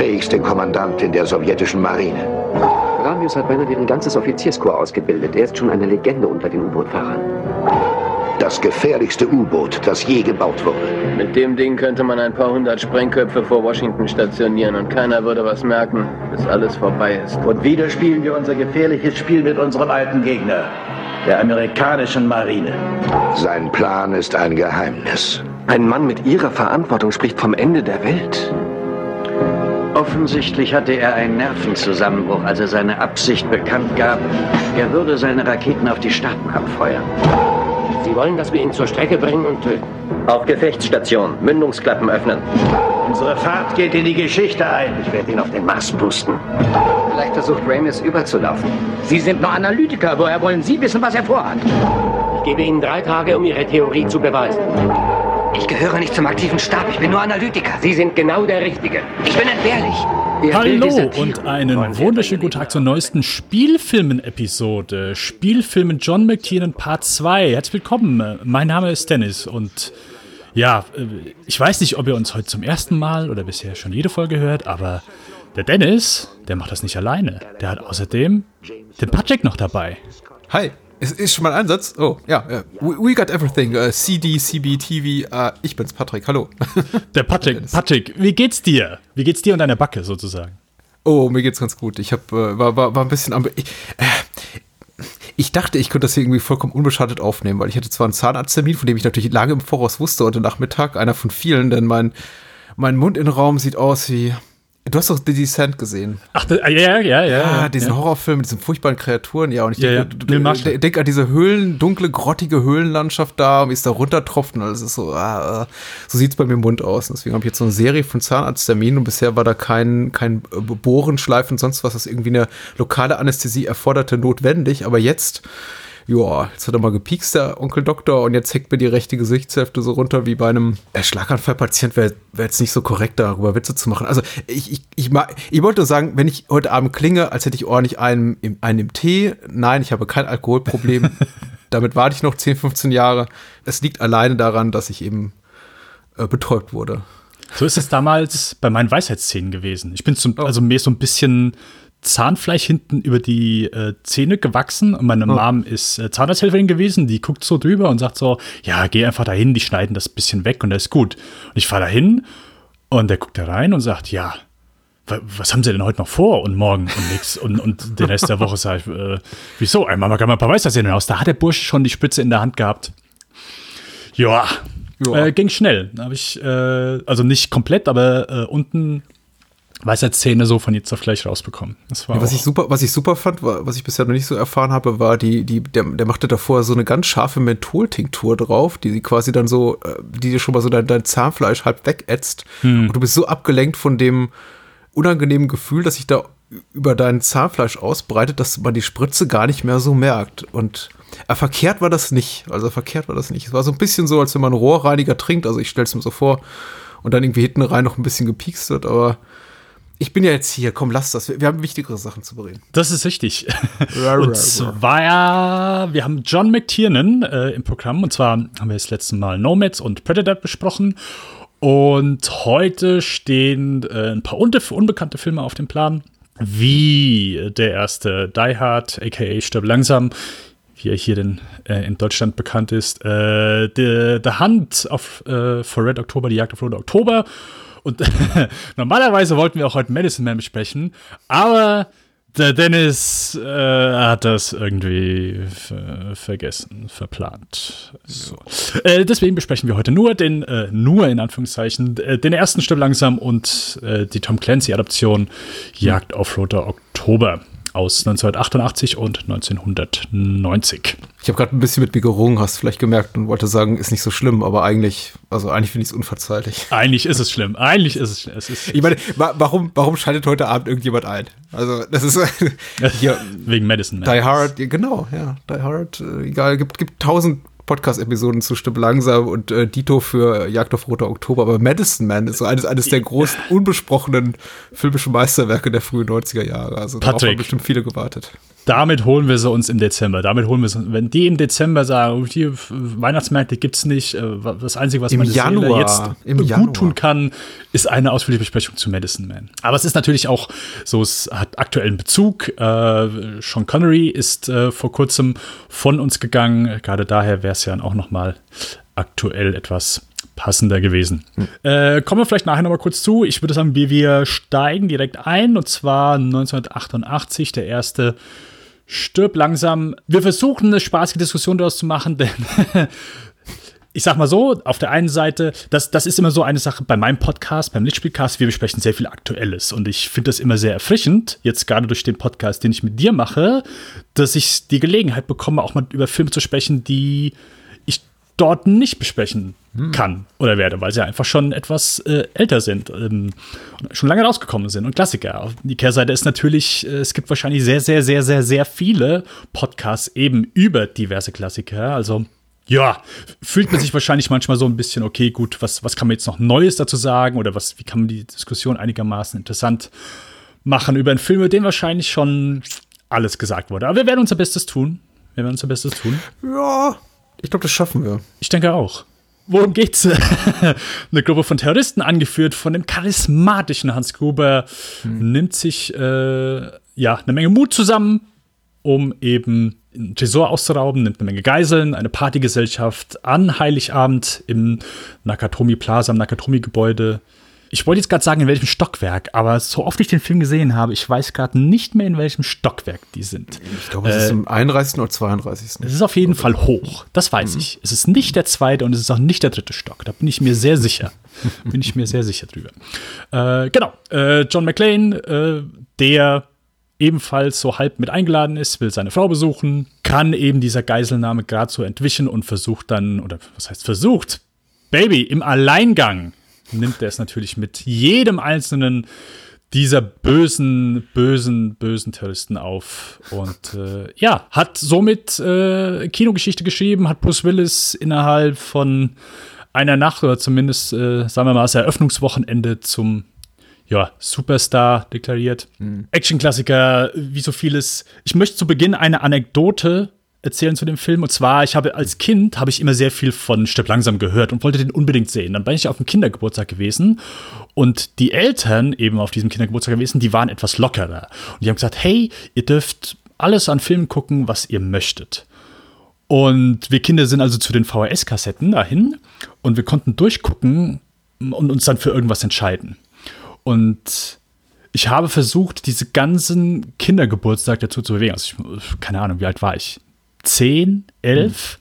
fähigste Kommandant in der sowjetischen Marine. Ramius hat beinahe deren ganzes Offizierskorps ausgebildet. Er ist schon eine Legende unter den U-Boot-Fahrern. Das gefährlichste U-Boot, das je gebaut wurde. Mit dem Ding könnte man ein paar hundert Sprengköpfe vor Washington stationieren und keiner würde was merken, bis alles vorbei ist. Und wieder spielen wir unser gefährliches Spiel mit unserem alten Gegner, der amerikanischen Marine. Sein Plan ist ein Geheimnis. Ein Mann mit ihrer Verantwortung spricht vom Ende der Welt. Offensichtlich hatte er einen Nervenzusammenbruch, als er seine Absicht bekannt gab, er würde seine Raketen auf die Staaten abfeuern. Sie wollen, dass wir ihn zur Strecke bringen und töten. Auf Gefechtsstation, Mündungsklappen öffnen. Unsere Fahrt geht in die Geschichte ein. Ich werde ihn auf den Mars pusten. Vielleicht versucht Ramis überzulaufen. Sie sind nur Analytiker. Woher wollen Sie wissen, was er vorhat? Ich gebe Ihnen drei Tage, um Ihre Theorie zu beweisen. Ich gehöre nicht zum aktiven Stab. Ich bin nur Analytiker. Sie sind genau der Richtige. Ich bin entbehrlich. Hallo und einen wunderschönen guten Tag zur neuesten Spielfilmen-Episode. Spielfilmen John McTiernan Part 2. Herzlich willkommen. Mein Name ist Dennis und ja, äh, ich weiß nicht, ob ihr uns heute zum ersten Mal oder bisher schon jede Folge hört, aber der Dennis, der macht das nicht alleine. Der hat außerdem den Patrick noch dabei. Hi. Es ist schon mal ein Einsatz. Oh, ja. ja. We, we got everything. Uh, CD, CB, TV. Uh, ich bin's, Patrick. Hallo. Der Patrick. Patrick, wie geht's dir? Wie geht's dir und deiner Backe sozusagen? Oh, mir geht's ganz gut. Ich hab, äh, war, war, war ein bisschen am. Ich, äh, ich dachte, ich könnte das hier irgendwie vollkommen unbeschadet aufnehmen, weil ich hatte zwar einen Zahnarzttermin, von dem ich natürlich lange im Voraus wusste, heute Nachmittag, einer von vielen, denn mein, mein Mundinnenraum sieht aus wie Du hast doch The Descent gesehen. Ach, ja, ja, ja. Ja, ah, diesen ja. Horrorfilm mit diesen furchtbaren Kreaturen, ja. Und ich ja, denke, ja. denk, an diese Höhlen, dunkle, grottige Höhlenlandschaft da, wie es da runtertropft und alles ist so, ah, so sieht's bei mir im Mund aus. Und deswegen habe ich jetzt so eine Serie von Zahnarztterminen und bisher war da kein, kein Bohrenschleifen und sonst was, das irgendwie eine lokale Anästhesie erforderte, notwendig. Aber jetzt ja, jetzt hat er mal gepiekst, der Onkel Doktor, und jetzt hängt mir die rechte Gesichtshälfte so runter wie bei einem äh, Schlaganfallpatient. Wäre wär jetzt nicht so korrekt, darüber Witze zu machen. Also ich, ich, ich, ich wollte sagen, wenn ich heute Abend klinge, als hätte ich ordentlich einen, einen im Tee. Nein, ich habe kein Alkoholproblem. Damit warte ich noch 10, 15 Jahre. Es liegt alleine daran, dass ich eben äh, betäubt wurde. So ist es damals bei meinen Weisheitszähnen gewesen. Ich bin zum, oh. also mir so ein bisschen Zahnfleisch hinten über die äh, Zähne gewachsen und meine oh. Mom ist äh, Zahnarzthelferin gewesen, die guckt so drüber und sagt so, ja, geh einfach dahin, die schneiden das bisschen weg und das ist gut. Und ich fahre dahin und der guckt da rein und sagt, ja, was haben sie denn heute noch vor und morgen und nix und, und den Rest der Woche sage ich, äh, wieso, einmal mal ein paar Weisheitszähne aus. Da hat der Bursche schon die Spitze in der Hand gehabt. Ja, äh, ging schnell. Habe ich, äh, also nicht komplett, aber äh, unten Weisheitszähne so von jetzt auf gleich rausbekommen. Ja, was ich super, was ich super fand, war, was ich bisher noch nicht so erfahren habe, war die, die, der, der machte davor so eine ganz scharfe Mentholtinktur drauf, die sie quasi dann so, äh, die dir schon mal so dein, dein Zahnfleisch halb wegätzt. Hm. Und du bist so abgelenkt von dem unangenehmen Gefühl, dass sich da über dein Zahnfleisch ausbreitet, dass man die Spritze gar nicht mehr so merkt. Und äh, verkehrt war das nicht. Also verkehrt war das nicht. Es war so ein bisschen so, als wenn man Rohrreiniger trinkt. Also ich stell's mir so vor. Und dann irgendwie hinten rein noch ein bisschen gepiekst wird, aber ich bin ja jetzt hier, komm, lass das. Wir haben wichtigere Sachen zu bereden. Das ist richtig. und zwar, wir haben John McTiernan äh, im Programm. Und zwar haben wir das letzte Mal Nomads und Predator besprochen. Und heute stehen äh, ein paar unbekannte Filme auf dem Plan. Wie der erste Die Hard, aka Stirb langsam, wie er hier denn äh, in Deutschland bekannt ist. Äh, The, The Hunt of, äh, for Red October, die Jagd auf Red Oktober und normalerweise wollten wir auch heute Medicine Man besprechen, aber der Dennis äh, hat das irgendwie vergessen, verplant. So. Äh, deswegen besprechen wir heute nur den, äh, nur in Anführungszeichen, äh, den ersten Stück langsam und äh, die Tom Clancy-Adaption Jagd auf Roter Oktober aus 1988 und 1990. Ich habe gerade ein bisschen mit mir gerungen, hast vielleicht gemerkt und wollte sagen, ist nicht so schlimm, aber eigentlich, also eigentlich finde ich es unverzeihlich. Eigentlich ist es schlimm. Eigentlich ist es schlimm. Es ist ich meine, warum, warum schaltet heute Abend irgendjemand ein? Also, das ist hier, wegen Madison. Die Hard, genau, ja, Die Hard, äh, egal, gibt gibt tausend Podcast-Episoden zu Stimme langsam und äh, Dito für Jagd auf Roter Oktober. Aber Medicine Man ist so eines, eines der großen, unbesprochenen filmischen Meisterwerke der frühen 90er Jahre. Also Patrick, darauf haben bestimmt viele gewartet. Damit holen wir sie uns im Dezember. Damit holen wir sie. Wenn die im Dezember sagen, die Weihnachtsmärkte gibt es nicht, äh, das Einzige, was Im meine Januar. Jetzt Im gut Januar. tun kann, ist eine ausführliche Besprechung zu Medicine Man. Aber es ist natürlich auch so, es hat aktuellen Bezug. Äh, Sean Connery ist äh, vor kurzem von uns gegangen. Gerade daher wäre es ja auch noch mal aktuell etwas passender gewesen. Äh, kommen wir vielleicht nachher noch mal kurz zu. Ich würde sagen, wir, wir steigen direkt ein und zwar 1988, der erste Stirb langsam. Wir versuchen eine spaßige Diskussion daraus zu machen, denn ich sag mal so, auf der einen Seite, das, das ist immer so eine Sache bei meinem Podcast, beim Lichtspielcast, wir besprechen sehr viel Aktuelles und ich finde das immer sehr erfrischend, jetzt gerade durch den Podcast, den ich mit dir mache, dass ich die Gelegenheit bekomme, auch mal über Filme zu sprechen, die dort nicht besprechen kann oder werde, weil sie einfach schon etwas äh, älter sind, ähm, schon lange rausgekommen sind und Klassiker. Die Kehrseite ist natürlich, äh, es gibt wahrscheinlich sehr, sehr, sehr, sehr, sehr viele Podcasts eben über diverse Klassiker. Also ja, fühlt man sich wahrscheinlich manchmal so ein bisschen, okay, gut, was, was kann man jetzt noch Neues dazu sagen oder was, wie kann man die Diskussion einigermaßen interessant machen über einen Film, über den wahrscheinlich schon alles gesagt wurde. Aber wir werden unser Bestes tun. Wir werden unser Bestes tun. Ja, ich glaube, das schaffen wir. Ich denke auch. Worum geht's? Eine Gruppe von Terroristen, angeführt von dem charismatischen Hans Gruber, nimmt sich äh, ja eine Menge Mut zusammen, um eben einen Tresor auszurauben, nimmt eine Menge Geiseln, eine Partygesellschaft an Heiligabend im Nakatomi Plaza, im Nakatomi-Gebäude. Ich wollte jetzt gerade sagen, in welchem Stockwerk, aber so oft ich den Film gesehen habe, ich weiß gerade nicht mehr, in welchem Stockwerk die sind. Ich glaube, es ist im 31. oder 32. Es ist auf jeden Fall hoch. Das weiß ich. Es ist nicht der zweite und es ist auch nicht der dritte Stock. Da bin ich mir sehr sicher. bin ich mir sehr sicher drüber. Äh, genau. Äh, John McClane, äh, der ebenfalls so halb mit eingeladen ist, will seine Frau besuchen, kann eben dieser Geiselnahme gerade so entwischen und versucht dann, oder was heißt versucht? Baby, im Alleingang nimmt er es natürlich mit jedem einzelnen dieser bösen, bösen, bösen Terroristen auf. Und äh, ja, hat somit äh, Kinogeschichte geschrieben, hat Bruce Willis innerhalb von einer Nacht oder zumindest, äh, sagen wir mal, das Eröffnungswochenende zum ja, Superstar deklariert. Actionklassiker, wie so vieles. Ich möchte zu Beginn eine Anekdote erzählen zu dem Film. Und zwar, ich habe als Kind habe ich immer sehr viel von Stirb langsam gehört und wollte den unbedingt sehen. Dann bin ich auf dem Kindergeburtstag gewesen und die Eltern eben auf diesem Kindergeburtstag gewesen, die waren etwas lockerer. Und die haben gesagt, hey, ihr dürft alles an Filmen gucken, was ihr möchtet. Und wir Kinder sind also zu den VHS-Kassetten dahin und wir konnten durchgucken und uns dann für irgendwas entscheiden. Und ich habe versucht, diese ganzen Kindergeburtstag dazu zu bewegen. Also ich, keine Ahnung, wie alt war ich? Zehn, elf?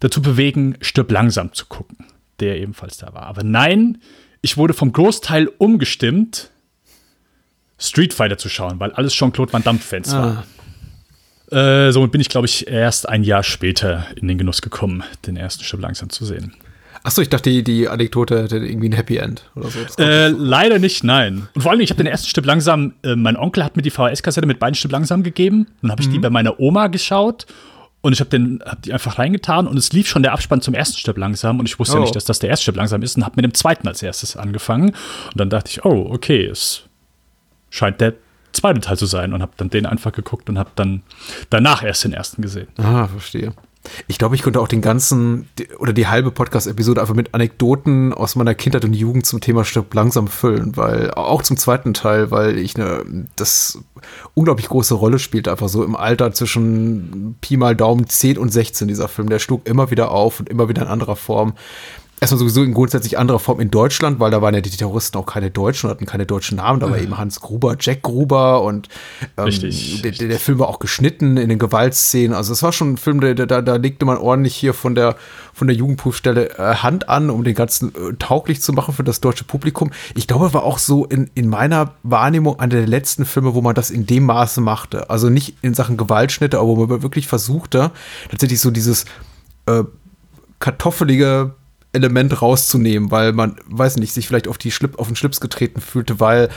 Dazu bewegen, Stirb langsam zu gucken, der ebenfalls da war. Aber nein, ich wurde vom Großteil umgestimmt, Street Fighter zu schauen, weil alles Jean-Claude Van Damme-Fans waren. Äh, somit bin ich, glaube ich, erst ein Jahr später in den Genuss gekommen, den ersten Stirb langsam zu sehen. Achso, ich dachte, die, die Anekdote hätte irgendwie ein Happy End oder so. Äh, nicht so. leider nicht, nein. Und vor allem, ich habe den ersten Stück langsam, äh, mein Onkel hat mir die VHS-Kassette mit beiden Stück langsam gegeben. Dann habe ich die bei meiner Oma geschaut und ich habe den hab die einfach reingetan und es lief schon der Abspann zum ersten Stück langsam und ich wusste Oh. ja nicht, dass das der erste Stück langsam ist und habe mit dem zweiten als erstes angefangen. Und dann dachte ich, oh, okay, es scheint der zweite Teil zu sein und habe dann den einfach geguckt und habe dann danach erst den ersten gesehen. Ah, verstehe. Ich glaube, ich könnte auch den ganzen oder die halbe Podcast-Episode einfach mit Anekdoten aus meiner Kindheit und Jugend zum Thema Stirb langsam füllen, weil auch zum zweiten Teil, weil ich eine das unglaublich große Rolle spielt, einfach so im Alter zwischen Pi mal Daumen 10 und 16 dieser Film. Der schlug immer wieder auf und immer wieder in anderer Form. Erstmal sowieso in grundsätzlich anderer Form in Deutschland, weil da waren ja die Terroristen auch keine Deutschen, hatten keine deutschen Namen. Da war eben Hans Gruber, Jack Gruber und ähm, Richtig, der, der, Film war auch geschnitten in den Gewaltszenen. Also es war schon ein Film, der, da, da legte man ordentlich hier von der, von der Jugendprüfstelle äh, Hand an, um den ganzen äh, tauglich zu machen für das deutsche Publikum. Ich glaube, war auch so in, in meiner Wahrnehmung einer der letzten Filme, wo man das in dem Maße machte. Also nicht in Sachen Gewaltschnitte, aber wo man wirklich versuchte, tatsächlich so dieses äh, kartoffelige Element rauszunehmen, weil man, weiß nicht, sich vielleicht auf, die Schlip, auf den Schlips getreten fühlte, weil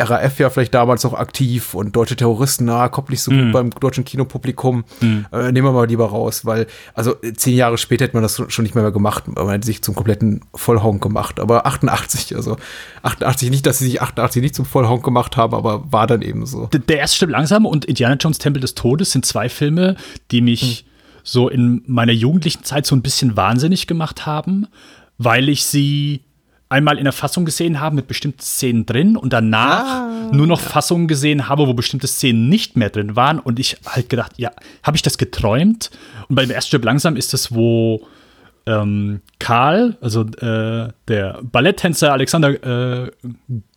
RAF ja vielleicht damals noch aktiv und deutsche Terroristen, na, kommt nicht so gut Mhm. beim deutschen Kinopublikum. Mhm. Äh, nehmen wir mal lieber raus, weil, also zehn Jahre später hätte man das schon nicht mehr, mehr gemacht, man hätte sich zum kompletten Vollhonk gemacht. Aber 88, also 88 nicht, dass sie sich 88 nicht zum Vollhonk gemacht haben, aber war dann eben so. D- Der erste stimmt langsam und Indiana Jones Tempel des Todes sind zwei Filme, die mich so in meiner jugendlichen Zeit so ein bisschen wahnsinnig gemacht haben, weil ich sie einmal in der Fassung gesehen habe mit bestimmten Szenen drin und danach nur noch Fassungen gesehen habe, wo bestimmte Szenen nicht mehr drin waren und ich halt gedacht, ja, habe ich das geträumt? Und beim ersten Stück langsam ist es, wo ähm, Karl, also äh, der Balletttänzer Alexander äh,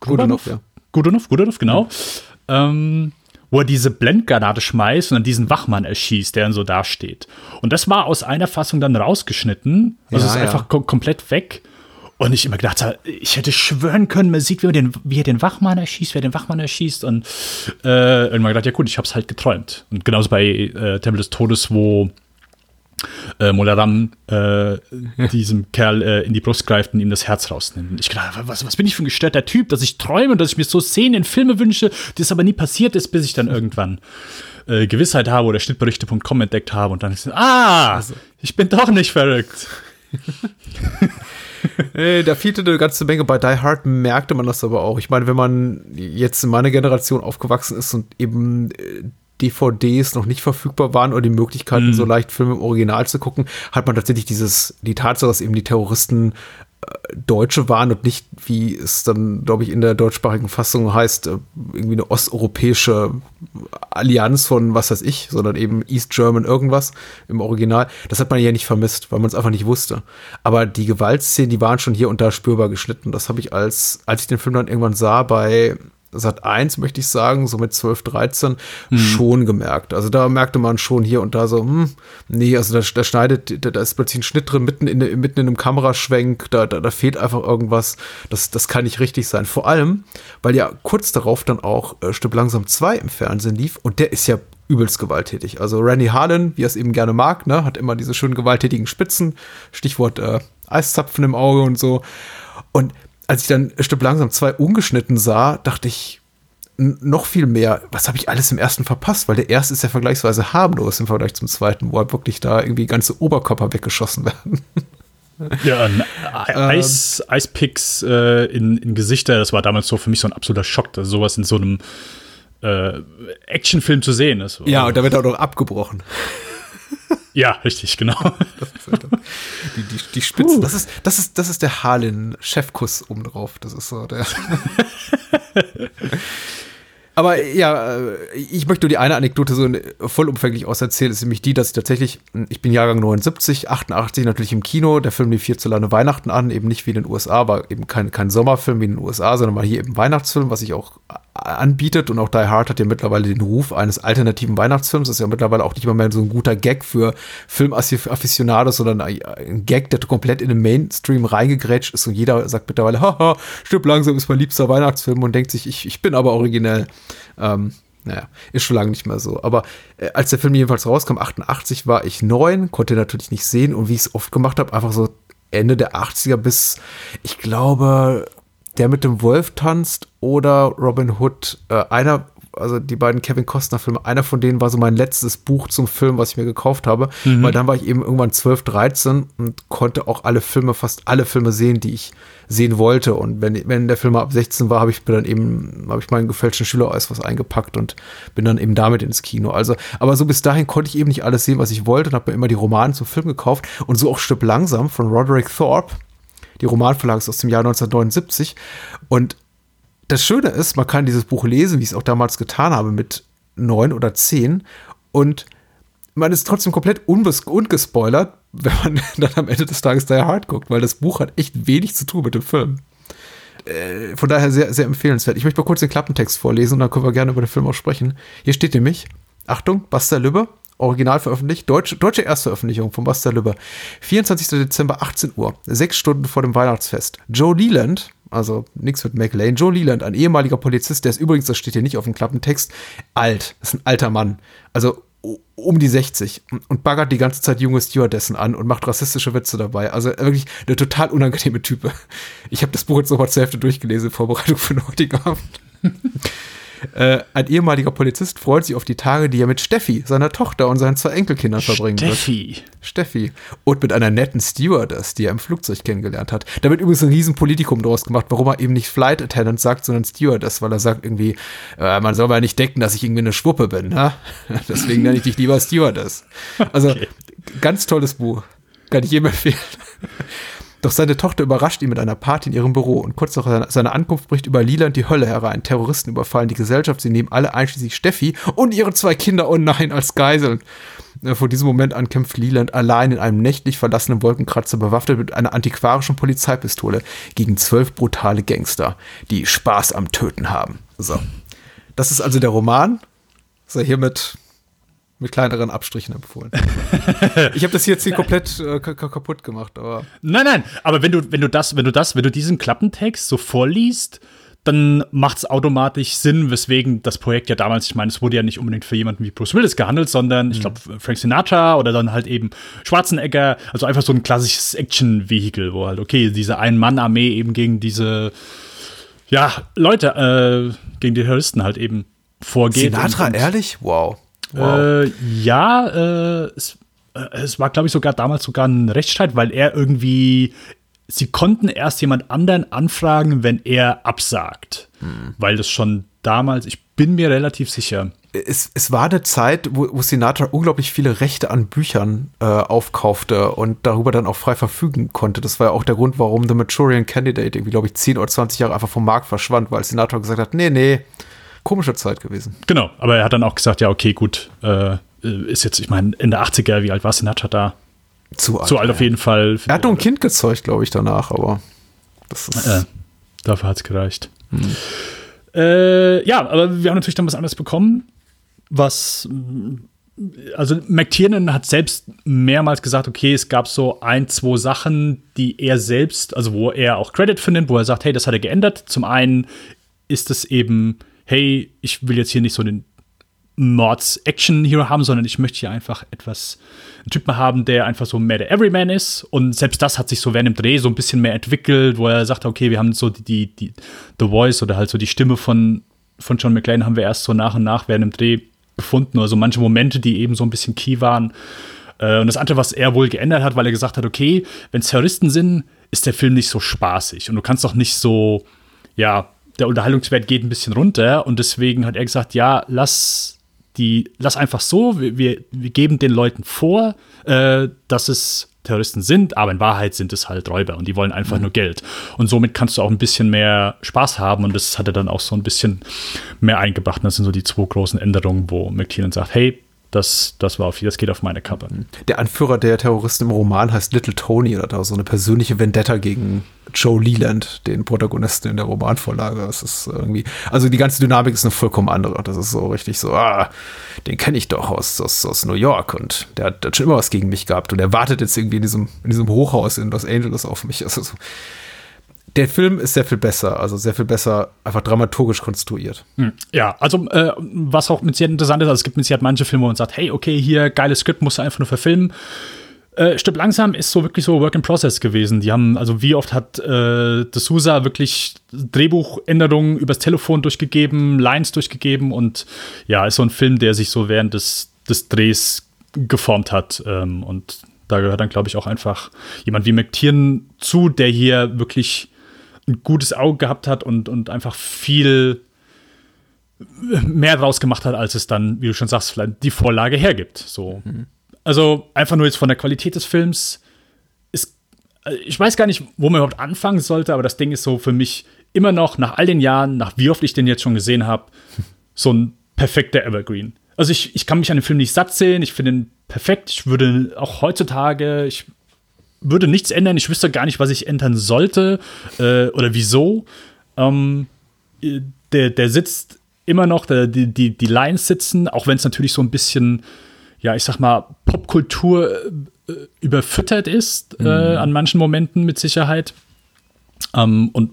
Godunov, Godunov, ja. Godunov, Godunov, genau. Ähm, wo er diese Blendgranate schmeißt und dann diesen Wachmann erschießt, der dann so dasteht. Und das war aus einer Fassung dann rausgeschnitten. Also Ja, ist ja. einfach kom komplett weg. Und ich immer gedacht habe, ich hätte schwören können, man sieht, wie er den, wie er den Wachmann erschießt, wer den Wachmann erschießt. Und äh, irgendwann gedacht, ja gut, ich hab's halt geträumt. Und genauso bei äh, Tempel des Todes, wo äh, Molaram äh, diesem Kerl äh, in die Brust greift und ihm das Herz rausnimmt. Und ich gedacht, was, was bin ich für ein gestörter Typ, dass ich träume und dass ich mir so Szenen in Filme wünsche, das aber nie passiert ist, bis ich dann irgendwann äh, Gewissheit habe oder Schnittberichte.com entdeckt habe und dann ist ah, ich bin doch nicht verrückt. Äh, da fehlte eine ganze Menge. Bei Die Hard merkte man das aber auch. Ich meine, wenn man jetzt in meiner Generation aufgewachsen ist und eben äh, DVDs noch nicht verfügbar waren oder die Möglichkeiten, so leicht Filme im Original zu gucken, hat man tatsächlich dieses, die Tatsache, dass eben die Terroristen äh, Deutsche waren und nicht, wie es dann, glaube ich, in der deutschsprachigen Fassung heißt, äh, irgendwie eine osteuropäische Allianz von was weiß ich, sondern eben East German irgendwas im Original. Das hat man ja nicht vermisst, weil man es einfach nicht wusste. Aber die Gewaltszenen, die waren schon hier und da spürbar geschnitten. Das habe ich als, als ich den Film dann irgendwann sah, bei Sat 1, möchte ich sagen, so mit 12, 13, schon gemerkt. Also da merkte man schon hier und da so, hm, nee, also da, da schneidet, da, da ist plötzlich ein Schnitt drin, mitten in, mitten in einem Kameraschwenk, da, da, da fehlt einfach irgendwas. Das, das kann nicht richtig sein. Vor allem, weil ja kurz darauf dann auch äh, Stück langsam 2 im Fernsehen lief und der ist ja übelst gewalttätig. Also Randy Harlan, wie er es eben gerne mag, ne, hat immer diese schönen gewalttätigen Spitzen, Stichwort äh, Eiszapfen im Auge und so. Und als ich dann Stück langsam zwei ungeschnitten sah, dachte ich noch viel mehr, was habe ich alles im ersten verpasst? Weil der erste ist ja vergleichsweise harmlos im Vergleich zum zweiten, wo halt wirklich da irgendwie ganze Oberkörper weggeschossen werden. Ja, Eis, Eispicks äh, in, in Gesichter, das war damals so für mich so ein absoluter Schock, dass sowas in so einem äh, Actionfilm zu sehen ist. Ja, und da wird auch noch abgebrochen. Ja, richtig, genau. Die, die, die Spitzen. Das ist, das ist, das ist der Harlan-Chefkuss obendrauf. Das ist so der. Aber ja, äh, ich möchte nur die eine Anekdote so vollumfänglich auserzählen, ist nämlich die, dass ich tatsächlich, ich bin Jahrgang 79, 88 natürlich im Kino, der Film lief hierzulande Weihnachten an, eben nicht wie in den USA, war eben kein, kein Sommerfilm wie in den USA, sondern mal hier eben Weihnachtsfilm, was sich auch anbietet. Und auch Die Hard hat ja mittlerweile den Ruf eines alternativen Weihnachtsfilms, das ist ja mittlerweile auch nicht mal mehr so ein guter Gag für Filmaficionados, sondern ein Gag, der komplett in den Mainstream reingegrätscht ist. Und jeder sagt mittlerweile, haha, stirb langsam ist mein liebster Weihnachtsfilm. Und denkt sich, ich, ich bin aber originell. Ähm, naja, ist schon lange nicht mehr so. Aber äh, als der Film jedenfalls rauskam, 88, war ich neun, konnte natürlich nicht sehen und wie ich es oft gemacht habe, einfach so Ende der 80er bis, ich glaube, der mit dem Wolf tanzt oder Robin Hood, äh, einer, also die beiden Kevin Costner Filme, einer von denen war so mein letztes Buch zum Film, was ich mir gekauft habe, mhm. weil dann war ich eben irgendwann 12, 13 und konnte auch alle Filme, fast alle Filme sehen, die ich sehen wollte. Und wenn, wenn der Film ab 16 war, habe ich mir dann eben, habe ich meinen gefälschten Schüleraus was eingepackt und bin dann eben damit ins Kino. Also, aber so bis dahin konnte ich eben nicht alles sehen, was ich wollte und habe mir immer die Romane zum Film gekauft und so auch Stück langsam von Roderick Thorpe. Die Romanverlag ist aus dem Jahr 1979 und das Schöne ist, man kann dieses Buch lesen, wie ich es auch damals getan habe, mit neun oder zehn. Und man ist trotzdem komplett ungespoilert, wenn man dann am Ende des Tages Die Hard guckt, weil das Buch hat echt wenig zu tun mit dem Film. Äh, von daher sehr, sehr empfehlenswert. Ich möchte mal kurz den Klappentext vorlesen und dann können wir gerne über den Film auch sprechen. Hier steht nämlich, Achtung, Buster Lübbe, original veröffentlicht, deutsche, deutsche Erstveröffentlichung von Buster Lübbe. 24. Dezember, 18 Uhr, sechs Stunden vor dem Weihnachtsfest. Joe Leland, also nichts mit McLean, Joe Leland, ein ehemaliger Polizist, der ist übrigens, das steht hier nicht auf dem Klappentext, alt, das ist ein alter Mann, also um die 60 und baggert die ganze Zeit junge Stewardessen an und macht rassistische Witze dabei. Also wirklich eine total unangenehme Type. Ich habe das Buch jetzt nochmal zur Hälfte durchgelesen Vorbereitung für den heutigen Abend. Äh, ein ehemaliger Polizist freut sich auf die Tage, die er mit Steffi, seiner Tochter und seinen zwei Enkelkindern verbringen Steffi. wird. Steffi. Und mit einer netten Stewardess, die er im Flugzeug kennengelernt hat. Da wird übrigens ein Riesenpolitikum draus gemacht, warum er eben nicht Flight Attendant sagt, sondern Stewardess, weil er sagt irgendwie, äh, man soll mal nicht denken, dass ich irgendwie eine Schwuppe bin. Ne? Deswegen nenne ich dich lieber Stewardess. Also, okay. ganz tolles Buch. Kann ich jedem empfehlen. Doch seine Tochter überrascht ihn mit einer Party in ihrem Büro und kurz nach seiner Ankunft bricht über Leland die Hölle herein. Terroristen überfallen die Gesellschaft, sie nehmen alle einschließlich Steffi und ihre zwei Kinder, oh nein, als Geiseln. Äh, vor diesem Moment an kämpft Leland allein in einem nächtlich verlassenen Wolkenkratzer bewaffnet mit einer antiquarischen Polizeipistole gegen zwölf brutale Gangster, die Spaß am Töten haben. So. Das ist also der Roman. So, hiermit mit kleineren Abstrichen empfohlen. ich habe das jetzt hier komplett äh, kaputt gemacht, aber. Nein, nein, aber wenn du, wenn du das, wenn du das, wenn du diesen Klappentext so vorliest, dann macht es automatisch Sinn, weswegen das Projekt ja damals, ich meine, es wurde ja nicht unbedingt für jemanden wie Bruce Willis gehandelt, sondern mhm. ich glaube Frank Sinatra oder dann halt eben Schwarzenegger, also einfach so ein klassisches Action-Vehikel, wo halt, okay, diese Ein-Mann-Armee eben gegen diese, ja, Leute, äh, gegen die Terroristen halt eben vorgeht. Sinatra, und, und, ehrlich? Wow. Wow. Äh, ja, äh, es, äh, es war, glaube ich, sogar damals sogar ein Rechtsstreit, weil er irgendwie, sie konnten erst jemand anderen anfragen, wenn er absagt. Hm. Weil das schon damals, ich bin mir relativ sicher. Es, es war eine Zeit, wo, wo Sinatra unglaublich viele Rechte an Büchern äh, aufkaufte und darüber dann auch frei verfügen konnte. Das war ja auch der Grund, warum The Maturian Candidate irgendwie, glaube ich, 10 oder 20 Jahre einfach vom Markt verschwand, weil Sinatra gesagt hat, nee, nee, komische Zeit gewesen. Genau, aber er hat dann auch gesagt, ja, okay, gut, äh, ist jetzt, ich meine, Ende 80er, wie alt war Sinatra da? Zu alt. Zu alt auf jeden Fall. Er hat noch ein Kind gezeugt, glaube ich, danach, aber das ist. Äh, dafür hat es gereicht. Hm. Äh, ja, aber wir haben natürlich dann was anderes bekommen, was. Also McTiernan hat selbst mehrmals gesagt, okay, es gab so ein, zwei Sachen, die er selbst, also wo er auch Credit findet, wo er sagt, hey, das hat er geändert. Zum einen ist es eben hey, ich will jetzt hier nicht so den Mords-Action-Hero haben, sondern ich möchte hier einfach etwas, einen Typen haben, der einfach so mehr der Everyman ist. Und selbst das hat sich so während dem Dreh so ein bisschen mehr entwickelt, wo er sagt, okay, wir haben so die, die, die The Voice oder halt so die Stimme von, von John McClane haben wir erst so nach und nach während dem Dreh gefunden. Also manche Momente, die eben so ein bisschen key waren. Äh, und das andere, was er wohl geändert hat, weil er gesagt hat, okay, wenn es Terroristen sind, ist der Film nicht so spaßig. Und du kannst doch nicht so, ja, der Unterhaltungswert geht ein bisschen runter und deswegen hat er gesagt, ja, lass die, lass einfach so, wir, wir, wir geben den Leuten vor, äh, dass es Terroristen sind, aber in Wahrheit sind es halt Räuber und die wollen einfach mhm. nur Geld. Und somit kannst du auch ein bisschen mehr Spaß haben und das hat er dann auch so ein bisschen mehr eingebracht. Und das sind so die zwei großen Änderungen, wo McTiernan sagt, hey, das, das war auf, das geht auf meine Kappe. Der Anführer der Terroristen im Roman heißt Little Tony oder da so eine persönliche Vendetta gegen Joe Leland, den Protagonisten in der Romanvorlage. Das ist irgendwie, also die ganze Dynamik ist eine vollkommen andere. Das ist so richtig so, ah, den kenne ich doch aus, aus, aus New York und der hat, der hat schon immer was gegen mich gehabt und er wartet jetzt irgendwie in diesem, in diesem Hochhaus in Los Angeles auf mich. Also so, der Film ist sehr viel besser, also sehr viel besser einfach dramaturgisch konstruiert. Hm. Ja, also äh, was auch mit sehr interessant ist, also es gibt mit Sicherheit manche Filme, wo man sagt, hey, okay, hier geiles Skript, musst du einfach nur verfilmen. Äh, Stück langsam ist so wirklich so Work in Process gewesen. Die haben, also wie oft hat äh, D'Souza wirklich Drehbuchänderungen übers Telefon durchgegeben, Lines durchgegeben und ja, ist so ein Film, der sich so während des, des Drehs geformt hat. Ähm, und da gehört dann, glaube ich, auch einfach jemand wie McTiernan zu, der hier wirklich ein gutes Auge gehabt hat und, und einfach viel mehr draus gemacht hat, als es dann, wie du schon sagst, vielleicht die Vorlage hergibt. So. Mhm. Also einfach nur jetzt von der Qualität des Films ist, äh, ich weiß gar nicht, wo man überhaupt anfangen sollte, aber das Ding ist so für mich immer noch nach all den Jahren, nach wie oft ich den jetzt schon gesehen habe, so ein perfekter Evergreen. Also ich, ich kann mich an den Film nicht satt sehen, ich finde ihn perfekt. Ich würde auch heutzutage, ich würde nichts ändern. Ich wüsste gar nicht, was ich ändern sollte äh, oder wieso. Ähm, der, der sitzt immer noch, der, die, die, die Lines sitzen, auch wenn es natürlich so ein bisschen, ja, ich sag mal, Popkultur äh, überfüttert ist, äh, mhm. äh, an manchen Momenten mit Sicherheit. Ähm, und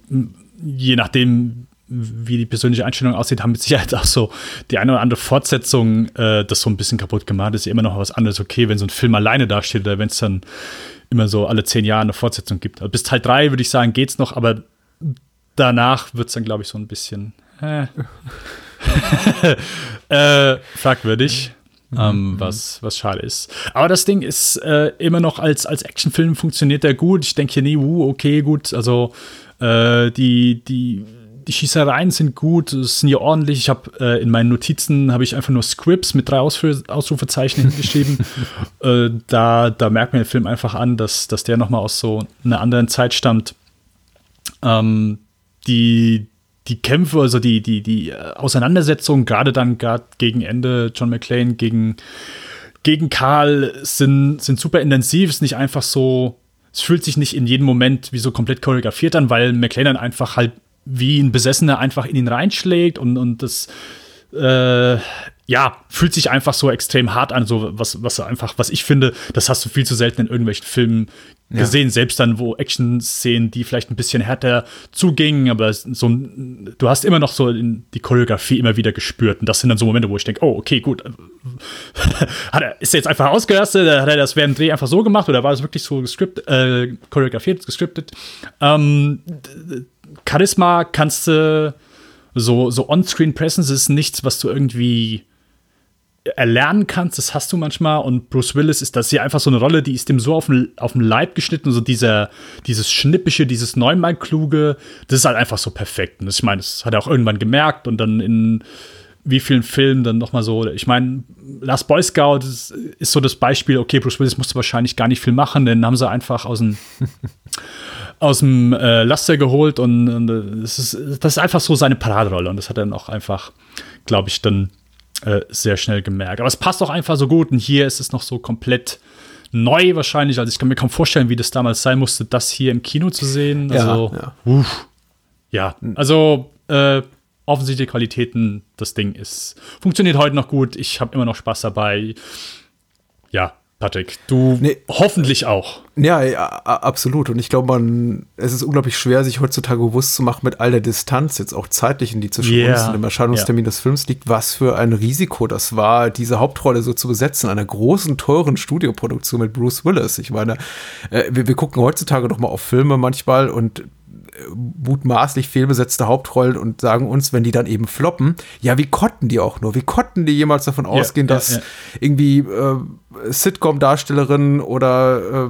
je nachdem, wie die persönliche Einstellung aussieht, haben mit Sicherheit auch so die eine oder andere Fortsetzung äh, das so ein bisschen kaputt gemacht. Ist ja immer noch was anderes, okay, wenn so ein Film alleine dasteht oder wenn es dann immer so alle zehn Jahre eine Fortsetzung gibt. Also bis Teil 3 würde ich sagen, geht's noch, aber danach wird es dann, glaube ich, so ein bisschen. äh, äh, fragwürdig. Ähm, was, was schade ist. Aber das Ding ist äh, immer noch als, als Actionfilm funktioniert der gut. Ich denke hier nie, uh, okay, gut, also äh, die, die, die Schießereien sind gut, es sind ja ordentlich. Ich habe äh, in meinen Notizen habe ich einfach nur Scripts mit drei Ausführ Ausrufezeichen geschrieben. äh, da, da merkt man den Film einfach an, dass, dass der nochmal aus so einer anderen Zeit stammt. Ähm, die, die Kämpfe, also die, die, die äh, Auseinandersetzung, gerade dann gerade gegen Ende, John McClane gegen, gegen Karl, sind, sind super intensiv. Ist nicht einfach so, es fühlt sich nicht in jedem Moment wie so komplett choreografiert an, weil McClane dann einfach halt wie ein Besessener einfach in ihn reinschlägt und, und das äh, ja, fühlt sich einfach so extrem hart an, so was, was einfach, was ich finde, das hast du viel zu selten in irgendwelchen Filmen gesehen, ja. selbst dann, wo Action-Szenen, die vielleicht ein bisschen härter zugingen, aber so du hast immer noch so die Choreografie immer wieder gespürt. Und das sind dann so Momente, wo ich denke, oh, okay, gut. hat er, ist er jetzt einfach ausgerastet? Hat er das während dem Dreh einfach so gemacht oder war das wirklich so gescript, äh, choreografiert, gescriptet? Ähm, Charisma kannst du so, so On-Screen-Presence ist nichts, was du irgendwie erlernen kannst, das hast du manchmal. Und Bruce Willis ist das hier einfach so eine Rolle, die ist dem so auf den, auf den Leib geschnitten. So dieser, dieses Schnippische, dieses neunmal kluge, das ist halt einfach so perfekt. Und das, ich meine, das hat er auch irgendwann gemerkt und dann in wie vielen Filmen dann nochmal so. Ich meine, Last Boy Scout ist, ist, so das Beispiel, okay, Bruce Willis musste wahrscheinlich gar nicht viel machen, denn haben sie einfach aus dem aus dem äh, Laster geholt und, und das, ist, das ist einfach so seine Paraderolle und das hat er dann auch einfach, glaube ich, dann äh, sehr schnell gemerkt. Aber es passt auch einfach so gut und hier ist es noch so komplett neu wahrscheinlich. Also ich kann mir kaum vorstellen, wie das damals sein musste, das hier im Kino zu sehen. Also, ja, ja. Uff, ja. also äh, offensichtliche Qualitäten, das Ding ist, funktioniert heute noch gut. Ich habe immer noch Spaß dabei. Ja, Patrick, du nee. hoffentlich auch. Ja, ja, absolut. Und ich glaube, man, es ist unglaublich schwer, sich heutzutage bewusst zu machen mit all der Distanz, jetzt auch zeitlich, in die zwischen yeah. uns und dem Erscheinungstermin yeah. des Films liegt, was für ein Risiko das war, diese Hauptrolle so zu besetzen, einer großen, teuren Studioproduktion mit Bruce Willis. Ich meine, äh, wir, wir gucken heutzutage noch mal auf Filme manchmal und mutmaßlich fehlbesetzte Hauptrollen und sagen uns, wenn die dann eben floppen, ja, wie konnten die auch nur? Wie konnten die jemals davon ausgehen, ja, dass ja, ja. irgendwie äh, Sitcom-Darstellerinnen oder äh,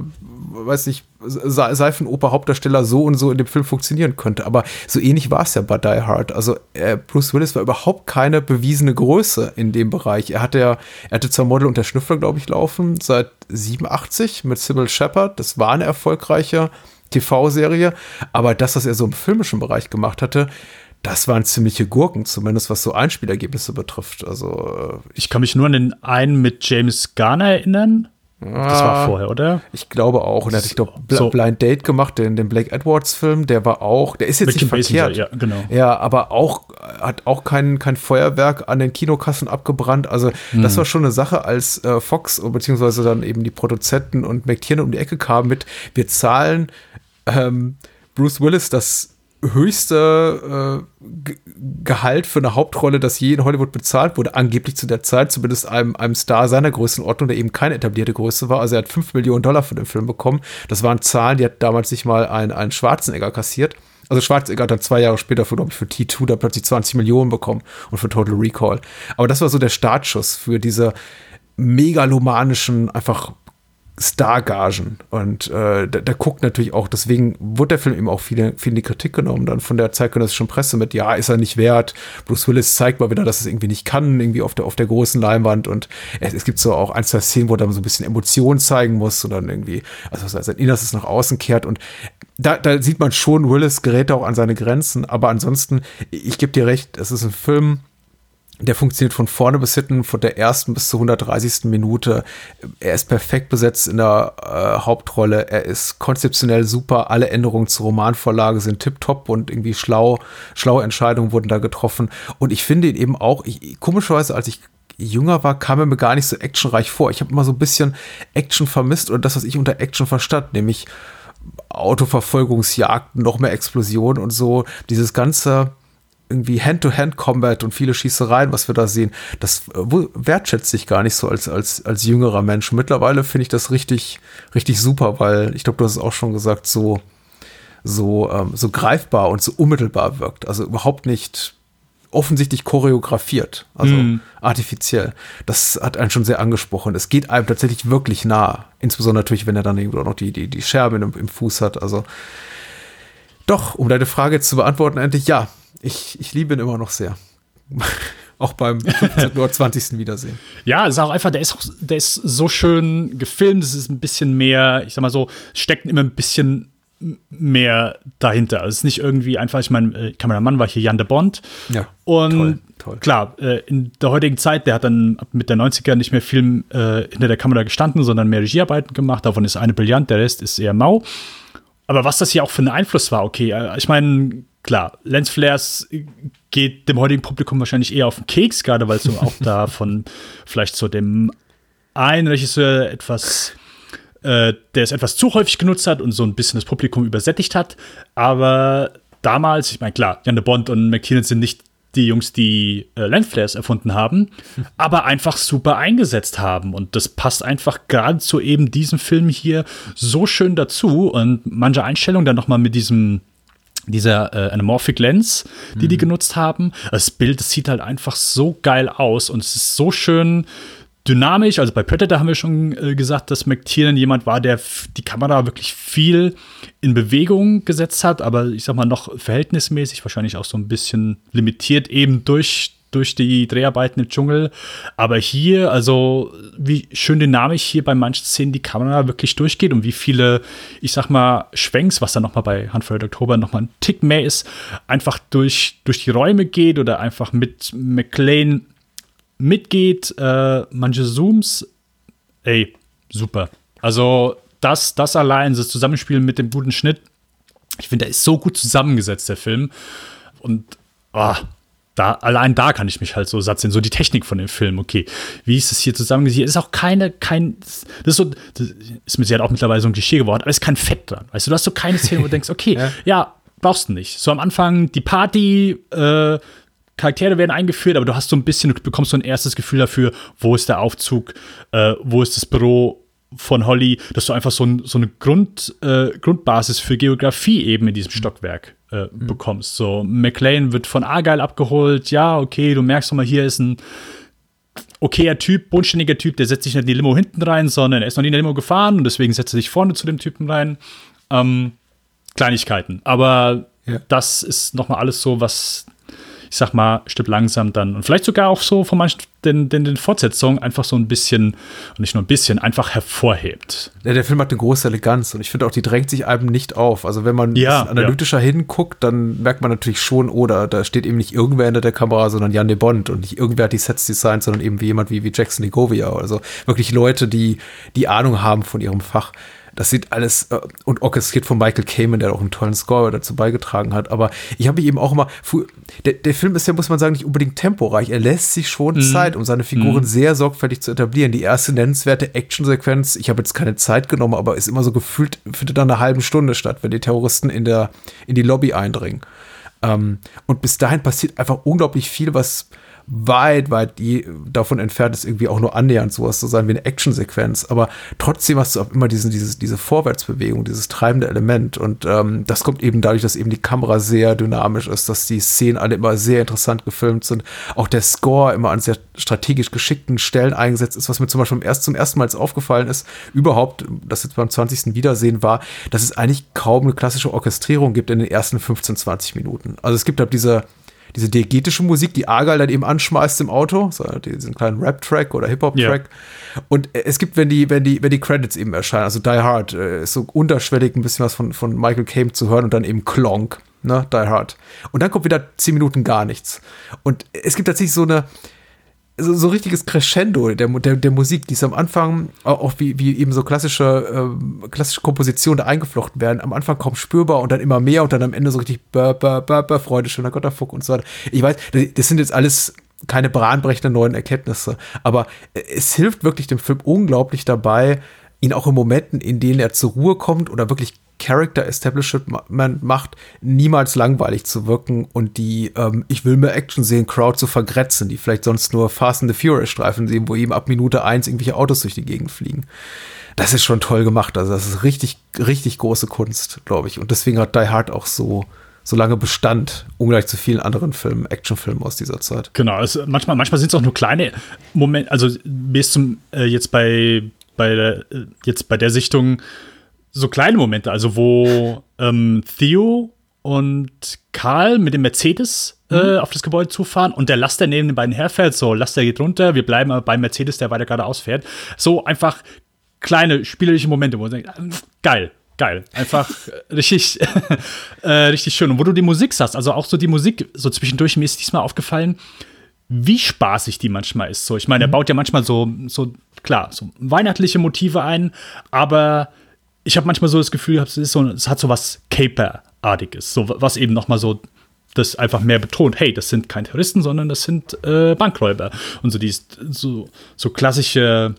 weiß nicht, Seifenoper-Hauptdarsteller so und so in dem Film funktionieren könnte. Aber so ähnlich war es ja bei Die Hard. Also äh, Bruce Willis war überhaupt keine bewiesene Größe in dem Bereich. Er hatte ja, er hatte zwar Model und der Schnüffler, glaube ich, laufen seit 87 mit Sybil Shepard. Das war eine erfolgreiche TV-Serie. Aber das, was er so im filmischen Bereich gemacht hatte, das waren ziemliche Gurken, zumindest was so Einspielergebnisse betrifft. Also äh, ich kann mich nur an den einen mit James Garner erinnern. Das war vorher, oder? Ich glaube auch. Und er hat, ich glaube, Bl so. Blind Date gemacht, den, den Blake Edwards-Film, der war auch, der ist jetzt Mit nicht verkehrt. Ja, genau. Ja, aber auch, hat auch kein, kein Feuerwerk an den Kinokassen abgebrannt. Also, hm. das war schon eine Sache, als äh, Fox, beziehungsweise dann eben die Produzenten und McTiernan um die Ecke kamen mit, wir zahlen ähm, Bruce Willis das höchste äh, Gehalt für eine Hauptrolle, das je in Hollywood bezahlt wurde, angeblich zu der Zeit, zumindest einem, einem Star seiner Größenordnung, der eben keine etablierte Größe war. Also er hat 5 Millionen Dollar für den Film bekommen. Das waren Zahlen, die hat damals nicht mal ein, ein Schwarzenegger kassiert. Also Schwarzenegger hat dann zwei Jahre später für, glaube ich, für T2 da plötzlich 20 Millionen bekommen und für Total Recall. Aber das war so der Startschuss für diese megalomanischen, einfach Stargagen. Und äh, da, da, guckt natürlich auch, deswegen wurde der Film eben auch viel, viel in die Kritik genommen, dann von der zeitgenössischen Presse mit, ja, ist er nicht wert. Bruce Willis zeigt mal wieder, dass es irgendwie nicht kann, irgendwie auf der, auf der großen Leinwand. Und es, es gibt so auch ein, zwei Szenen, wo er dann so ein bisschen Emotionen zeigen muss und dann irgendwie, also sein Innerstes nach außen kehrt. Und da, da sieht man schon, Willis gerät auch an seine Grenzen. Aber ansonsten, ich gebe dir recht, es ist ein Film, der funktioniert von vorne bis hinten, von der ersten bis zur 130. Minute. Er ist perfekt besetzt in der äh, Hauptrolle. Er ist konzeptionell super. Alle Änderungen zur Romanvorlage sind tipptopp und irgendwie schlau, schlaue Entscheidungen wurden da getroffen. Und ich finde ihn eben auch, ich, komischerweise, als ich jünger war, kam er mir gar nicht so actionreich vor. Ich habe immer so ein bisschen Action vermisst oder das, was ich unter Action verstand, nämlich Autoverfolgungsjagden, noch mehr Explosionen und so. Dieses ganze irgendwie Hand-to-Hand-Combat und viele Schießereien, was wir da sehen, das äh, wertschätze ich gar nicht so als, als, als jüngerer Mensch. Mittlerweile finde ich das richtig, richtig super, weil ich glaube, du hast es auch schon gesagt, so, so, ähm, so greifbar und so unmittelbar wirkt. Also überhaupt nicht offensichtlich choreografiert, also mm. artifiziell. Das hat einen schon sehr angesprochen. Es geht einem tatsächlich wirklich nah. Insbesondere natürlich, wenn er dann eben auch noch die, die, die Scherben im, im Fuß hat. Also doch, um deine Frage jetzt zu beantworten, endlich ja. Ich, ich liebe ihn immer noch sehr. auch beim 15. oder 20. Wiedersehen. Ja, ist auch einfach, der ist, auch, der ist so schön gefilmt, es ist ein bisschen mehr, ich sag mal so, steckt immer ein bisschen mehr dahinter. Also es ist nicht irgendwie einfach, ich meine, äh, Kameramann war hier Jan de Bond. Ja. Und toll, toll. klar, äh, in der heutigen Zeit, der hat dann mit der 90er nicht mehr Film äh, hinter der Kamera gestanden, sondern mehr Regiearbeiten gemacht. Davon ist eine brillant, der Rest ist eher mau. Aber was das hier auch für ein Einfluss war, okay, äh, ich meine, klar, Lensflares geht dem heutigen Publikum wahrscheinlich eher auf den Keks, gerade weil es so auch da von vielleicht so dem einen Regisseur etwas äh, der es etwas zu häufig genutzt hat und so ein bisschen das Publikum übersättigt hat. Aber damals, ich meine, klar, Jan de Bond und McTiernan sind nicht die Jungs, die äh, Lensflares erfunden haben, aber einfach super eingesetzt haben. Und das passt einfach gerade zu eben diesem Film hier so schön dazu. Und manche Einstellungen dann nochmal mit diesem dieser äh, Anamorphic Lens, die mhm. die genutzt haben. Das Bild, das sieht halt einfach so geil aus und es ist so schön dynamisch. Also bei Predator haben wir schon äh, gesagt, dass McTiernan jemand war, der die Kamera wirklich viel in Bewegung gesetzt hat, aber ich sag mal noch verhältnismäßig, wahrscheinlich auch so ein bisschen limitiert eben durch durch die Dreharbeiten im Dschungel. Aber hier, also wie schön dynamisch hier bei manchen Szenen die Kamera wirklich durchgeht und wie viele, ich sag mal, Schwenks, was dann nochmal bei for Oktober nochmal ein Tick mehr ist, einfach durch, durch die Räume geht oder einfach mit McLean mitgeht, äh, manche Zooms, ey, super. Also das, das allein, das Zusammenspiel mit dem guten Schnitt, ich finde, der ist so gut zusammengesetzt, der Film. Und oh, da, allein da kann ich mich halt so satt sehen. So die Technik von dem Film, okay. Wie ist es hier zusammengesetzt? Ist auch keine, kein, das ist so, das ist mir halt auch mittlerweile so ein Klischee geworden, aber es ist kein Fett dran. Weißt du, du hast so keine Szene, wo du denkst, okay, ja. ja, brauchst du nicht. So am Anfang die Party, äh, Charaktere werden eingeführt, aber du hast so ein bisschen, du bekommst so ein erstes Gefühl dafür, wo ist der Aufzug, äh, wo ist das Büro von Holly, dass du einfach so, ein, so eine Grund, äh, Grundbasis für Geografie eben in diesem mhm. Stockwerk äh, mhm. bekommst. So, McLean wird von Argyle abgeholt, ja, okay, du merkst doch mal, hier ist ein okayer Typ, bodenständiger Typ, der setzt sich nicht in die Limo hinten rein, sondern er ist noch nie in der Limo gefahren und deswegen setzt er sich vorne zu dem Typen rein. Ähm, Kleinigkeiten. Aber ja. das ist nochmal alles so, was ich sag mal, stirbt langsam dann. Und vielleicht sogar auch so von manchen den, den, den Fortsetzungen einfach so ein bisschen, und nicht nur ein bisschen, einfach hervorhebt. Ja, der Film hat eine große Eleganz und ich finde auch, die drängt sich einem nicht auf. Also wenn man ja, analytischer ja. hinguckt, dann merkt man natürlich schon, oder da steht eben nicht irgendwer hinter der Kamera, sondern Jan de Bond und nicht irgendwer hat die Sets designt, sondern eben wie jemand wie, wie Jackson Legovia. Also wirklich Leute, die die Ahnung haben von ihrem Fach. Das sieht alles äh, und orchestriert von Michael Kamen, der auch einen tollen Score dazu beigetragen hat. Aber ich habe mich eben auch immer, der, der, Film ist ja, muss man sagen, nicht unbedingt temporeich. Er lässt sich schon mhm. Zeit, um seine Figuren mhm. sehr sorgfältig zu etablieren. Die erste nennenswerte Actionsequenz, ich habe jetzt keine Zeit genommen, aber ist immer so gefühlt, findet dann eine halbe Stunde statt, wenn die Terroristen in, der, in die Lobby eindringen. Ähm, und bis dahin passiert einfach unglaublich viel, was weit, weit davon entfernt ist, irgendwie auch nur annähernd sowas zu sein wie eine Actionsequenz. Aber trotzdem hast du auch immer diesen, dieses, diese Vorwärtsbewegung, dieses treibende Element. Und ähm, das kommt eben dadurch, dass eben die Kamera sehr dynamisch ist, dass die Szenen alle immer sehr interessant gefilmt sind. Auch der Score immer an sehr strategisch geschickten Stellen eingesetzt ist, was mir zum Beispiel erst zum ersten Mal aufgefallen ist, überhaupt, das jetzt beim 20. Wiedersehen war, dass es eigentlich kaum eine klassische Orchestrierung gibt in den ersten 15, 20 Minuten. Also es gibt halt diese diese diegetische Musik, die Argal dann eben anschmeißt im Auto, so diesen kleinen Rap-Track oder Hip-Hop-Track. Ja. Und es gibt, wenn die, wenn die, wenn die Credits eben erscheinen, also Die Hard, äh, ist so unterschwellig ein bisschen was von, von Michael Caine zu hören und dann eben Klonk, ne, Die Hard. Und dann kommt wieder zehn Minuten gar nichts. Und es gibt tatsächlich so eine, so, so richtiges Crescendo der, der, der Musik, die ist am Anfang, auch wie, wie eben so klassische, äh, klassische Kompositionen da eingeflochten werden, am Anfang kaum spürbar und dann immer mehr und dann am Ende so richtig bör, bör, bör, bör, Freude, schöner Gotterfuck und so weiter. Ich weiß, das sind jetzt alles keine bahnbrechenden neuen Erkenntnisse, aber es hilft wirklich dem Film unglaublich dabei, ihn auch in Momenten, in denen er zur Ruhe kommt oder wirklich Character Establishment macht, niemals langweilig zu wirken und die ähm, Ich will mehr Action sehen Crowd zu vergrätzen, die vielleicht sonst nur Fast and the Furious Streifen sehen, wo eben ab Minute eins irgendwelche Autos durch die Gegend fliegen. Das ist schon toll gemacht. Also das ist richtig, richtig große Kunst, glaube ich. Und deswegen hat Die Hard auch so, so lange bestand, ungleich zu vielen anderen Filmen, Actionfilmen aus dieser Zeit. Genau, es, manchmal, manchmal sind es auch nur kleine Momente, also bis zum äh, jetzt bei, bei der, äh, jetzt bei der Sichtung so kleine Momente, also wo ähm, Theo und Karl mit dem Mercedes äh, mhm. auf das Gebäude zufahren und der Laster neben den beiden herfährt, so Laster geht runter, wir bleiben aber beim Mercedes, der weiter geradeaus fährt. So einfach kleine spielerische Momente, wo man denkt, geil, geil. Einfach richtig, äh, richtig schön. Und wo du die Musik sagst, also auch so die Musik, so zwischendurch, mir ist diesmal aufgefallen, wie spaßig die manchmal ist. So, ich meine, er mhm. baut ja manchmal so, so, klar, so weihnachtliche Motive ein, aber ich habe manchmal so das Gefühl, es, ist so, es hat so was Caper-artiges, so was eben noch mal so das einfach mehr betont. Hey, das sind keine Terroristen, sondern das sind äh, Bankräuber und so die so so klassische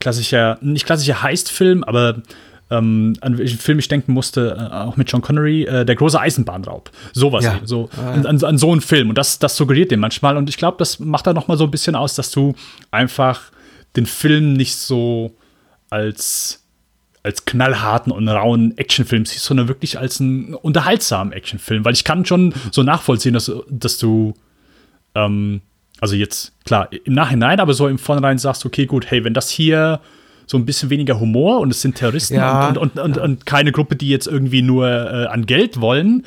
klassischer nicht klassischer Heist-Film, aber ähm, an welchen Film ich denken musste, äh, auch mit John Connery, äh, der große Eisenbahnraub. Sowas ja. eben, so ah, ja. an, an, so einen Film. Und das, das suggeriert den manchmal. Und ich glaube, das macht da noch mal so ein bisschen aus, dass du einfach den Film nicht so als als knallharten und rauen Actionfilm siehst, sondern wirklich als einen unterhaltsamen Actionfilm. Weil ich kann schon so nachvollziehen, dass, dass du ähm, also jetzt, klar, im Nachhinein, aber so im Vornherein sagst, okay, gut, hey, wenn das hier so ein bisschen weniger Humor und es sind Terroristen ja. und, und, und, und, keine Gruppe, die jetzt irgendwie nur äh, an Geld wollen,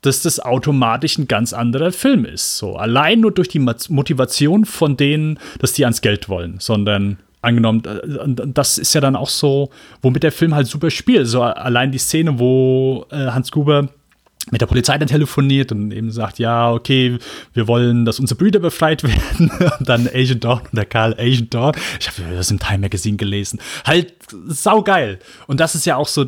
dass das automatisch ein ganz anderer Film ist. So allein nur durch die Motivation von denen, dass die ans Geld wollen, sondern angenommen, äh, und das ist ja dann auch so, womit der Film halt super spielt. So allein die Szene, wo äh, Hans Gruber mit der Polizei dann telefoniert und eben sagt, ja, okay, wir wollen, dass unsere Brüder befreit werden. Und dann Agent Dawn und der Karl Agent Dawn. Ich habe das im Time Magazine gelesen. Halt saugeil. Und das ist ja auch so,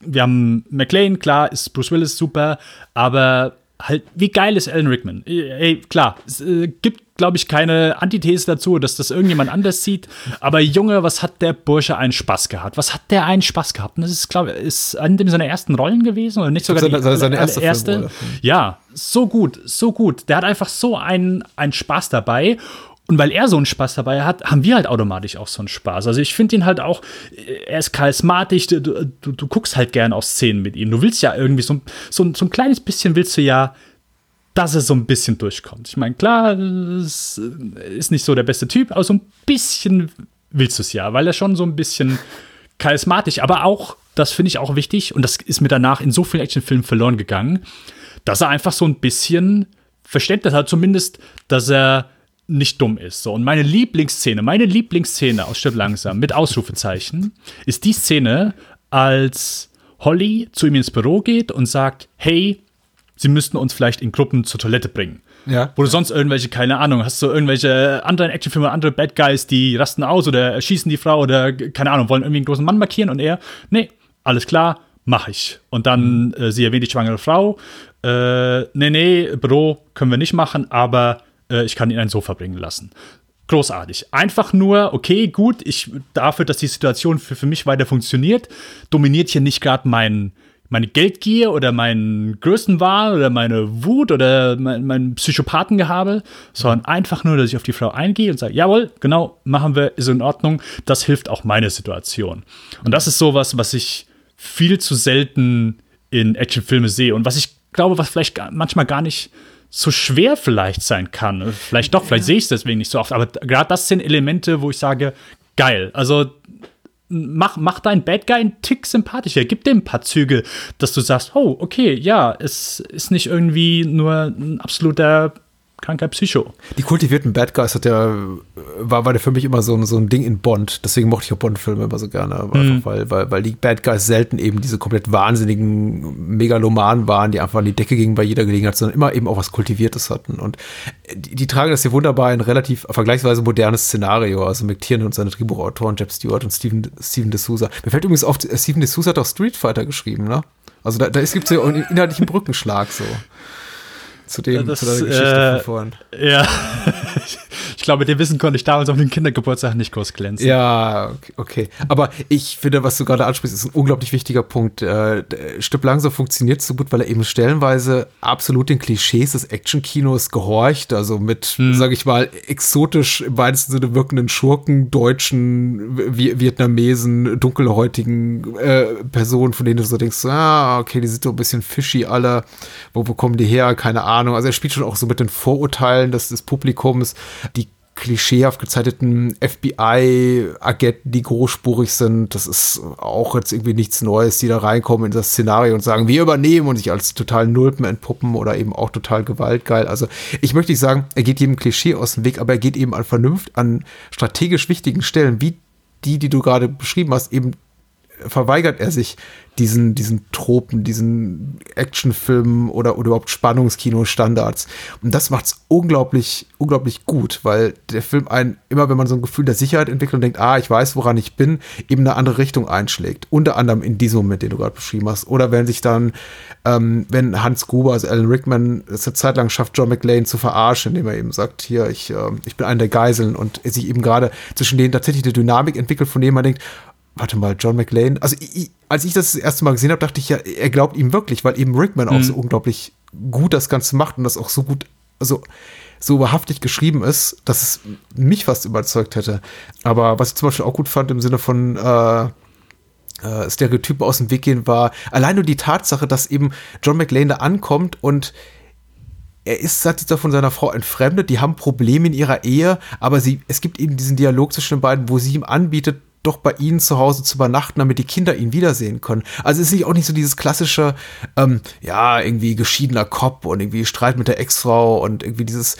wir haben McLean, klar, ist Bruce Willis super, aber halt, wie geil ist Alan Rickman? Ey, klar, es äh, gibt glaube ich, keine Antithese dazu, dass das irgendjemand anders sieht. Aber Junge, was hat der Bursche einen Spaß gehabt? Was hat der einen Spaß gehabt? Und das ist, glaube ich, ist eine seiner ersten Rollen gewesen oder nicht sogar seine, die seine erste? erste? Ja, so gut, so gut. Der hat einfach so einen, einen Spaß dabei. Und weil er so einen Spaß dabei hat, haben wir halt automatisch auch so einen Spaß. Also ich finde ihn halt auch, er ist charismatisch, du, du, du, guckst halt gern auf Szenen mit ihm. Du willst ja irgendwie so, so, so ein kleines bisschen willst du ja dass er so ein bisschen durchkommt. Ich meine, klar, es ist nicht so der beste Typ, aber so ein bisschen willst du es ja, weil er schon so ein bisschen charismatisch, aber auch, das finde ich auch wichtig, und das ist mir danach in so vielen Actionfilmen verloren gegangen, dass er einfach so ein bisschen Verständnis hat, zumindest, dass er nicht dumm ist. So, und meine Lieblingsszene, meine Lieblingsszene aus Stirb langsam mit Ausrufezeichen, ist die Szene, als Holly zu ihm ins Büro geht und sagt, hey, sie müssten uns vielleicht in Gruppen zur Toilette bringen. Ja. Wo du sonst irgendwelche, keine Ahnung, hast du irgendwelche anderen Actionfilme, andere Bad Guys, die rasten aus oder erschießen die Frau oder, keine Ahnung, wollen irgendwie einen großen Mann markieren und er, nee, alles klar, mach ich. Und dann, äh, sie erwähnt die schwangere Frau, äh, nee, nee, Büro können wir nicht machen, aber äh, ich kann ihn ein Sofa bringen lassen. Großartig. Einfach nur, okay, gut, ich dafür, dass die Situation für, für mich weiter funktioniert, dominiert hier nicht gerade mein, meine Geldgier oder meinen Größenwahn oder meine Wut oder mein, mein Psychopathengehabe, sondern einfach nur, dass ich auf die Frau eingehe und sage, jawohl, genau, machen wir, ist in Ordnung. Das hilft auch meine Situation. Und das ist sowas, was ich viel zu selten in Actionfilmen sehe und was ich glaube, was vielleicht manchmal gar nicht so schwer vielleicht sein kann. Vielleicht doch, vielleicht sehe ich es deswegen nicht so oft. Aber gerade das sind Elemente, wo ich sage, geil. Also mach, mach deinen Bad Guy einen Tick sympathischer. Gib dem ein paar Züge, dass du sagst, oh, okay, ja, es ist nicht irgendwie nur ein absoluter kranker Psycho. Die kultivierten Bad Guys hat ja, war, war für mich immer so, so ein Ding in Bond. Deswegen mochte ich auch Bond-Filme immer so gerne. Mhm. Weil, weil, weil die Bad Guys selten eben diese komplett wahnsinnigen Megalomanen waren, die einfach an die Decke gingen bei jeder Gelegenheit, sondern immer eben auch was Kultiviertes hatten. Und die, die tragen das hier wunderbar in relativ vergleichsweise modernes Szenario. Also McTiernan und seine Drehbuchautoren, Jeb Stewart und Steven, Steven D'Souza. Mir fällt übrigens auf, Steven D'Souza hat auch Street Fighter geschrieben, ne? Also da, da gibt es ja einen inhaltlichen Brückenschlag so zu, dem, das, zu der Geschichte äh, von vorhin. Ja, Ich glaube, mit dem Wissen konnte ich damals auf den Kindergeburtstag nicht groß glänzen. Ja, okay. Aber ich finde, was du gerade ansprichst, ist ein unglaublich wichtiger Punkt. Äh, Stück langsam funktioniert so gut, weil er eben stellenweise absolut den Klischees des Actionkinos gehorcht. Also mit, hm. sage ich mal, exotisch im weitesten Sinne wirkenden Schurken, Deutschen, Vietnamesen, dunkelhäutigen äh, Personen, von denen du so denkst, ah, okay, die sind so ein bisschen fishy alle. Wo, wo kommen die her? Keine Ahnung. Also er spielt schon auch so mit den Vorurteilen des, des Publikums, die klischeehaft gezeichneten FBI-Agenten, die großspurig sind. Das ist auch jetzt irgendwie nichts Neues, die da reinkommen in das Szenario und sagen, wir übernehmen und sich als total Nulpen entpuppen oder eben auch total gewaltgeil. Also ich möchte nicht sagen, er geht jedem Klischee aus dem Weg, aber er geht eben an Vernunft, an strategisch wichtigen Stellen, wie die, die du gerade beschrieben hast, eben verweigert er sich diesen, diesen Tropen, diesen Actionfilmen oder, oder überhaupt Spannungskino-Standards. Und das macht es unglaublich, unglaublich gut, weil der Film einen, immer wenn man so ein Gefühl der Sicherheit entwickelt und denkt, ah, ich weiß, woran ich bin, eben eine andere Richtung einschlägt. Unter anderem in diesem Moment, den du gerade beschrieben hast. Oder wenn sich dann, ähm, wenn Hans Gruber, also Alan Rickman, es eine Zeit lang schafft, John McLean zu verarschen, indem er eben sagt, hier, ich, äh, ich bin einer der Geiseln und sich eben gerade zwischen denen tatsächlich eine Dynamik entwickelt, von dem man denkt, warte mal, John McLean. Also, ich, als ich das das erste Mal gesehen habe, dachte ich ja, er glaubt ihm wirklich, weil eben Rickman mhm. auch so unglaublich gut das Ganze macht und das auch so gut, also so wahrhaftig geschrieben ist, dass es mich fast überzeugt hätte. Aber was ich zum Beispiel auch gut fand im Sinne von äh, äh, Stereotypen aus dem Weg gehen, war allein nur die Tatsache, dass eben John McLean da ankommt und er ist, sagt sich von seiner Frau entfremdet, die haben Probleme in ihrer Ehe, aber sie, es gibt eben diesen Dialog zwischen den beiden, wo sie ihm anbietet, doch bei ihnen zu Hause zu übernachten, damit die Kinder ihn wiedersehen können. Also ist nicht auch nicht so dieses klassische, ähm, ja, irgendwie geschiedener Cop und irgendwie Streit mit der Ex-Frau und irgendwie dieses,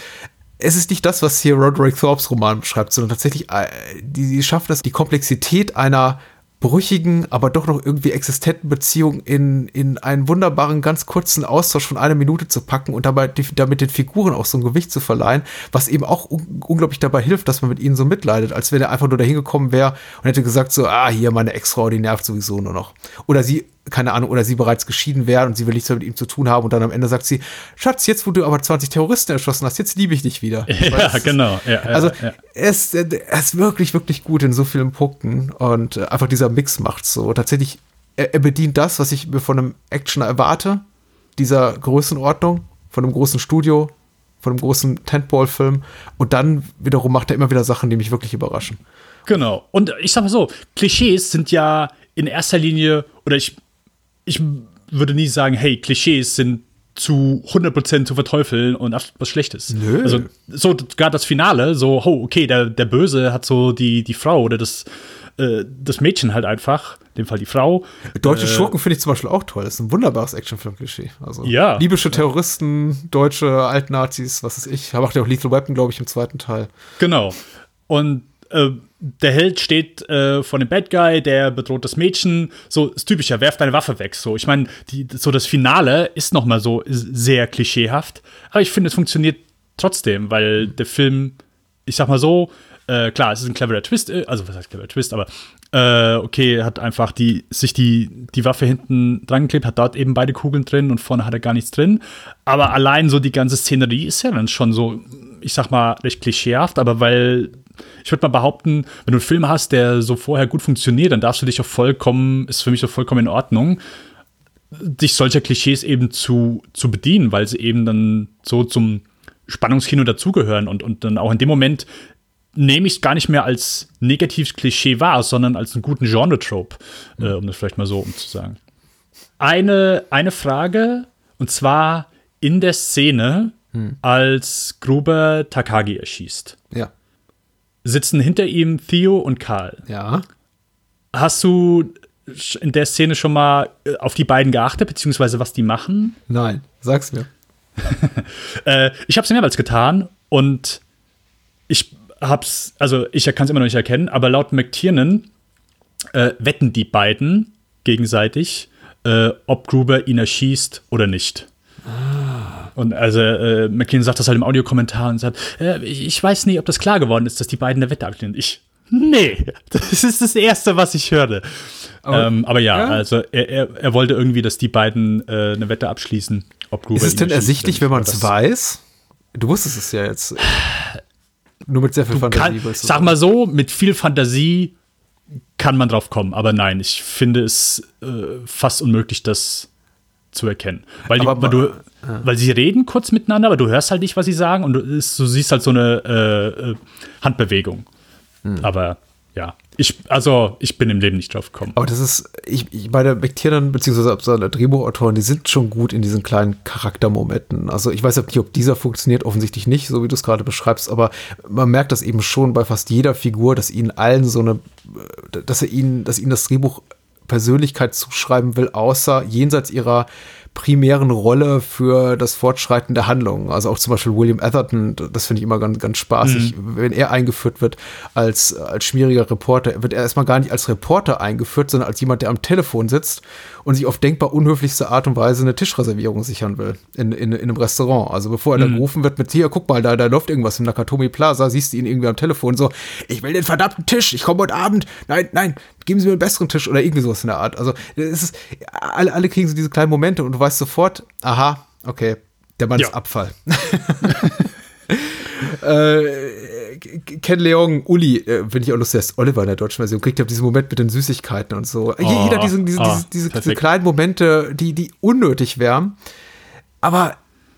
es ist nicht das, was hier Roderick Thorpes Roman beschreibt, sondern tatsächlich, äh, die, die schaffen das, die Komplexität einer brüchigen, aber doch noch irgendwie existenten Beziehung in, in einen wunderbaren, ganz kurzen Austausch von einer Minute zu packen und dabei damit den Figuren auch so ein Gewicht zu verleihen, was eben auch un unglaublich dabei hilft, dass man mit ihnen so mitleidet, als wenn er einfach nur dahin gekommen wäre und hätte gesagt so, ah, hier meine Ex-Frau, die nervt sowieso nur noch. Oder sie keine Ahnung, oder sie bereits geschieden wäre und sie will nichts mehr mit ihm zu tun haben und dann am Ende sagt sie, Schatz, jetzt wo du aber 20 Terroristen erschossen hast, jetzt liebe ich dich wieder. Ja, weiß, genau. Ja, also ja. Er, ist, er ist wirklich, wirklich gut in so vielen Punkten und äh, einfach dieser Mix macht so. Tatsächlich, er, er bedient das, was ich mir von einem Actioner erwarte, dieser Größenordnung, von einem großen Studio, von einem großen Tentball-Film und dann wiederum macht er immer wieder Sachen, die mich wirklich überraschen. Genau. Und ich sag mal so, Klischees sind ja in erster Linie, oder ich ich würde nie sagen, hey, Klischees sind zu 100% zu verteufeln und was Schlechtes. Nö. Also, so gerade das Finale, so, oh, okay, der, der Böse hat so die, die Frau oder das, äh, das Mädchen halt einfach, in dem Fall die Frau. Deutsche äh, Schurken finde ich zum Beispiel auch toll. Das ist ein wunderbares Actionfilm-Klischee. Also, ja. Libysche Terroristen, deutsche Altnazis, was ist ich. Macht ja auch Lethal Weapon, glaube ich, im zweiten Teil. Genau. Und äh, der Held steht äh, vor dem Bad Guy, der bedroht das Mädchen. So ist typischer, werft deine Waffe weg. So, ich meine, so das Finale ist noch mal so sehr klischeehaft, aber ich finde, es funktioniert trotzdem, weil der Film, ich sag mal so, äh, klar, es ist ein cleverer Twist, äh, also was heißt cleverer Twist, aber äh, okay, hat einfach die, sich die, die Waffe hinten dran geklebt, hat dort eben beide Kugeln drin und vorne hat er gar nichts drin. Aber allein so die ganze Szenerie ist ja dann schon so, ich sag mal, recht klischeehaft, aber weil ich würde mal behaupten, wenn du einen Film hast, der so vorher gut funktioniert, dann darfst du dich auch vollkommen, ist für mich so vollkommen in Ordnung, dich solcher Klischees eben zu, zu bedienen, weil sie eben dann so zum Spannungskino dazugehören und, und dann auch in dem Moment nehme ich es gar nicht mehr als negatives Klischee wahr, sondern als einen guten Genre-Trope, mhm. äh, um das vielleicht mal so umzusagen. Eine, eine Frage, und zwar in der Szene, hm. als Gruber Takagi erschießt. Ja sitzen hinter ihm Theo und Karl. Ja. Hast du in der Szene schon mal äh, auf die beiden geachtet, beziehungsweise was die machen? Nein, sag's mir. äh, ich habe es mehrmals getan und ich hab's, also ich kann es immer noch nicht erkennen, aber laut McTiernan äh, wetten die beiden gegenseitig, äh, ob Gruber ihn erschießt oder nicht. Ah. Und also äh, McKean sagt das halt im Audiokommentar und sagt, äh, ich, weiß nicht, ob das klar geworden ist, dass die beiden eine Wette ablehnen. Ich, nee, das ist das Erste, was ich hörte. Aber, ähm, aber ja, ja, also er, er, er, wollte irgendwie, dass die beiden äh, eine Wette abschließen. Ob Gruber ist es denn ersichtlich, wenn man es weiß? Du wusstest es ja jetzt. nur mit sehr viel Fantasie. Kann, sag mal so, mit viel Fantasie kann man drauf kommen, aber nein, ich finde es äh, fast unmöglich, das zu erkennen. Weil, die, aber, du, ja. weil sie reden kurz miteinander, aber du hörst halt nicht, was sie sagen und du, du siehst halt so eine äh, äh, Handbewegung. Hm. Aber ja, ich, also ich bin im Leben nicht drauf gekommen. Aber das ist, ich, ich meine, McTiernan beziehungsweise Drehbuchautoren, die sind schon gut in diesen kleinen Charaktermomenten. Also ich weiß nicht, ob dieser funktioniert, offensichtlich nicht, so wie du es gerade beschreibst, aber man merkt das eben schon bei fast jeder Figur, dass ihnen allen so eine, dass er ihnen, dass ihnen das Drehbuch Persönlichkeit zuschreiben will, außer jenseits ihrer primären Rolle für das Fortschreiten der Handlung. Also auch zum Beispiel William Atherton, das finde ich immer ganz, ganz spaßig, mhm. wenn er eingeführt wird als, als schmieriger Reporter, wird er erstmal gar nicht als Reporter eingeführt, sondern als jemand, der am Telefon sitzt und sich auf denkbar unhöflichste Art und Weise eine Tischreservierung sichern will in, in, in einem Restaurant. Also bevor er mhm. dann gerufen wird mit, hier, guck mal, da, da läuft irgendwas im Nakatomi Plaza, siehst du ihn irgendwie am Telefon so, ich will den verdammten Tisch, ich komme heute Abend, nein, nein, geben Sie mir einen besseren Tisch oder irgendwie sowas in der Art. Also es ist, alle, alle kriegen so diese kleinen Momente und du weißt sofort, aha, okay, der Mann ja. ist Abfall. äh, Ken Leong, Uli, äh, finde ich auch lustig, ist Oliver in der deutschen Version, kriegt ja diesen Moment mit den Süßigkeiten und so. Oh, Jeder diesen, diese, oh, diese, diese, kleinen Momente, die, die unnötig wären, aber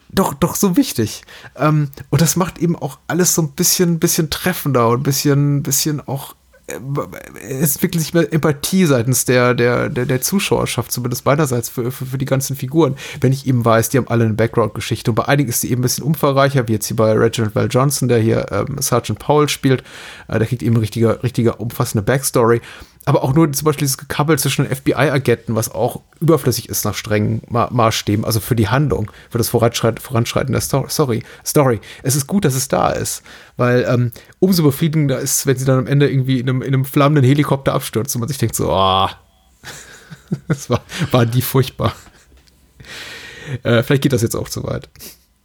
doch, doch so wichtig. Ähm, und das macht eben auch alles so ein bisschen, bisschen treffender und ein bisschen, bisschen auch es entwickelt sich mehr Empathie seitens der, der, der, der Zuschauerschaft, zumindest beiderseits für, für, für, die ganzen Figuren. Wenn ich eben weiß, die haben alle eine Background-Geschichte und bei einigen ist sie eben ein bisschen umfangreicher, wie jetzt hier bei Reginald Val Johnson, der hier ähm, Sergeant Powell spielt. Äh, der kriegt eben richtige, richtige umfassende Backstory aber auch nur zum Beispiel dieses Gekabbel zwischen den FBI-Agenten, was auch überflüssig ist nach strengen Ma Maßstäben, also für die Handlung, für das Voranschreiten, Voranschreiten der Sto Sorry, Story. Es ist gut, dass es da ist, weil ähm, umso befriedigender ist, wenn sie dann am Ende irgendwie in einem, in einem flammenden Helikopter abstürzt und man sich denkt so, oh, das war, war die furchtbar. Äh, vielleicht geht das jetzt auch zu weit.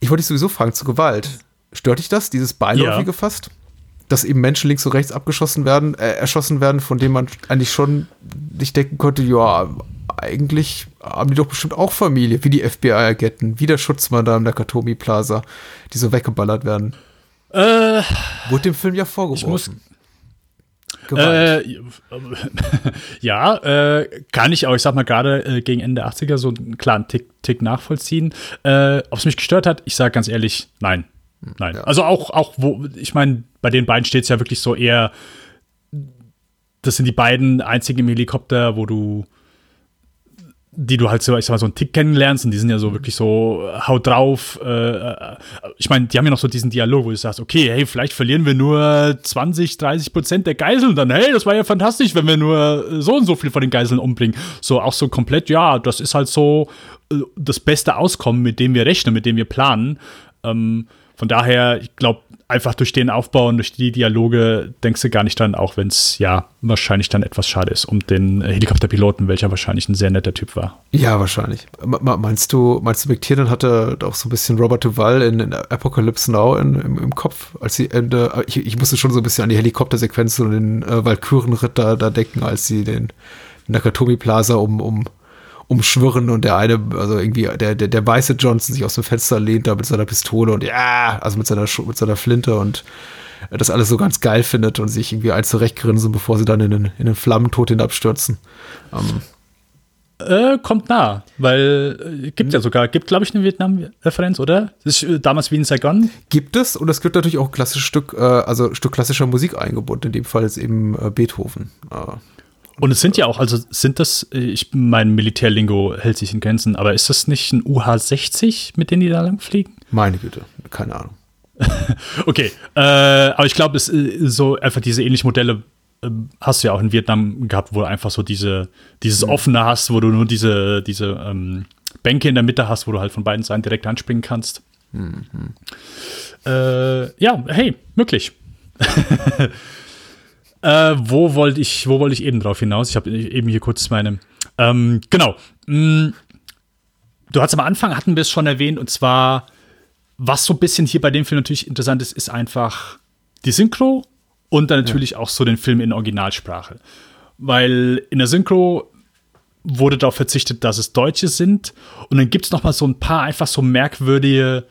Ich wollte dich sowieso fragen, zu Gewalt. Stört dich das, dieses Beiläufige ja. fast? Dass eben Menschen links und rechts abgeschossen werden, äh, erschossen werden, von denen man eigentlich schon nicht denken konnte, ja, eigentlich haben die doch bestimmt auch Familie, wie die FBI-Agenten, wie der Schutzmann da in der Katomi Plaza, die so weggeballert werden. Äh, Wurde dem Film ja vorgeworfen. Äh, ja, äh, kann ich auch, ich sag mal, gerade äh, gegen Ende der 80er so einen klaren Tick, Tick nachvollziehen. Äh, Ob es mich gestört hat, ich sage ganz ehrlich, nein. Nein. Ja. Also auch, auch wo, ich meine, bei den beiden steht es ja wirklich so eher, das sind die beiden einzigen im Helikopter, wo du, die du halt so, ich sag mal, so einen Tick kennenlernst und die sind ja so wirklich so, haut drauf. Äh, ich meine, die haben ja noch so diesen Dialog, wo du sagst, okay, hey, vielleicht verlieren wir nur 20, 30 Prozent der Geiseln dann, hey, das war ja fantastisch, wenn wir nur so und so viel von den Geiseln umbringen. So auch so komplett, ja, das ist halt so äh, das beste Auskommen, mit dem wir rechnen, mit dem wir planen. Ähm, von daher, ich glaube, einfach durch den Aufbau und durch die Dialoge denkst du gar nicht dran, auch wenn es ja wahrscheinlich dann etwas schade ist um den Helikopterpiloten, welcher wahrscheinlich ein sehr netter Typ war. Ja, wahrscheinlich. meinst du, meinst du, McTiernan hatte auch so ein bisschen Robert Duval in, in Apocalypse Now in, im, im, Kopf, als sie Ende, ich, ich, musste schon so ein bisschen an die Helikoptersequenz und den äh, Valkyrenritt da, da denken, als sie den Nakatomi Plaza um, um umschwirren und der eine, also irgendwie der, der, der weiße Johnson sich aus dem Fenster lehnt da mit seiner Pistole und ja, also mit seiner, mit seiner Flinte und das alles so ganz geil findet und sich irgendwie eins zurechtgrinsen, bevor sie dann in den, in den Flammentod hinabstürzen. Ähm. Äh, kommt nah, weil äh, gibt ja sogar, gibt glaube ich eine Vietnam-Referenz, oder? Das ist äh, damals wie in Saigon. Gibt es und es gibt natürlich auch ein klassisches Stück, äh, also Stück klassischer Musik eingebunden, in dem Fall jetzt eben äh, Beethoven. Äh. Und es sind ja auch, also sind das, ich, mein Militärlingo hält sich in Grenzen, aber ist das nicht ein UH-60, mit denen die da lang fliegen? Meine Güte, keine Ahnung. okay, äh, aber ich glaube, es ist so einfach diese ähnlichen Modelle äh, hast du ja auch in Vietnam gehabt, wo du einfach so diese, dieses mhm. offene hast, wo du nur diese, diese ähm, Bänke in der Mitte hast, wo du halt von beiden Seiten direkt anspringen kannst. Mhm. Äh, ja, hey, möglich. Äh, wo wollte ich, wo wollte ich eben drauf hinaus? Ich habe eben hier kurz meine. Ähm, genau. Mm, du hast am Anfang, hatten wir es schon erwähnt, und zwar, was so ein bisschen hier bei dem Film natürlich interessant ist, ist einfach die Synchro und dann natürlich ja. auch so den Film in Originalsprache. Weil in der Synchro wurde darauf verzichtet, dass es Deutsche sind. Und dann gibt es noch mal so ein paar einfach so merkwürdige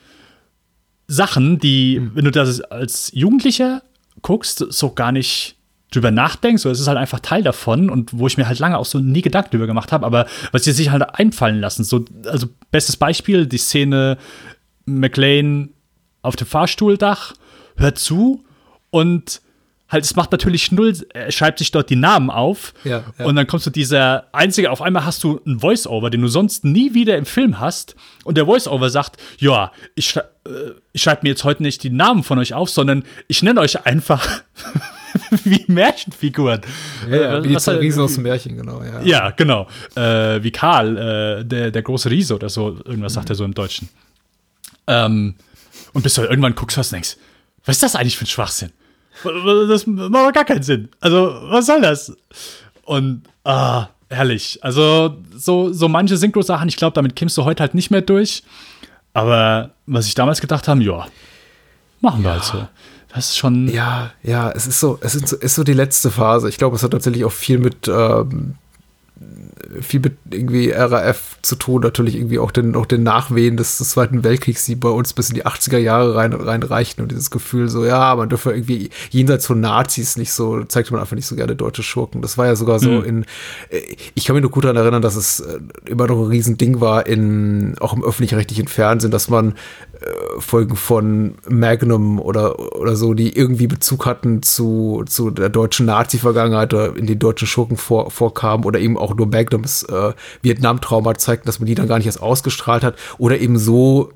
Sachen, die, mhm. wenn du das als Jugendlicher guckst, so gar nicht drüber nachdenkst, so es ist halt einfach Teil davon und wo ich mir halt lange auch so nie Gedanken drüber gemacht habe, aber was sie sich halt einfallen lassen. So, also bestes Beispiel, die Szene McLean auf dem Fahrstuhldach, hört zu und halt, es macht natürlich null, er schreibt sich dort die Namen auf ja, ja. und dann kommst du dieser einzige, auf einmal hast du einen Voice-Over, den du sonst nie wieder im Film hast und der Voice-Over sagt, ja, ich, äh, ich schreibe mir jetzt heute nicht die Namen von euch auf, sondern ich nenne euch einfach wie Märchenfiguren. Ja, ja wie die zwei Riesen aus dem Märchen, genau. Ja, ja genau. Äh, wie Karl, äh, der, der große Riese oder so, irgendwas mhm. sagt er so im Deutschen. Ähm, und bis du irgendwann guckst und denkst, was ist das eigentlich für ein Schwachsinn? Das macht gar keinen Sinn. Also, was soll das? Und, ah, herrlich. Also, so, so manche Synchro-Sachen, ich glaube, damit kimmst du heute halt nicht mehr durch. Aber was ich damals gedacht habe, ja, machen wir ja. halt so. Das ist schon. Ja, ja, es ist so, es ist so, ist so die letzte Phase. Ich glaube, es hat tatsächlich auch viel mit ähm, viel mit irgendwie RAF zu tun, natürlich irgendwie auch den, auch den Nachwehen des, des Zweiten Weltkriegs, die bei uns bis in die 80er Jahre rein, reinreichten und dieses Gefühl so, ja, man dürfe irgendwie jenseits von Nazis nicht so, zeigte man einfach nicht so gerne deutsche Schurken. Das war ja sogar so mhm. in, ich kann mich nur gut daran erinnern, dass es äh, immer noch ein Riesending war in, auch im öffentlich-rechtlichen Fernsehen, dass man äh, Folgen von Magnum oder, oder so, die irgendwie Bezug hatten zu, zu der deutschen Nazi-Vergangenheit oder in den deutschen Schurken vor, vorkamen oder eben auch nur Magnums äh, Vietnam-Trauma zeigten, dass man die dann gar nicht erst ausgestrahlt hat oder eben so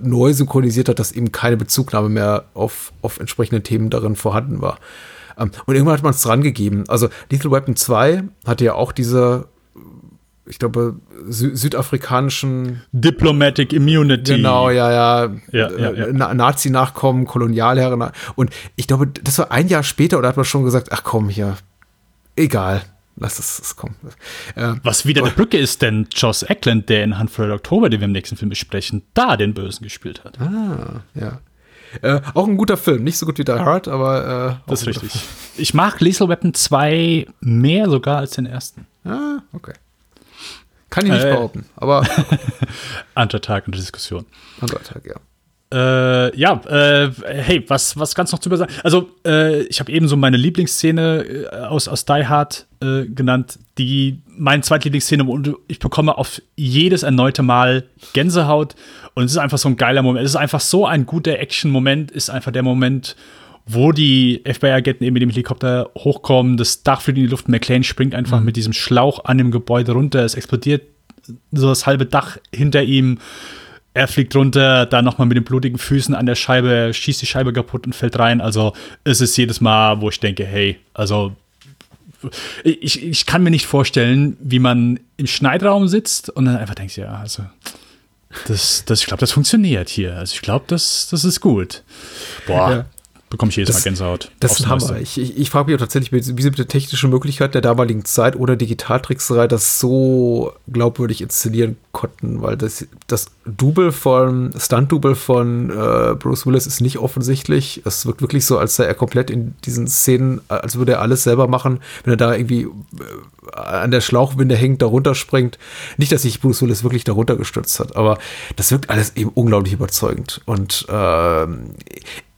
neu synchronisiert hat, dass eben keine Bezugnahme mehr auf, auf entsprechende Themen darin vorhanden war. Ähm, und irgendwann hat man es dran gegeben. Also Lethal Weapon 2 hatte ja auch diese ich glaube, Sü südafrikanischen Diplomatic Immunity. Genau, ja, ja. ja, ja, ja. Na Nazi-Nachkommen, Kolonialherren. Und ich glaube, das war ein Jahr später, oder hat man schon gesagt, ach komm, hier, egal. Lass es, es kommen. Äh, Was wieder eine Brücke ist, denn Joss Eckland, der in for Oktober, den wir im nächsten Film besprechen, da den Bösen gespielt hat. Ah, ja. Äh, auch ein guter Film, nicht so gut wie Die Hard, aber. Äh, das ist richtig. Film. Ich mag Lethal Weapon 2 mehr sogar als den ersten. Ah, okay. Kann ich nicht äh, behaupten, aber. anderer Tag der Diskussion. Anderer Tag, ja. Äh, ja, äh, hey, was, was kannst du noch zu sagen? Also, äh, ich habe eben so meine Lieblingsszene äh, aus, aus Die Hard äh, genannt, die meine Zweitlieblingsszene und ich bekomme auf jedes erneute Mal Gänsehaut und es ist einfach so ein geiler Moment. Es ist einfach so ein guter Action-Moment, ist einfach der Moment, wo die FBI-Agenten eben mit dem Helikopter hochkommen, das Dach fliegt in die Luft, McLean springt einfach mhm. mit diesem Schlauch an dem Gebäude runter, es explodiert so das halbe Dach hinter ihm. Er fliegt runter, dann nochmal mit den blutigen Füßen an der Scheibe, schießt die Scheibe kaputt und fällt rein. Also es ist jedes Mal, wo ich denke, hey, also ich, ich kann mir nicht vorstellen, wie man im Schneidraum sitzt und dann einfach denkt, ja, also das, das, ich glaube, das funktioniert hier. Also ich glaube, das, das ist gut. Boah, ja bekomme ich jedes das, Mal Gänsehaut. Das ist ein Hammer. Ich, ich, ich frage mich auch tatsächlich, wie sie mit der technischen Möglichkeit der damaligen Zeit oder Digitaltrickserei das so glaubwürdig inszenieren konnten, weil das, das Double von, Stunt-Double von äh, Bruce Willis ist nicht offensichtlich. Es wirkt wirklich so, als sei er komplett in diesen Szenen, als würde er alles selber machen, wenn er da irgendwie äh, an der Schlauchwinde hängt, darunter springt. Nicht, dass sich Bruce Willis wirklich darunter gestürzt hat, aber das wirkt alles eben unglaublich überzeugend. Und äh,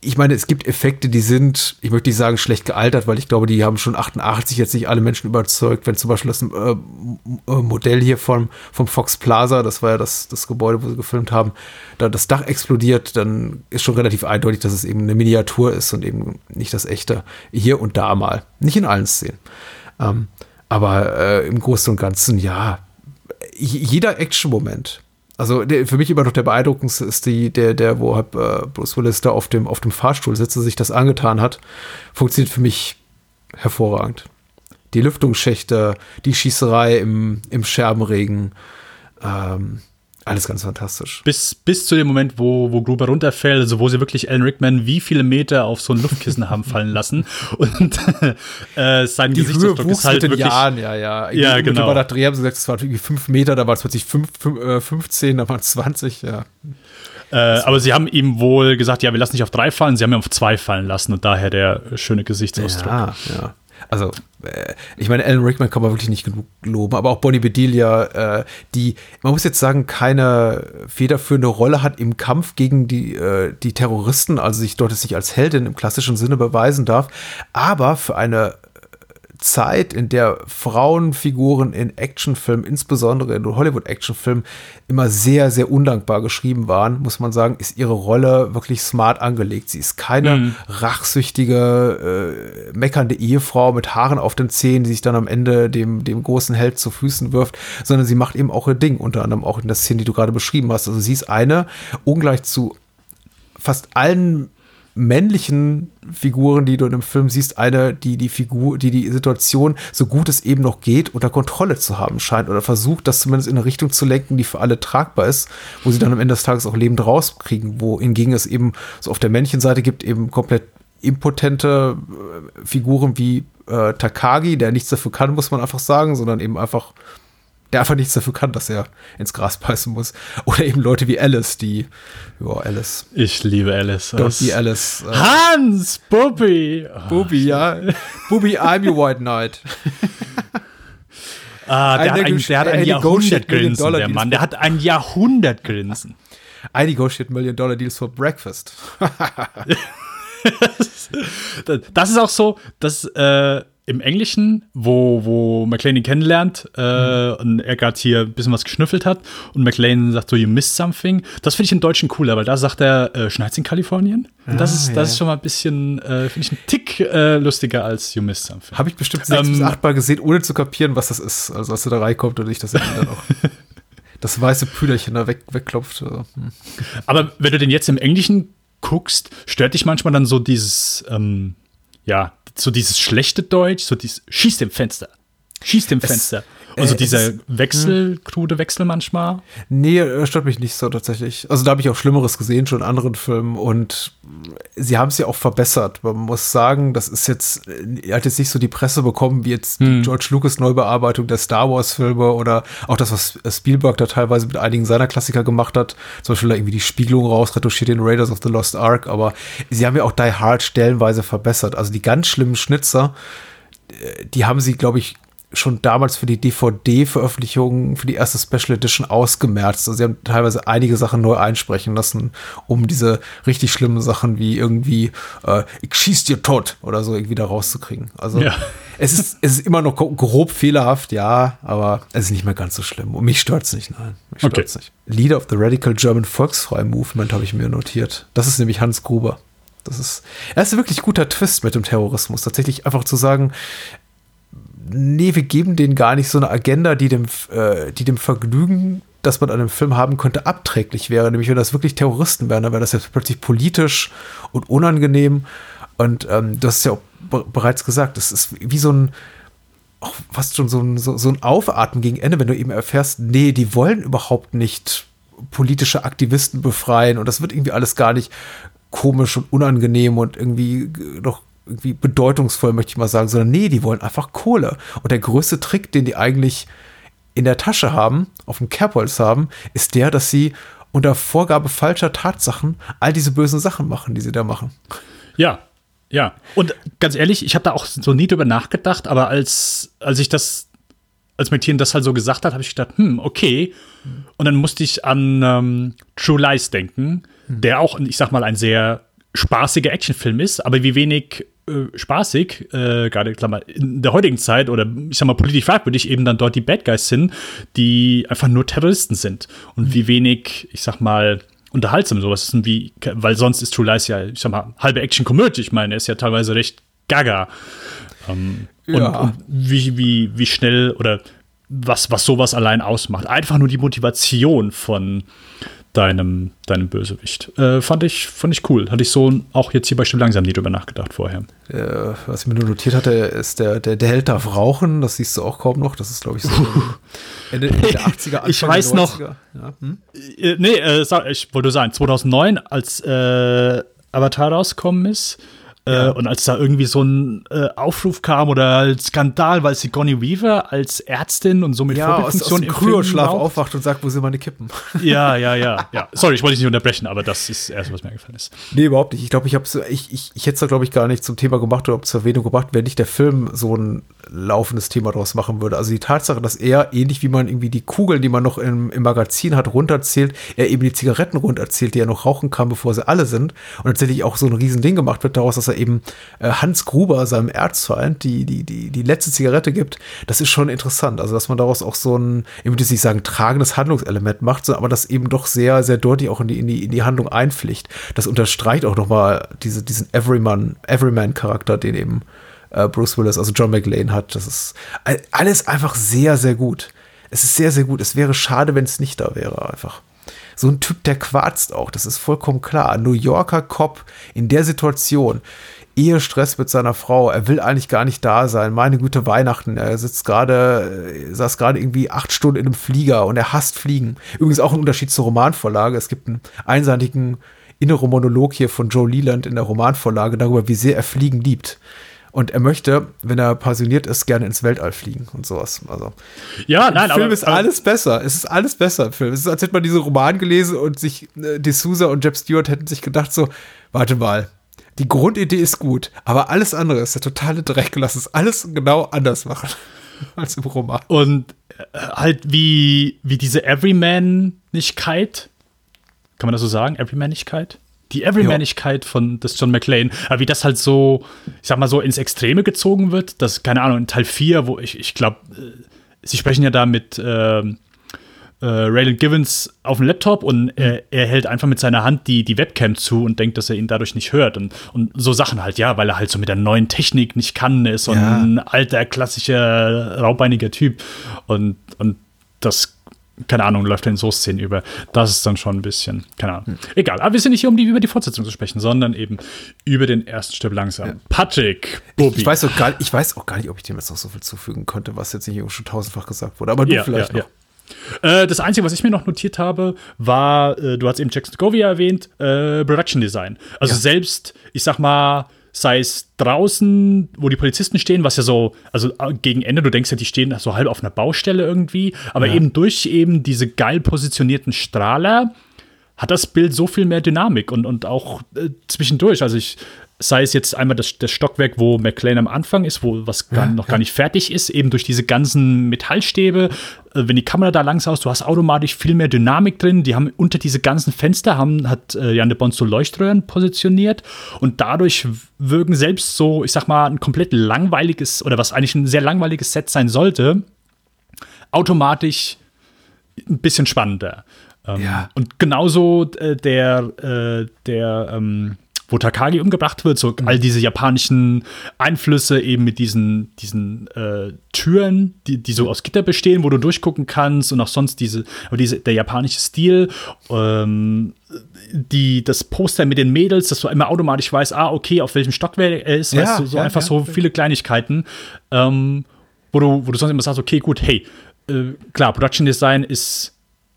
ich meine, es gibt Effekte, die sind, ich möchte nicht sagen schlecht gealtert, weil ich glaube, die haben schon 88 jetzt nicht alle Menschen überzeugt. Wenn zum Beispiel das äh, äh, Modell hier vom, vom Fox Plaza, das war ja das, das Gebäude, wo sie gefilmt haben, da das Dach explodiert, dann ist schon relativ eindeutig, dass es eben eine Miniatur ist und eben nicht das echte. Hier und da mal. Nicht in allen Szenen. Ähm, aber äh, im Großen und Ganzen, ja, jeder Action-Moment, also der, für mich immer noch der beeindruckendste ist die, der, der, wo halt, äh, Bruce Willis da auf dem, auf dem Fahrstuhl sitzt und sich das angetan hat, funktioniert für mich hervorragend. Die Lüftungsschächte, die Schießerei im, im Scherbenregen, ähm, alles ganz fantastisch. Bis, bis zu dem Moment, wo, wo Gruber runterfällt, also wo sie wirklich Alan Rickman wie viele Meter auf so ein Luftkissen haben fallen lassen. Und äh, sein Die Gesichtsausdruck ist halt mit wirklich. Jahren, ja, ja. Ja, genau. Nach Dreh haben sie gesagt, es waren irgendwie fünf Meter, da war es plötzlich fünf, fünf, äh, 15, da waren es 20, ja. Äh, aber sie haben ihm wohl gesagt, ja, wir lassen nicht auf drei fallen, sie haben ihn auf zwei fallen lassen und daher der schöne Gesichtsausdruck. Ja, ja. Also ich meine, Alan Rickman kann man wirklich nicht genug loben, aber auch Bonnie Bedelia, äh, die, man muss jetzt sagen, keine federführende Rolle hat im Kampf gegen die, äh, die Terroristen, also sich dort sich als Heldin im klassischen Sinne beweisen darf, aber für eine Zeit, in der Frauenfiguren in Actionfilmen, insbesondere in Hollywood-Actionfilmen, immer sehr, sehr undankbar geschrieben waren, muss man sagen, ist ihre Rolle wirklich smart angelegt. Sie ist keine mhm. rachsüchtige, äh, meckernde Ehefrau mit Haaren auf den Zähnen, die sich dann am Ende dem, dem großen Held zu Füßen wirft, sondern sie macht eben auch ihr Ding, unter anderem auch in der Szene, die du gerade beschrieben hast. Also sie ist eine, ungleich zu fast allen männlichen Figuren, die du in dem Film siehst, eine, die die Figur, die die Situation, so gut es eben noch geht, unter Kontrolle zu haben scheint oder versucht, das zumindest in eine Richtung zu lenken, die für alle tragbar ist, wo sie dann am Ende des Tages auch lebend rauskriegen, wo hingegen es eben so auf der männlichen Seite gibt eben komplett impotente äh, Figuren wie äh, Takagi, der nichts dafür kann, muss man einfach sagen, sondern eben einfach der einfach nichts dafür kann, dass er ins Gras beißen muss. Oder eben Leute wie Alice, die, ja, Alice. Ich liebe Alice. Be Alice. Äh, Hans, Bubby. Bubby, ja. Bubby, I'm your white knight. Ah, der, hat ein, der hat ein Jahrhundertgrinsen, der Mann. Der hat ein Jahrhundertgrinsen. I negotiate Million Dollar Deals for Breakfast. das ist auch so, dass äh, im Englischen, wo, wo McLean ihn kennenlernt äh, mhm. und er gerade hier ein bisschen was geschnüffelt hat und McLean sagt so, you missed something. Das finde ich im Deutschen cooler, weil da sagt er, äh, schneit's in Kalifornien? Und das, ah, ist, das ist schon mal ein bisschen, äh, finde ich, ein Tick äh, lustiger als you missed something. Habe ich bestimmt sechs ähm, bis acht Mal gesehen, ohne zu kapieren, was das ist. Also als er da reinkommt und ich das dann auch das weiße Püderchen da weg, wegklopft. Also, hm. Aber wenn du den jetzt im Englischen guckst, stört dich manchmal dann so dieses, ähm, ja, so dieses schlechte Deutsch, so dieses Schieß dem Fenster. Schieß dem Fenster. Es, und so äh, dieser Wechsel, krude Wechsel manchmal? Nee, stört mich nicht so tatsächlich. Also da habe ich auch Schlimmeres gesehen, schon in anderen Filmen. Und sie haben es ja auch verbessert. Man muss sagen, das ist jetzt, er hat jetzt nicht so die Presse bekommen, wie jetzt hm. die George Lucas Neubearbeitung der Star Wars Filme oder auch das, was Spielberg da teilweise mit einigen seiner Klassiker gemacht hat. Zum Beispiel da irgendwie die Spiegelung raus, retuschiert in Raiders of the Lost Ark. Aber sie haben ja auch Die Hard stellenweise verbessert. Also die ganz schlimmen Schnitzer, äh, die haben sie, glaube ich, schon damals für die DVD-Veröffentlichung, für die erste Special Edition ausgemerzt. Also sie haben teilweise einige Sachen neu einsprechen lassen, um diese richtig schlimmen Sachen wie irgendwie äh, ich schieß dir tot oder so irgendwie da rauszukriegen. Also ja. es, ist, es ist immer noch grob fehlerhaft, ja, aber es ist nicht mehr ganz so schlimm. Und mich stört es nicht, nein. Mich stört's okay. nicht. Leader of the Radical German Volksfrei Movement habe ich mir notiert. Das ist nämlich Hans Gruber. Das ist, er ist ein wirklich guter Twist mit dem Terrorismus. Tatsächlich einfach zu sagen, nee, wir geben denen gar nicht so eine Agenda, die dem, äh, die dem Vergnügen, das man an einem Film haben könnte, abträglich wäre. Nämlich, wenn das wirklich Terroristen wären, dann wäre das jetzt plötzlich politisch und unangenehm. Und ähm, du hast ja auch bereits gesagt, das ist wie so ein, auch fast schon so ein, so, so ein Aufatmen gegen Ende, wenn du eben erfährst, nee, die wollen überhaupt nicht politische Aktivisten befreien und das wird irgendwie alles gar nicht komisch und unangenehm und irgendwie doch irgendwie bedeutungsvoll, möchte ich mal sagen, sondern nee, die wollen einfach Kohle. Und der größte Trick, den die eigentlich in der Tasche haben, auf dem Kerbholz haben, ist der, dass sie unter Vorgabe falscher Tatsachen all diese bösen Sachen machen, die sie da machen. Ja, ja. Und ganz ehrlich, ich habe da auch so nie drüber nachgedacht, aber als, als ich das, als Martin das halt so gesagt hat, habe ich gedacht, hm, okay. Und dann musste ich an ähm, True Lies denken, hm. der auch, ich sag mal, ein sehr spaßiger Actionfilm ist, aber wie wenig äh, spaßig, äh, gerade Klammer, in der heutigen Zeit oder ich sag mal politisch fragwürdig eben dann dort die Bad Guys sind, die einfach nur Terroristen sind und mhm. wie wenig, ich sag mal, unterhaltsam sowas ist wie, weil sonst ist True Lies ja, ich sag mal, halbe Action-Komödie. Ich meine, er ist ja teilweise recht gaga. Ähm, ja. und, und wie, wie, wie schnell oder was, was sowas allein ausmacht. Einfach nur die Motivation von deinem, deinem Bösewicht. Äh, fand, ich, fand ich cool. Hatte ich so auch jetzt hier bei Stimmt langsam nie drüber nachgedacht vorher. Äh, was ich mir nur notiert hatte, ist der, der, der Held darf rauchen. Das siehst du auch kaum noch. Das ist, glaube ich, so Ende, Ende der 80er, Anfang Ich weiß noch. Ja. Hm? Äh, nee, äh, ich wollte sagen, 2009, als äh, Avatar rausgekommen ist, Äh, und als da irgendwie so ein äh, Aufruf kam oder ein Skandal, weil Sigourney Weaver als Ärztin und so mit ja, Vorbildfunktion im Kryoschlaf aufwacht und sagt, wo sind meine Kippen? Ja, ja, ja, ja. Sorry, ich wollte dich nicht unterbrechen, aber das ist erst, was mir gefallen ist. Nee, überhaupt nicht. Ich glaube, ich habe ich, ich, ich hätte es da, glaube ich, gar nicht zum Thema gemacht oder zur Erwähnung gemacht, wenn nicht der Film so ein laufendes Thema draus machen würde. Also die Tatsache, dass er, ähnlich wie man irgendwie die Kugeln, die man noch im, im Magazin hat, runterzählt, er eben die Zigaretten runterzählt, die er noch rauchen kann, bevor sie alle sind. Und tatsächlich auch so ein Riesending gemacht wird daraus, dass er eben äh, Hans Gruber, seinem Erzfeind, die, die, die, die letzte Zigarette gibt. Das ist schon interessant. Also, dass man daraus auch so ein, ich würde nicht sagen, tragendes Handlungselement macht, aber das eben doch sehr, sehr deutlich auch in die, in die, in die Handlung einpflicht. Das unterstreicht auch nochmal diese, diesen Everyman, Everyman-Charakter, den eben äh, Bruce Willis, also John McLean hat. Das ist alles einfach sehr, sehr gut. Es ist sehr, sehr gut. Es wäre schade, wenn es nicht da wäre, einfach. So ein Typ, der quarzt auch, das ist vollkommen klar. Ein New Yorker Cop in der Situation, Ehestress mit seiner Frau, er will eigentlich gar nicht da sein. Meine gute Weihnachten, er sitzt gerade, äh, saß gerade irgendwie acht Stunden in einem Flieger und er hasst Fliegen. Übrigens auch ein Unterschied zur Romanvorlage. Es gibt einen einseitigen inneren Monolog hier von Joe Leland in der Romanvorlage darüber, wie sehr er Fliegen liebt. Und er möchte, wenn er passioniert ist, gerne ins Weltall fliegen und sowas. Also, ja, nein, Film aber, ist alles besser. Es ist alles besser im Film. Es ist, als hätte man diesen Roman gelesen und sich äh, D'Souza und Jeb Stewart hätten sich gedacht so, warte mal, die Grundidee ist gut, aber alles andere ist der totale Dreck. Lass es alles genau anders machen als im Roman. Und äh, halt wie, wie diese Everymanigkeit, kann man das so sagen? Everymanigkeit? Die Everymanigkeit von des John McClane, aber wie das halt so, ich sag mal so ins Extreme gezogen wird, das, keine Ahnung, in Teil 4, wo ich, ich glaube, äh, sie sprechen ja da mit äh, äh, Raylan Givens auf dem Laptop und er, er, hält einfach mit seiner Hand die, die Webcam zu und denkt, dass er ihn dadurch nicht hört. Und, und so Sachen halt, ja, weil er halt so mit der neuen Technik nicht kann, ist so ja. ein alter, klassischer, raubeiniger Typ. Und, und das keine Ahnung, läuft in so Szenen über. Das ist dann schon ein bisschen, keine Ahnung. Hm. Egal, aber wir sind nicht hier, um die, über die Fortsetzung zu sprechen, sondern eben über den ersten Stück langsam. Ja. Patrick, Bobby. Ich, ich, weiß auch gar, ich weiß auch gar nicht, ob ich dem jetzt noch so viel zufügen konnte, was jetzt nicht schon tausendfach gesagt wurde, aber du ja, vielleicht ja, noch. Äh, das Einzige, was ich mir noch notiert habe, war, äh, du hast eben Jackson Govia erwähnt, äh, Production Design. Also selbst, ich sag mal, sei es draußen, wo die Polizisten stehen, was ja so, also äh, gegen Ende, du denkst ja, die stehen so halb auf einer Baustelle irgendwie, aber ja. eben durch eben diese geil positionierten Strahler hat das Bild so viel mehr Dynamik und, und auch äh, zwischendurch. Also ich sei es jetzt einmal das, das Stockwerk, wo McLean am Anfang ist, wo was ja, noch ja. gar nicht fertig ist, eben durch diese ganzen Metallstäbe. Äh, wenn die Kamera da langsam ist, du hast automatisch viel mehr Dynamik drin. Die haben unter diese ganzen Fenster haben, hat äh, Jan de Bond so Leuchtröhren positioniert und dadurch wirken selbst so, ich sag mal, ein komplett langweiliges oder was eigentlich ein sehr langweiliges Set sein sollte, automatisch ein bisschen spannender. Ähm, ja. Und genauso äh, der, äh, der ähm, wo Takagi umgebracht wird, so mhm. all diese japanischen Einflüsse eben mit diesen, diesen äh, Türen, die, die so aus Gitter bestehen, wo du durchgucken kannst und auch sonst diese, aber diese, der japanische Stil, ähm, die, das Poster mit den Mädels, dass du immer automatisch weißt, ah, okay, auf welchem Stockwerk er ist, ja, weißt du, so ja, einfach ja. so viele Kleinigkeiten, ähm, wo du, wo du sonst immer sagst, okay, gut, hey, äh, klar, Production Design ist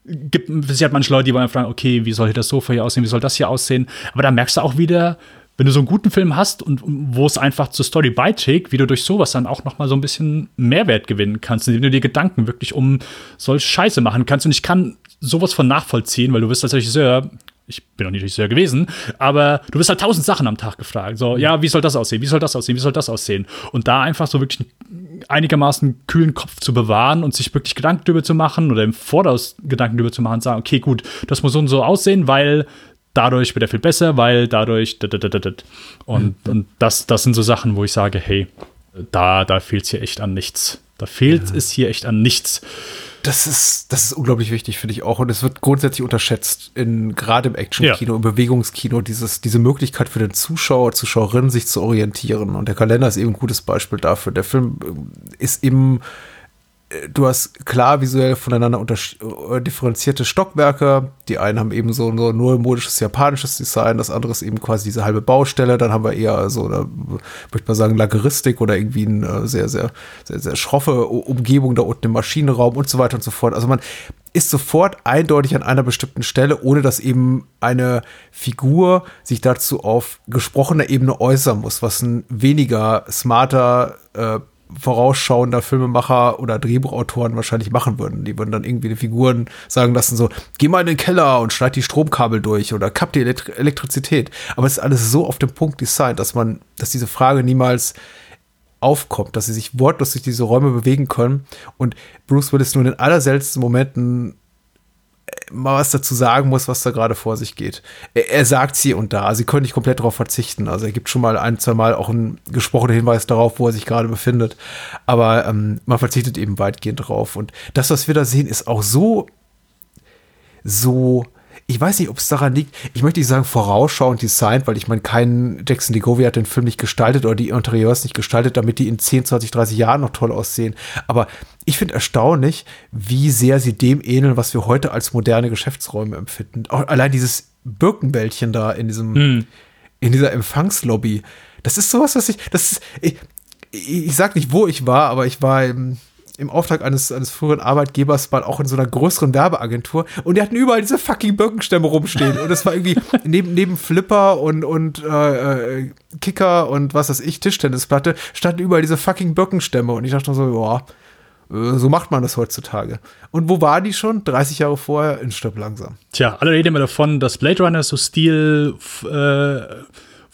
gibt, es hat manche Leute, die wollen fragen, okay, wie soll hier das Sofa hier aussehen, wie soll das hier aussehen? Aber da merkst du auch wieder, wenn du so einen guten Film hast und wo es einfach zur Story beiträgt, wie du durch sowas dann auch noch mal so ein bisschen Mehrwert gewinnen kannst, indem du dir Gedanken wirklich um solche Scheiße machen kannst. Und ich kann sowas von nachvollziehen, weil du bist als Regisseur, ich bin noch nicht Regisseur gewesen, aber du wirst halt tausend Sachen am Tag gefragt. So, ja, wie soll das aussehen? Wie soll das aussehen? Wie soll das aussehen? Und da einfach so wirklich einigermaßen kühlen Kopf zu bewahren und sich wirklich Gedanken darüber zu machen oder im Voraus Gedanken darüber zu machen und sagen, okay, gut, das muss so und so aussehen, weil dadurch wird er viel besser, weil dadurch und, mhm. und das, das sind so Sachen, wo ich sage, hey, da, da fehlt es hier echt an nichts. Da fehlt ja. es hier echt an nichts das ist, das ist unglaublich wichtig, finde ich auch. Und es wird grundsätzlich unterschätzt, in, gerade im Action-Kino, ja. im Bewegungskino, dieses, diese Möglichkeit für den Zuschauer, Zuschauerin, sich zu orientieren. Und der Kalender ist eben ein gutes Beispiel dafür. Der Film ist eben du hast klar visuell voneinander äh, differenzierte Stockwerke. Die einen haben eben so nur, nur modisches japanisches Design, das andere ist eben quasi diese halbe Baustelle. Dann haben wir eher so, da möchte man sagen, Lageristik oder irgendwie eine sehr, sehr, sehr, sehr schroffe Umgebung da unten im Maschinenraum und so weiter und so fort. Also man ist sofort eindeutig an einer bestimmten Stelle, ohne dass eben eine Figur sich dazu auf gesprochener Ebene äußern muss, was ein weniger smarter äh, vorausschauender Filmemacher oder Drehbuchautoren wahrscheinlich machen würden. Die würden dann irgendwie die Figuren sagen lassen, so, geh mal in den Keller und schneid die Stromkabel durch oder kapp die Elektri Elektrizität. Aber es ist alles so auf dem Punkt designt, dass man, dass diese Frage niemals aufkommt, dass sie sich wortlos durch diese Räume bewegen können und Bruce Willis nur in den allerseltensten Momenten mal was dazu sagen muss, was da gerade vor sich geht. Er, er sagt es hier und da. Sie können nicht komplett darauf verzichten. Also er gibt schon mal ein, zwei Mal auch einen gesprochenen Hinweis darauf, wo er sich gerade befindet. Aber ähm, man verzichtet eben weitgehend drauf. Und das, was wir da sehen, ist auch so, so ich weiß nicht, ob es daran liegt, ich möchte nicht sagen vorausschauend designt, weil ich meine, kein Jackson DeGovey hat den Film nicht gestaltet oder die Interieurs nicht gestaltet, damit die in 10, 20, 30 Jahren noch toll aussehen. Aber ich finde erstaunlich, wie sehr sie dem ähneln, was wir heute als moderne Geschäftsräume empfinden. Auch allein dieses Birkenbällchen da in diesem, hm. in dieser Empfangslobby. Das ist sowas, was ich, das ist, ich, ich sag nicht, wo ich war, aber ich war im, im Auftrag eines, eines früheren Arbeitgebers mal auch in so einer größeren Werbeagentur und die hatten überall diese fucking Birkenstämme rumstehen und es war irgendwie neben, neben Flipper und, und äh, äh, Kicker und was weiß ich, Tischtennisplatte, standen überall diese fucking Birkenstämme und ich dachte so, ja, äh, so macht man das heutzutage. Und wo war die schon? 30 Jahre vorher in Stopp langsam. Tja, alle reden immer davon, dass Blade Runner so Stil äh,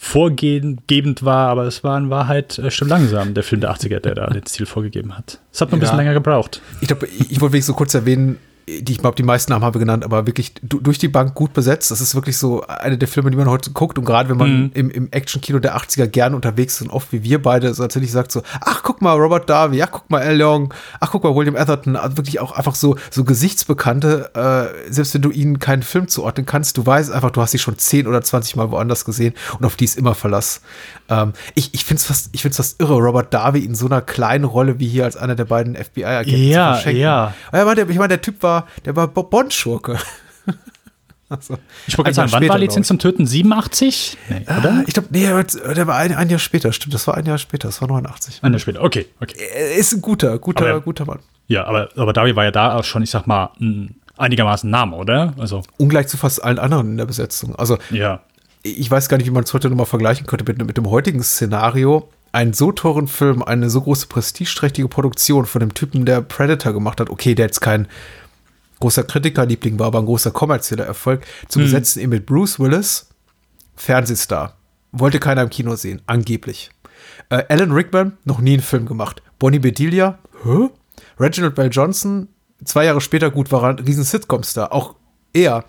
vorgebend war, aber es war in Wahrheit äh, schon langsam der Film der 80er, der da den Stil vorgegeben hat. Es hat noch ein ja. bisschen länger gebraucht. Ich glaube, ich, ich wollte wirklich so kurz erwähnen, die ich glaube, die meisten Namen habe genannt, aber wirklich durch die Bank gut besetzt. Das ist wirklich so eine der Filme, die man heute guckt. Und gerade wenn man mhm. im, im Action-Kino der 80er gerne unterwegs ist und oft wie wir beide so natürlich sagt so, ach, guck mal, Robert Darby, ach, guck mal, Al Young, ach, guck mal, William Atherton. Also wirklich auch einfach so, so Gesichtsbekannte, äh, selbst wenn du ihnen keinen Film zuordnen kannst, du weißt einfach, du hast sie schon 10 oder 20 Mal woanders gesehen und auf die ist immer Verlass. Ähm, ich ich finde es fast, fast irre, Robert Darby in so einer kleinen Rolle wie hier als einer der beiden FBI-Agenten ja, zu verschenken. Ja, ja. Ich meine, der Typ war, der war Bond-Schurke. Also, ich wollte sagen, wann war Lizenz zum Töten? 87? Nee, ah, oder? Ich glaube, nee, der war ein, ein, Jahr später. Stimmt, das war ein Jahr später. Das war 89. Ein Jahr später, okay. okay. Er ist ein guter, guter, aber, guter Mann. Ja, aber, aber Darby war ja da auch schon, ich sag mal, ein einigermaßen Name, oder? Also. Ungleich zu fast allen anderen in der Besetzung. Also, ja ich weiß gar nicht, wie man es heute nochmal vergleichen könnte mit, mit dem heutigen Szenario. Einen so teuren Film, eine so große prestigeträchtige Produktion von dem Typen, der Predator gemacht hat. Okay, der jetzt kein großer Kritikerliebling war, aber ein großer kommerzieller Erfolg. Zu hm. besetzen eben mit Bruce Willis, Fernsehstar. Wollte keiner im Kino sehen, angeblich. Äh, Alan Rickman, noch nie einen Film gemacht. Bonnie Bedelia, hä? Reginald Bell Johnson, zwei Jahre später, gut, war ein riesen Sitcom-Star. Auch er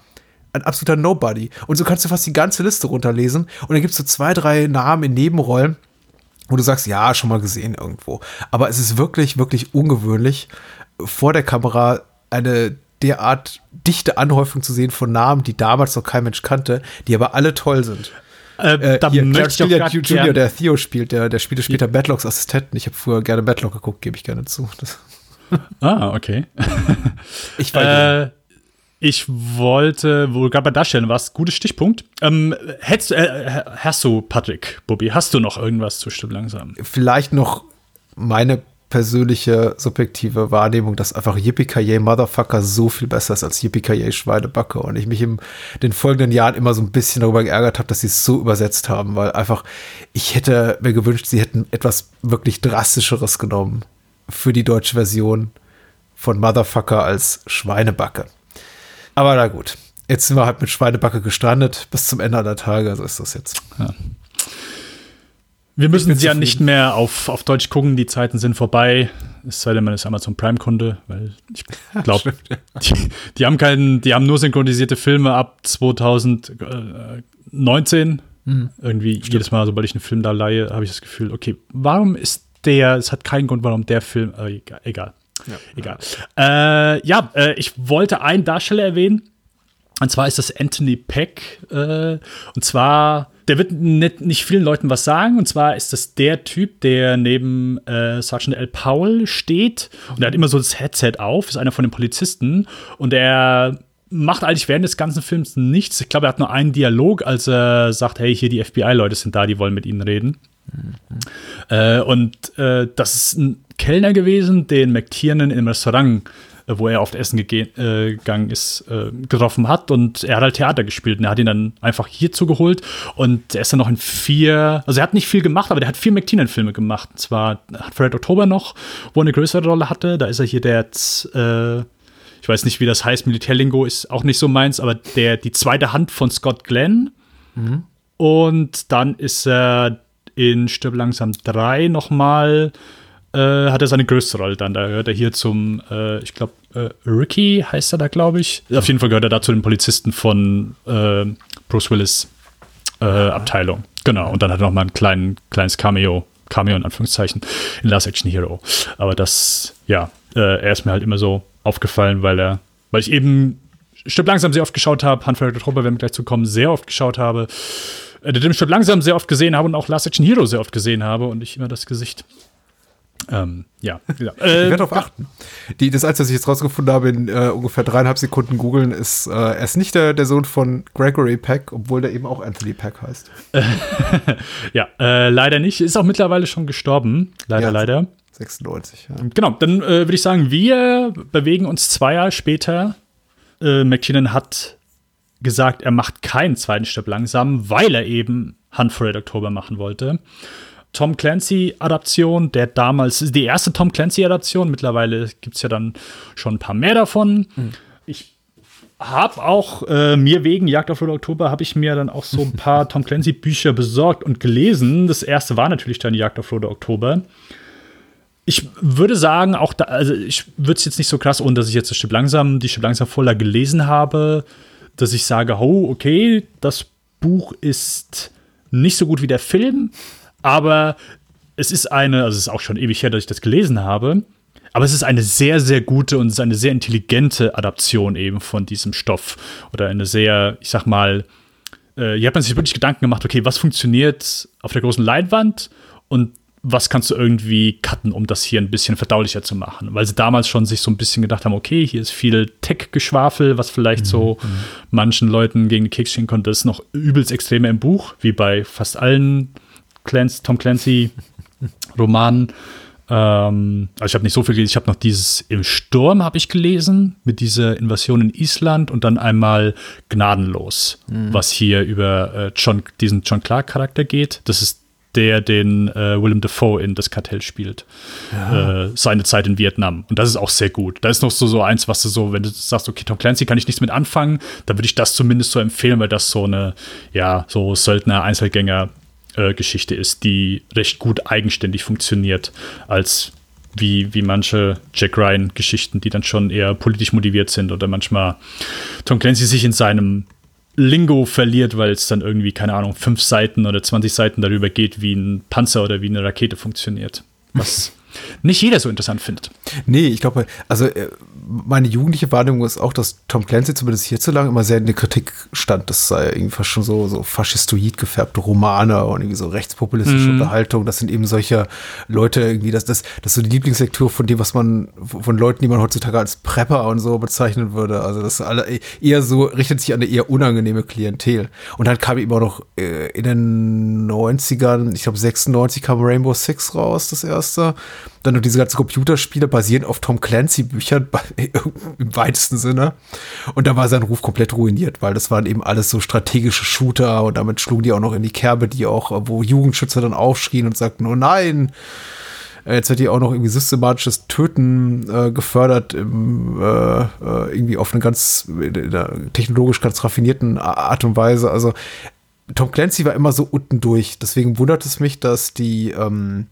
ein absoluter Nobody. Und so kannst du fast die ganze Liste runterlesen. Und dann gibt es so zwei, drei Namen in Nebenrollen, wo du sagst, ja, schon mal gesehen irgendwo. Aber es ist wirklich, wirklich ungewöhnlich, vor der Kamera eine derart dichte Anhäufung zu sehen von Namen, die damals noch kein Mensch kannte, die aber alle toll sind. Äh, äh, hier, Clark Junior, Junior der Theo spielt, der, der spielte später Badlocks Assistenten. Ich habe früher gerne Badlock geguckt, gebe ich gerne zu. Das ah, okay. ich war äh, ich wollte wohl gerade bei Darstellen was, gutes Stichpunkt. Ähm, hättest, äh, hast du, Patrick, Bobby, hast du noch irgendwas zu Stimmt langsam? Vielleicht noch meine persönliche subjektive Wahrnehmung, dass einfach Yippie Motherfucker so viel besser ist als Yippie Schweinebacke und ich mich in den folgenden Jahren immer so ein bisschen darüber geärgert habe, dass sie es so übersetzt haben, weil einfach ich hätte mir gewünscht, sie hätten etwas wirklich drastischeres genommen für die deutsche Version von Motherfucker als Schweinebacke. Aber na gut. Jetzt sind wir halt mit Schweinebacke gestrandet bis zum Ende der Tage. So ist das jetzt. Ja. Wir müssen sie ja nicht mehr auf, auf Deutsch gucken. Die Zeiten sind vorbei. Es sei denn, man ist Amazon Prime-Kunde, weil ich glaube, die, die, haben keinen, die haben nur synchronisierte Filme ab 2019. Mhm. Irgendwie Stimmt. jedes Mal, sobald ich einen Film da leihe, habe ich das Gefühl, okay, warum ist der, es hat keinen Grund, warum der Film, äh, egal. Ja. Egal. Äh, ja, äh, ich wollte einen Darsteller erwähnen, Und zwar ist das Anthony Peck. Äh, und zwar, der wird nicht, nicht vielen Leuten was sagen. Und zwar ist das der Typ, der neben äh, Sergeant L. Powell steht. Und er hat immer so das Headset auf, ist einer von den Polizisten. Und er macht eigentlich während des ganzen Films nichts. Ich glaube, er hat nur einen Dialog, als er sagt, hey, hier die FBI-Leute sind da, die wollen mit ihnen reden. Mhm. Äh, und äh, das ist ein Kellner gewesen, den McTiernan im Restaurant wo er oft essen äh, gegangen ist, äh, getroffen hat. Und er hat halt Theater gespielt und er hat ihn dann einfach hierzu geholt. Und er ist dann noch in vier, also er hat nicht viel gemacht, aber der hat vier McTiernan-Filme gemacht. Und zwar hat Fred Oktober noch, wo er eine größere Rolle hatte. Da ist er hier der, äh, ich weiß nicht, wie das heißt, Militärlingo ist auch nicht so meins, aber der, die zweite Hand von Scott Glenn. Mhm. Und dann ist er in Stirb langsam 3 nochmal äh, hat er seine größte Rolle dann. Da gehört er hier zum, äh, ich glaube, äh, Ricky heißt er da, glaube ich. Auf jeden Fall gehört er da zu den Polizisten von äh, Bruce Willis äh, Abteilung. Genau. Und dann hat er noch mal ein klein, kleines Cameo, Cameo in Anführungszeichen, in Last Action Hero. Aber das, ja, äh, er ist mir halt immer so aufgefallen, weil er, weil ich eben Stück langsam sehr oft geschaut habe, Handwerker Truppe, wenn wir gleich zu kommen, sehr oft geschaut habe, äh, den Stück langsam sehr oft gesehen habe und auch Last Action Hero sehr oft gesehen habe und ich immer das Gesicht ähm, ja, ja. ich werde darauf achten. Die, das Einzige, was ich jetzt rausgefunden habe, in äh, ungefähr dreieinhalb Sekunden googeln, ist, äh, er ist nicht der, der Sohn von Gregory Peck, obwohl der eben auch Anthony Peck heißt. ja, äh, leider nicht. Ist auch mittlerweile schon gestorben. Leider, ja, leider. 96, ja. Genau, dann äh, würde ich sagen, wir bewegen uns zwei Jahre später. Äh, McKinnon hat gesagt, er macht keinen zweiten Stück langsam, weil er eben Hunt for Red October machen wollte. Tom Clancy-Adaption, der damals, die erste Tom Clancy-Adaption, mittlerweile gibt es ja dann schon ein paar mehr davon. Mhm. Ich habe auch äh, mir wegen Jagd auf Rote Oktober habe ich mir dann auch so ein paar Tom Clancy Bücher besorgt und gelesen. Das erste war natürlich dann Jagd auf Rote Oktober. Ich würde sagen, auch da, also ich würde es jetzt nicht so krass, ohne dass ich jetzt das Stück langsam, die Stück langsam voller gelesen habe, dass ich sage, oh, okay, das Buch ist nicht so gut wie der Film, aber es ist eine, also es ist auch schon ewig her, dass ich das gelesen habe, aber es ist eine sehr, sehr gute und es ist eine sehr intelligente Adaption eben von diesem Stoff. Oder eine sehr, ich sag mal, äh, hier hat man sich wirklich Gedanken gemacht, okay, was funktioniert auf der großen Leinwand und was kannst du irgendwie cutten, um das hier ein bisschen verdaulicher zu machen? Weil sie damals schon sich so ein bisschen gedacht haben, okay, hier ist viel Tech-Geschwafel, was vielleicht mhm. so mhm. manchen Leuten gegen die Keks stehen konnte. Das ist noch übelst extremer im Buch, wie bei fast allen Clancy, Tom Clancy Roman. Ähm, also ich habe nicht so viel gelesen. Ich habe noch dieses Im Sturm habe ich gelesen mit dieser Invasion in Island und dann einmal Gnadenlos, mhm. was hier über äh, John, diesen John Clark Charakter geht. Das ist der den äh, Willem Dafoe in das Kartell spielt. Ja. Äh, seine Zeit in Vietnam. Und das ist auch sehr gut. Da ist noch so, so eins, was du so, wenn du sagst, okay, Tom Clancy kann ich nichts mit anfangen, dann würde ich das zumindest so empfehlen, weil das so eine, ja, so Söldner-Einzelgänger äh, Geschichte ist, die recht gut eigenständig funktioniert, als wie, wie manche Jack Ryan-Geschichten, die dann schon eher politisch motiviert sind oder manchmal Tom Clancy sich in seinem Lingo verliert, weil es dann irgendwie, keine Ahnung, fünf Seiten oder 20 Seiten darüber geht, wie ein Panzer oder wie eine Rakete funktioniert. Was nicht jeder so interessant findet. Nee, ich glaube, also äh, meine jugendliche Wahrnehmung ist auch, dass Tom Clancy zumindest hierzulang immer sehr in der Kritik stand. Das sei irgendwie fast schon so, so faschistoid gefärbte Romane und irgendwie so rechtspopulistische mhm. Unterhaltung. Das sind eben solche Leute irgendwie, das, das, das ist so die Lieblingslektüre von dem, was man, von Leuten, die man heutzutage als Prepper und so bezeichnen würde. Also das ist alle eher so, richtet sich an eine eher unangenehme Klientel. Und dann kam eben auch noch äh, in den 90ern, ich glaube 96 kam Rainbow Six raus, das erste. Dann diese ganzen Computerspiele basieren auf Tom Clancy-Büchern im weitesten Sinne. Und da war sein Ruf komplett ruiniert, weil das waren eben alles so strategische Shooter und damit schlugen die auch noch in die Kerbe, die auch, wo Jugendschützer dann aufschrien und sagten, oh nein, Jetzt wird hier auch noch irgendwie systematisches Töten äh, gefördert, im, äh, äh irgendwie auf eine ganz technologisch ganz raffinierten Art und Weise. Also Tom Clancy war immer so unten durch. Deswegen wundert es mich, dass die, ähm,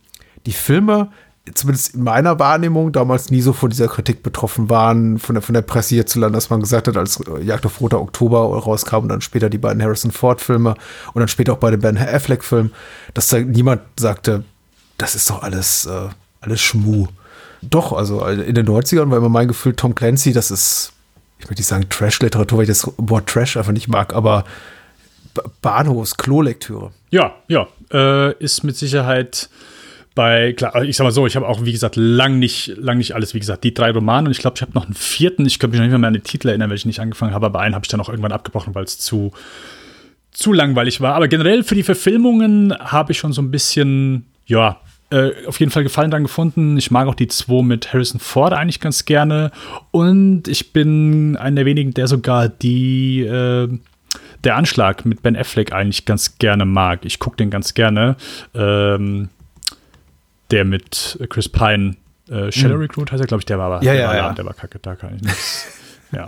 die Filme zumindest in meiner Wahrnehmung damals nie so von dieser Kritik betroffen waren, von der, von der Presse hierzulande, dass man gesagt hat, als Jagd auf Roter Oktober rauskam und dann später die beiden Harrison Ford-Filme und dann später auch bei den Ben Affleck-Filmen, dass da niemand sagte, das ist doch alles, äh, alles Schmu. Doch, also in den 90ern war immer mein Gefühl, Tom Clancy, das ist ich möchte nicht sagen Trash-Literatur, weil ich das Wort Trash einfach nicht mag, aber Bahnhofs-Klolektüre. Ja, ja, äh, ist mit Sicherheit bei, klar, ich sag mal so, ich habe auch, wie gesagt, lang nicht, lang nicht alles, wie gesagt, die drei Romane und ich glaube, ich habe noch einen vierten, ich könnte mich noch nicht mehr an den Titel erinnern, welchen ich angefangen habe, aber einen habe ich dann auch irgendwann abgebrochen, weil es zu, zu langweilig war. Aber generell für die Verfilmungen habe ich schon so ein bisschen, ja, äh, auf jeden Fall Gefallen dran gefunden. Ich mag auch die zwei mit Harrison Ford eigentlich ganz gerne. Und ich bin einer der wenigen, der sogar die, äh, der Anschlag mit Ben Affleck eigentlich ganz gerne mag. Ich gucke den ganz gerne. Ähm, der mit Chris Pine, äh, Shadow mhm. Recruit heißt er, glaube ich, der war aber. Ja, der ja, war, ja. Der war kacke, da kann ich nichts. ja.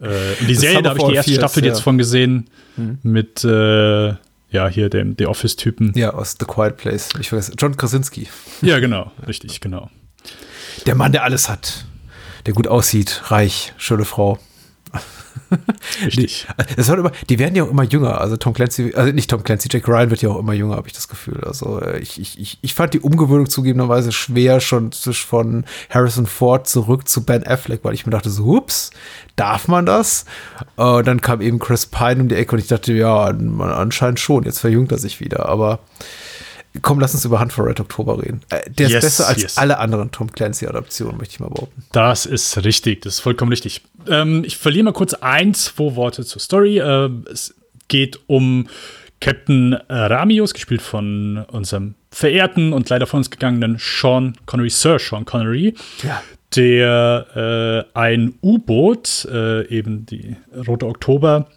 Äh, und die Serie, da habe ich die erste Staffel jetzt von gesehen mhm. mit äh, ja, hier dem The Office-Typen. Ja, aus The Quiet Place. Ich weiß, John Krasinski. Ja, genau, richtig, genau. Der Mann, der alles hat. Der gut aussieht, reich, schöne Frau. Richtig. Die, das immer, die werden ja auch immer jünger. Also Tom Clancy, also nicht Tom Clancy, Jack Ryan wird ja auch immer jünger, habe ich das Gefühl. Also äh, ich, ich, ich fand die Umgewöhnung zugegebenerweise schwer, schon von Harrison Ford zurück zu Ben Affleck, weil ich mir dachte so, ups, darf man das? Und äh, dann kam eben Chris Pine um die Ecke und ich dachte, ja, anscheinend schon, jetzt verjüngt er sich wieder. Aber Komm, lass uns über Hunt for Red Oktober reden. Äh, der yes, ist besser als yes. alle anderen Tom Clancy-Adaptionen, möchte ich mal behaupten. Das ist richtig, das ist vollkommen richtig. Ähm, ich verliere mal kurz ein, zwei Worte zur Story. Äh, es geht um Captain Ramius, gespielt von unserem verehrten und leider von uns gegangenen Sean Connery, Sir Sean Connery. Ja. Der äh, ein U-Boot, äh, eben die Rote Oktober,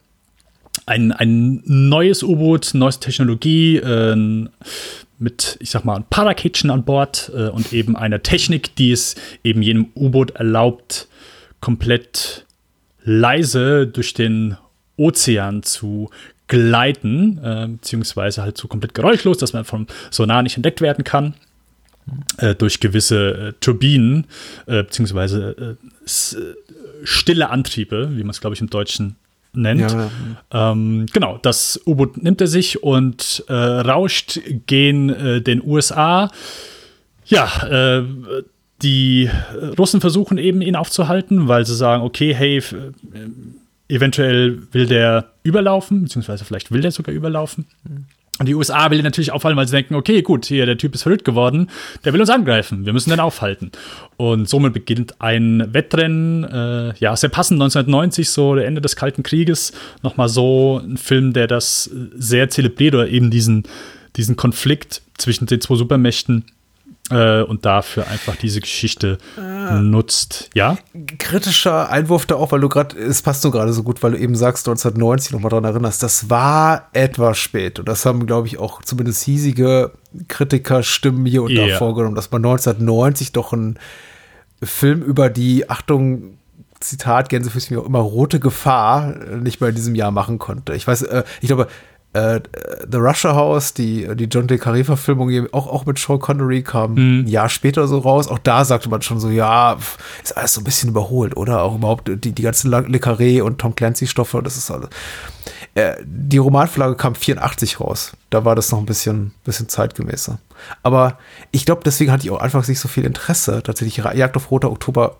ein, ein neues U-Boot, neueste Technologie, äh, mit, ich sag mal, ein Parakitchen an Bord äh, und eben einer Technik, die es eben jedem U-Boot erlaubt, komplett leise durch den Ozean zu gleiten, äh, beziehungsweise halt so komplett geräuschlos, dass man vom Sonar nicht entdeckt werden kann. Äh, durch gewisse äh, Turbinen, äh, beziehungsweise äh, stille Antriebe, wie man es, glaube ich, im Deutschen nennt. Ja. Ähm, genau, das U-Boot nimmt er sich und äh, rauscht gen äh, den USA. Ja, äh, die Russen versuchen eben ihn aufzuhalten, weil sie sagen, okay, hey, äh, eventuell will der überlaufen, beziehungsweise vielleicht will der sogar überlaufen. Mhm. Und die USA will natürlich aufhalten, weil sie denken, okay, gut, hier, der Typ ist verrückt geworden, der will uns angreifen, wir müssen den aufhalten. Und somit beginnt ein Wettrennen, äh, ja, sehr passend, 1990, so der Ende des Kalten Krieges, nochmal so ein Film, der das sehr zelebriert oder eben diesen, diesen Konflikt zwischen den zwei Supermächten äh, und dafür einfach diese Geschichte ah. nutzt. Ja? Kritischer Einwurf da auch, weil du gerade, es passt so gerade so gut, weil du eben sagst, 1990 nochmal dran erinnerst, das war etwas spät und das haben, glaube ich, auch zumindest hiesige Kritikerstimmen hier und yeah. da vorgenommen, dass man 1990 doch ein Film über die, Achtung, Zitat, Gänsefüßchen, auch immer rote Gefahr nicht mehr in diesem Jahr machen konnte. Ich weiß, äh, ich glaube, äh, The Russia House, die, die John Le Carré-Verfilmung, auch, auch mit Sean Connery, kam mhm. ein Jahr später so raus. Auch da sagte man schon so, ja, ist alles so ein bisschen überholt, oder? Auch überhaupt die, die ganzen Le Carré und Tom Clancy-Stoffe, das ist alles. Äh, die Romanflagge kam 84 raus. Da war das noch ein bisschen, bisschen zeitgemäßer. Aber ich glaube, deswegen hatte ich auch einfach nicht so viel Interesse, tatsächlich Jagd auf Roter Oktober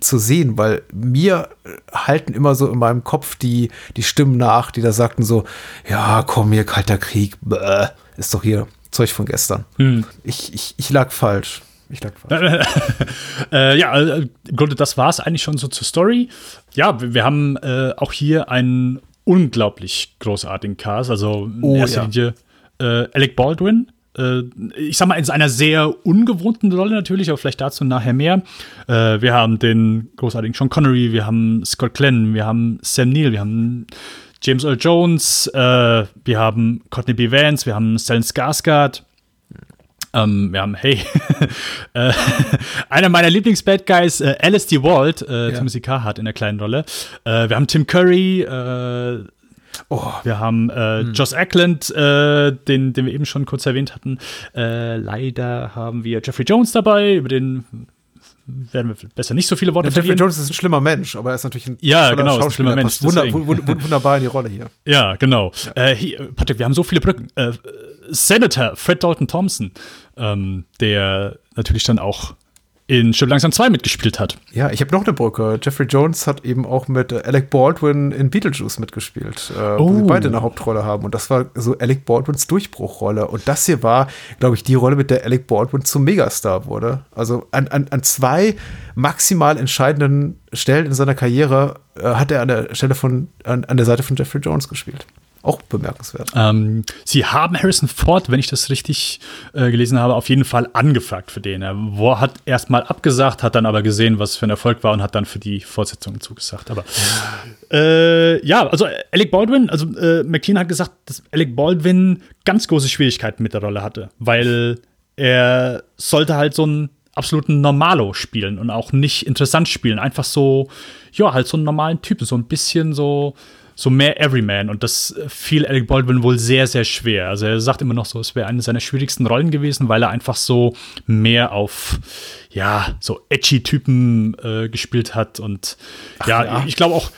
zu sehen, weil mir halten immer so in meinem Kopf die, die Stimmen nach, die da sagten so, ja, komm hier, kalter Krieg, bäh, ist doch hier Zeug von gestern. Hm. Ich, ich, ich lag falsch. Ich lag falsch. äh, ja, äh, im Grunde, das war es eigentlich schon so zur Story. Ja, wir, wir haben äh, auch hier einen unglaublich großartigen Cast. Also in oh, erster ja. Linie äh, Alec Baldwin, äh, ich sag mal, in einer sehr ungewohnten Rolle natürlich, aber vielleicht dazu nachher mehr. Äh, wir haben den großartigen Sean Connery, wir haben Scott Glenn, wir haben Sam Neill, wir haben James Earl Jones, äh, wir haben Courtney B. Vance, wir haben Stellan Skarsgård. Ähm, wir haben, hey, äh, einer meiner Lieblings-Bad Guys, äh, Alice D. Walt, äh, ja. Timothy Carhart in der kleinen Rolle. Äh, wir haben Tim Curry, äh, Oh. Wir haben äh, hm. Joss Ackland, äh, den, den wir eben schon kurz erwähnt hatten. Äh, leider haben wir Jeffrey Jones dabei, über den werden wir besser nicht so viele Worte ja, Jeffrey Jones ist ein schlimmer Mensch, aber er ist natürlich ein ja, genau, ein schlimmer Mensch. Wunder, wunderbar in die Rolle hier. Ja, genau. Ja. Äh, hier, Patrick, wir haben so viele Brücken. Äh, Senator Fred Dalton Thompson, ähm, der natürlich dann auch in Stirb langsam 2 mitgespielt hat. Ja, ich habe noch eine Brücke. Jeffrey Jones hat eben auch mit Alec Baldwin in Beetlejuice mitgespielt, äh, oh. wo sie beide eine Hauptrolle haben. Und das war so Alec Baldwins Durchbruchrolle. Und das hier war, glaube ich, die Rolle, mit der Alec Baldwin zum Megastar wurde. Also an, an, an zwei maximal entscheidenden Stellen in seiner Karriere äh, hat er an der Stelle von, an, an der Seite von Jeffrey Jones gespielt auch bemerkenswert. Ähm, sie haben Harrison Ford, wenn ich das richtig äh, gelesen habe, auf jeden Fall angefragt für den. Er hat erst mal abgesagt, hat dann aber gesehen, was für ein Erfolg war und hat dann für die Fortsetzung zugesagt. Aber äh, ja, also Alec Baldwin, also äh, McLean hat gesagt, dass Alec Baldwin ganz große Schwierigkeiten mit der Rolle hatte, weil er sollte halt so einen absoluten Normalo spielen und auch nicht interessant spielen. Einfach so, ja, halt so einen normalen Typen, so ein bisschen so so mehr Everyman. Und das fiel Alec Baldwin wohl sehr, sehr schwer. Also er sagt immer noch so, es wäre eine seiner schwierigsten Rollen gewesen, weil er einfach so mehr auf, ja, so edgy Typen äh, gespielt hat. Und Ach, ja, ja, ich glaube auch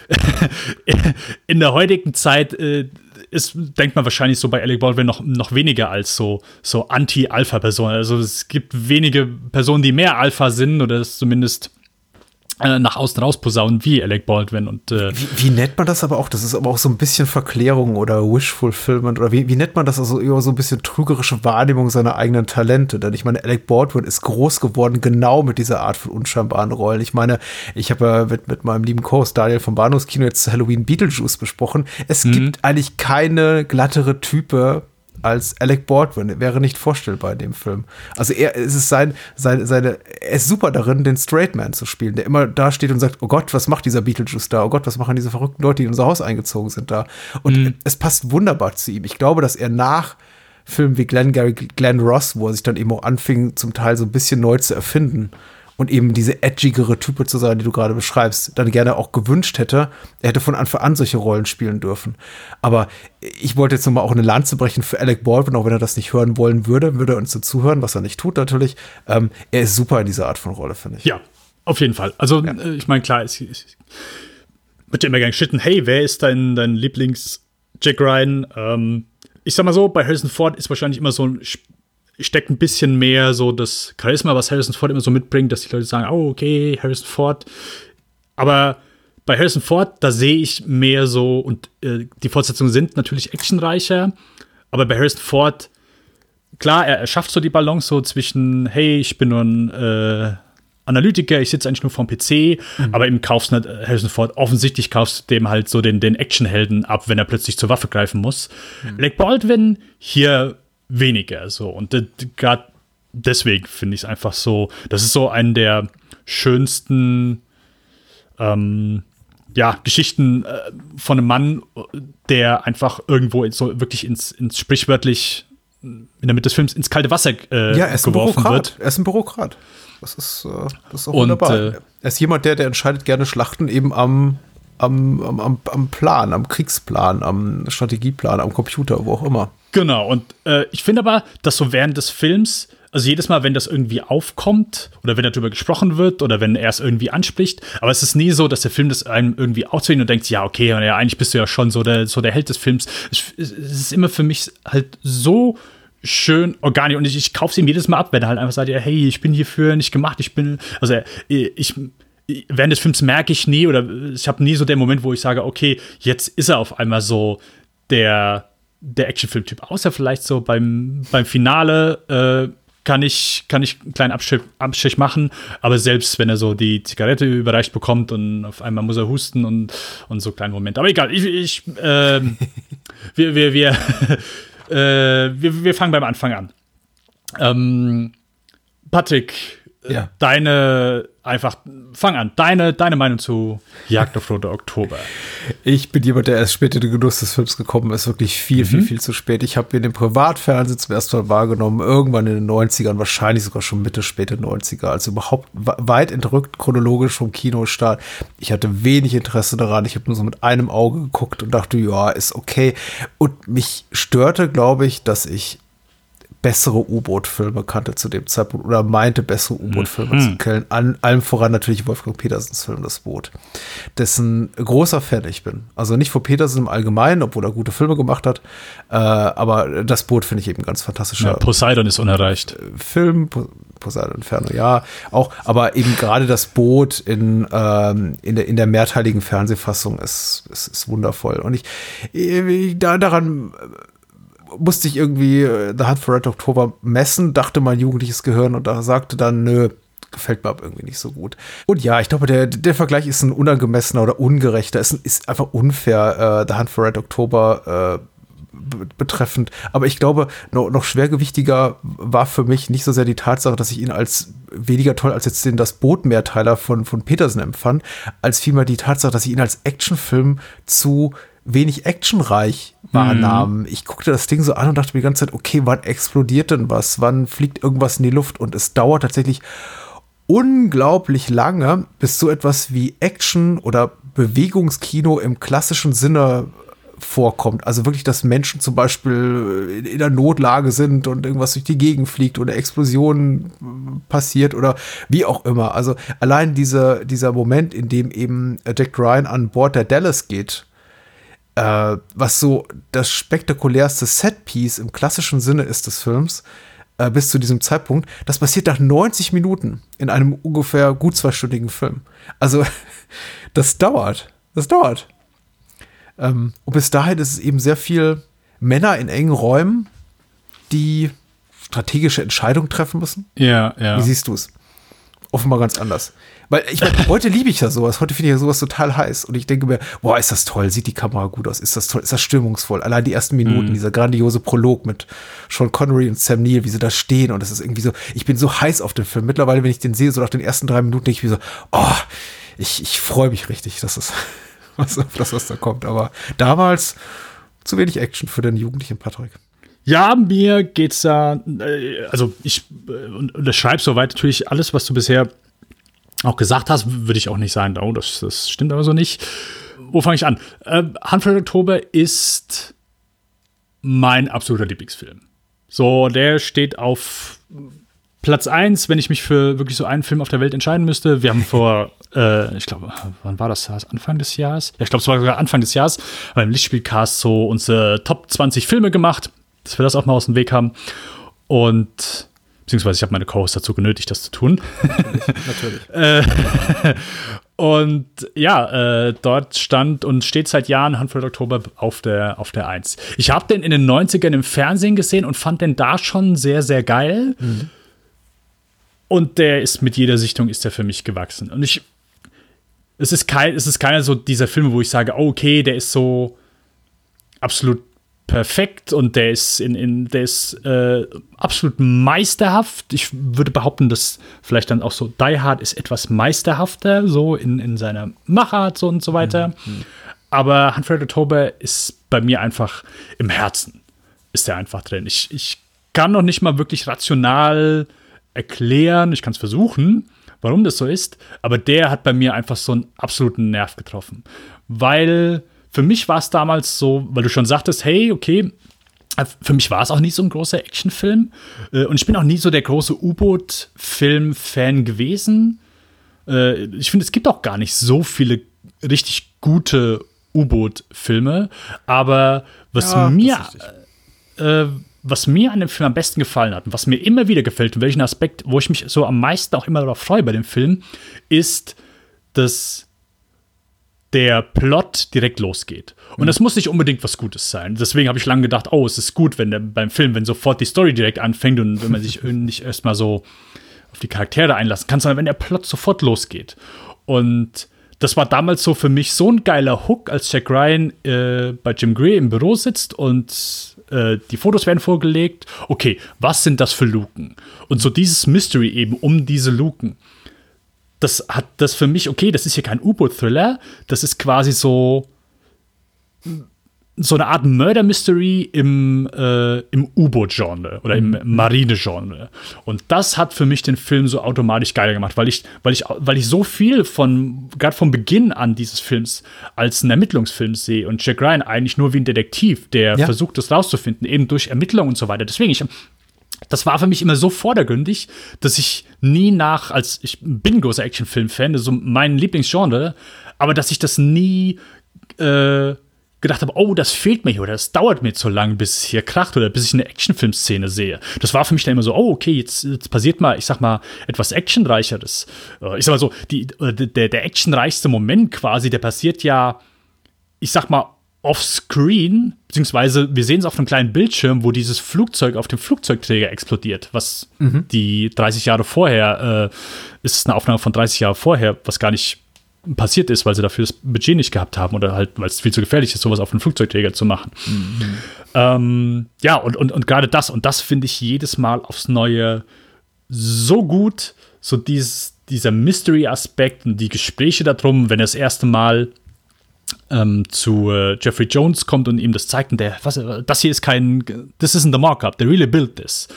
in der heutigen Zeit äh, ist, denkt man wahrscheinlich so bei Alec Baldwin noch, noch weniger als so, so Anti-Alpha-Personen. Also es gibt wenige Personen, die mehr Alpha sind oder es zumindest äh, nach außen raus posaunen wie Alec Baldwin und äh wie, wie, nennt man das aber auch? Das ist aber auch so ein bisschen Verklärung oder Wish Fulfillment oder wie, wie nennt man das also eher so ein bisschen trügerische Wahrnehmung seiner eigenen Talente? Denn ich meine, Alec Baldwin ist groß geworden genau mit dieser Art von unscheinbaren Rollen. Ich meine, ich habe ja mit, mit meinem lieben Co-Host Daniel vom Bahnhofskino jetzt Halloween Beetlejuice besprochen. Es mhm. gibt eigentlich keine glattere Type als Alec Baldwin. Wäre nicht vorstellbar in dem Film. Also er es ist sein, sein, seine, er ist super darin, den Straight Man zu spielen, der immer da steht und sagt, oh Gott, was macht dieser Beetlejuice da? Oh Gott, was machen diese verrückten Leute, die in unser Haus eingezogen sind da? Und mhm. es passt wunderbar zu ihm. Ich glaube, dass er nach Filmen wie Glenn Gary, Glenn Ross, wo er sich dann eben auch anfing, zum Teil so ein bisschen neu zu erfinden, und eben diese edgigere Type zu sein, die du gerade beschreibst, dann gerne auch gewünscht hätte. Er hätte von Anfang an solche Rollen spielen dürfen. Aber ich wollte jetzt nochmal auch eine Lanze brechen für Alec Baldwin, auch wenn er das nicht hören wollen würde, würde er uns dazu hören, was er nicht tut natürlich. Ähm, er ist super in dieser Art von Rolle, finde ich. Ja, auf jeden Fall. Also, ja. Äh, ich meine, klar, es, es wird ja immer gerne geschitten, hey, wer ist dein, dein Lieblings-Jack Ryan? Ähm, ich sag mal so, bei Harrison Ford ist wahrscheinlich immer so ein steckt ein bisschen mehr so das Charisma, was Harrison Ford immer so mitbringt, dass die Leute sagen, oh, okay, Harrison Ford. Aber bei Harrison Ford, da sehe ich mehr so, und äh, die Fortsetzungen sind natürlich actionreicher, aber bei Harrison Ford, klar, er, er schafft so die Balance so zwischen, hey, ich bin nur ein äh, Analytiker, ich sitze eigentlich nur vorm PC, mhm. aber im kaufst du Harrison Ford, offensichtlich kaufst du dem halt so den, den Actionhelden ab, wenn er plötzlich zur Waffe greifen muss. Mhm. Lake Baldwin, hier weniger so. Und gerade deswegen finde ich es einfach so, das ist so eine der schönsten ähm, ja, Geschichten äh, von einem Mann, der einfach irgendwo so wirklich ins, ins sprichwörtlich in der Mitte des Films ins kalte Wasser äh, ja, ist geworfen ein wird. Er ist ein Bürokrat. Das ist, äh, das ist auch Und, wunderbar. Äh, er ist jemand, der, der entscheidet gerne Schlachten eben am, am, am, am Plan, am Kriegsplan, am Strategieplan, am Computer, wo auch immer. Genau, und äh, ich finde aber, dass so während des Films, also jedes Mal, wenn das irgendwie aufkommt oder wenn darüber gesprochen wird oder wenn er es irgendwie anspricht, aber es ist nie so, dass der Film das einem irgendwie auszwingt und denkt, ja, okay, ja, eigentlich bist du ja schon so der, so der Held des Films. Es, es ist immer für mich halt so schön organisch und ich, ich kaufe es ihm jedes Mal ab, wenn er halt einfach sagt, ja, hey, ich bin hierfür nicht gemacht, ich bin, also ich, während des Films merke ich nie oder ich habe nie so den Moment, wo ich sage, okay, jetzt ist er auf einmal so der der Actionfilm-Typ. Außer vielleicht so beim, beim Finale äh, kann ich, kann ich einen kleinen Abstrich, Abstrich machen, aber selbst wenn er so die Zigarette überreicht bekommt und auf einmal muss er husten und, und so kleine Momente. Aber egal, ich, ich äh, wir, wir, wir, äh, wir, wir fangen beim Anfang an. Ähm, Patrick, ja. deine einfach, fang an, deine, deine Meinung zu Jagd auf Rote Oktober. Ich bin jemand, der erst später in den Genuss des Films gekommen ist, wirklich viel, mhm. viel, viel zu spät. Ich habe ihn im Privatfernsehen zum ersten Mal wahrgenommen, irgendwann in den 90ern, wahrscheinlich sogar schon Mitte, späte 90er, also überhaupt weit entrückt chronologisch vom Kinostart. Ich hatte wenig Interesse daran, ich habe nur so mit einem Auge geguckt und dachte, ja, ist okay. Und mich störte, glaube ich, dass ich bessere U-Boot-Filme kannte zu dem Zeitpunkt oder meinte, bessere U-Boot-Filme mhm. zu kennen. An allem voran natürlich Wolfgang Petersens Film Das Boot, dessen großer Fan ich bin. Also nicht von Petersen im Allgemeinen, obwohl er gute Filme gemacht hat, äh, aber Das Boot finde ich eben ganz fantastischer. Ja, Poseidon ist unerreicht. Film, Poseidon Inferno, ja, auch, aber eben gerade das Boot in, ähm, in, der, in der mehrteiligen Fernsehfassung ist, ist, ist wundervoll. Und ich, ich da, daran musste ich irgendwie äh, The Hunt for Red October messen, dachte mein jugendliches Gehirn und da sagte dann, nö, gefällt mir aber irgendwie nicht so gut. Und ja, ich glaube, der, der Vergleich ist ein unangemessener oder ungerechter. Es ist einfach unfair, äh, The Hunt for Red October äh, betreffend. Aber ich glaube, noch, noch schwergewichtiger war für mich nicht so sehr die Tatsache, dass ich ihn als weniger toll als jetzt den Das Boot-Mehrteiler von, von Petersen empfand, als vielmehr die Tatsache, dass ich ihn als Actionfilm zu wenig actionreich wahrnahmen. Mhm. Ich guckte das Ding so an und dachte mir die ganze Zeit, okay, wann explodiert denn was? Wann fliegt irgendwas in die Luft? Und es dauert tatsächlich unglaublich lange, bis so etwas wie Action oder Bewegungskino im klassischen Sinne vorkommt. Also wirklich, dass Menschen zum Beispiel in der Notlage sind und irgendwas durch die Gegend fliegt oder Explosionen passiert oder wie auch immer. Also allein diese, dieser Moment, in dem eben Jack Ryan an Bord der Dallas geht äh, was so das spektakulärste Setpiece im klassischen Sinne ist des Films, äh, bis zu diesem Zeitpunkt, das passiert nach 90 Minuten in einem ungefähr gut zweistündigen Film. Also, das dauert. Das dauert. Ähm, und bis dahin ist es eben sehr viel Männer in engen Räumen, die strategische Entscheidungen treffen müssen. Ja, ja. Wie siehst du es? Offenbar ganz anders. Weil ich meine, heute liebe ich ja sowas. Heute finde ich ja sowas total heiß. Und ich denke mir, boah, ist das toll, sieht die Kamera gut aus, ist das toll, ist das stimmungsvoll. Allein die ersten Minuten, mhm. dieser grandiose Prolog mit Sean Connery und Sam Neill, wie sie da stehen. Und das ist irgendwie so, ich bin so heiß auf den Film. Mittlerweile, wenn ich den sehe, so nach den ersten drei Minuten, denke ich mir so, oh, ich, ich freue mich richtig, dass es, was, auf das, was da kommt. Aber damals zu wenig Action für den jugendlichen Patrick. Ja, mir geht's da, äh, also ich äh, unterschreibe soweit natürlich alles, was du bisher auch gesagt hast, würde ich auch nicht sagen, oh, das, das stimmt aber so nicht. Wo fange ich an? Äh, Hunt Oktober ist mein absoluter Lieblingsfilm. So, der steht auf Platz 1, wenn ich mich für wirklich so einen Film auf der Welt entscheiden müsste. Wir haben vor, äh, ich glaube, wann war das? Anfang des Jahres? Ja, ich glaube, es war sogar Anfang des Jahres beim Lichtspielcast so unsere Top 20 Filme gemacht, dass wir das auch mal aus dem Weg haben. Und Beziehungsweise ich habe meine Co-Host dazu genötigt, das zu tun. Natürlich. natürlich. und ja, äh, dort stand und steht seit Jahren Handvoll Oktober auf der, auf der 1. Ich habe den in den 90ern im Fernsehen gesehen und fand den da schon sehr, sehr geil. Mhm. Und der ist mit jeder Sichtung ist der für mich gewachsen. Und ich, es ist kein, es ist keiner so dieser Filme, wo ich sage, oh, okay, der ist so absolut perfekt und der ist in, in der ist äh, absolut meisterhaft. Ich würde behaupten, dass vielleicht dann auch so Die Hard ist etwas meisterhafter, so in, in seiner Machart so und so weiter. Mhm. Aber Humphrey October ist bei mir einfach im Herzen ist der einfach drin. Ich, ich kann noch nicht mal wirklich rational erklären, ich kann es versuchen, warum das so ist, aber der hat bei mir einfach so einen absoluten Nerv getroffen. Weil für mich war es damals so, weil du schon sagtest, hey, okay, äh, für mich war es auch nie so ein großer Actionfilm. Äh, und ich bin auch nie so der große U-Boot-Film-Fan gewesen. Äh, ich finde, es gibt auch gar nicht so viele richtig gute U-Boot-Filme. Aber was ja, mir. Äh, was mir an dem Film am besten gefallen hat und was mir immer wieder gefällt und welchen Aspekt, wo ich mich so am meisten auch immer darauf freue bei dem Film, ist, dass der Plot direkt losgeht. Und mhm. das muss nicht unbedingt was Gutes sein. Deswegen habe ich lange gedacht, oh, es ist gut, wenn der, beim Film, wenn sofort die Story direkt anfängt und wenn man sich nicht erstmal so auf die Charaktere einlassen kann, sondern wenn der Plot sofort losgeht. Und das war damals so für mich so ein geiler Hook, als Jack Ryan äh, bei Jim Gray im Büro sitzt und äh, die Fotos werden vorgelegt. Okay, was sind das für Luken? Und so dieses Mystery eben um diese Luken das hat das für mich, okay, das ist hier kein U-Boot-Thriller, das ist quasi so so eine Art Murder-Mystery im, äh, im U-Boot-Genre oder im mhm. Marine-Genre. Und das hat für mich den Film so automatisch geiler gemacht, weil ich, weil ich, weil ich so viel von, gerade vom Beginn an dieses Films als einen Ermittlungsfilm sehe und Jack Ryan eigentlich nur wie ein Detektiv, der ja. versucht, das rauszufinden, eben durch Ermittlungen und so weiter. Deswegen, ich das war für mich immer so vordergründig, dass ich nie nach, als ich bin großer Actionfilm-Fan, so mein Lieblingsgenre, aber dass ich das nie äh, gedacht habe, oh, das fehlt mir hier oder das dauert mir zu lang, bis es hier kracht oder bis ich eine Actionfilm-Szene sehe. Das war für mich dann immer so, oh, okay, jetzt, jetzt passiert mal, ich sag mal, etwas actionreicheres. Äh, ich sag mal so, die, äh, der, der actionreichste Moment quasi, der passiert ja, ich sag mal, offscreen, beziehungsweise wir sehen es auf einem kleinen Bildschirm, wo dieses Flugzeug auf dem Flugzeugträger explodiert, was mhm. die 30 Jahre vorher, äh, ist eine Aufnahme von 30 Jahren vorher, was gar nicht passiert ist, weil sie dafür das Budget nicht gehabt haben oder halt, weil es viel zu gefährlich ist, sowas auf einem Flugzeugträger zu machen. Mhm. Ähm, ja, und, und, und gerade das, und das finde ich jedes Mal aufs Neue so gut, so dieses, dieser Mystery-Aspekt und die Gespräche darum, wenn er das erste Mal ähm, zu äh, Jeffrey Jones kommt und ihm das zeigt und der, was, das hier ist kein, this isn't the mock-up, they really built this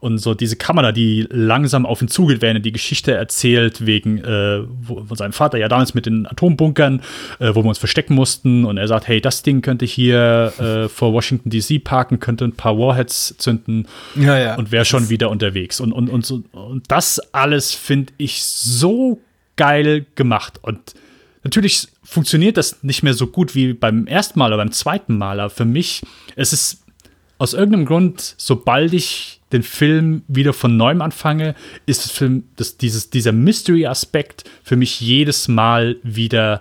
und so diese Kamera, die langsam auf ihn zugeht, während er die Geschichte erzählt, wegen äh, wo, von seinem Vater, ja damals mit den Atombunkern, äh, wo wir uns verstecken mussten und er sagt, hey, das Ding könnte hier äh, vor Washington DC parken, könnte ein paar Warheads zünden ja, ja. und wäre schon wieder unterwegs. Und, und, und, so, und das alles finde ich so geil gemacht und natürlich funktioniert das nicht mehr so gut wie beim ersten Mal oder beim zweiten Mal, aber für mich, es ist aus irgendeinem Grund, sobald ich den Film wieder von neuem anfange, ist das Film, das, dieses, dieser Mystery-Aspekt für mich jedes Mal wieder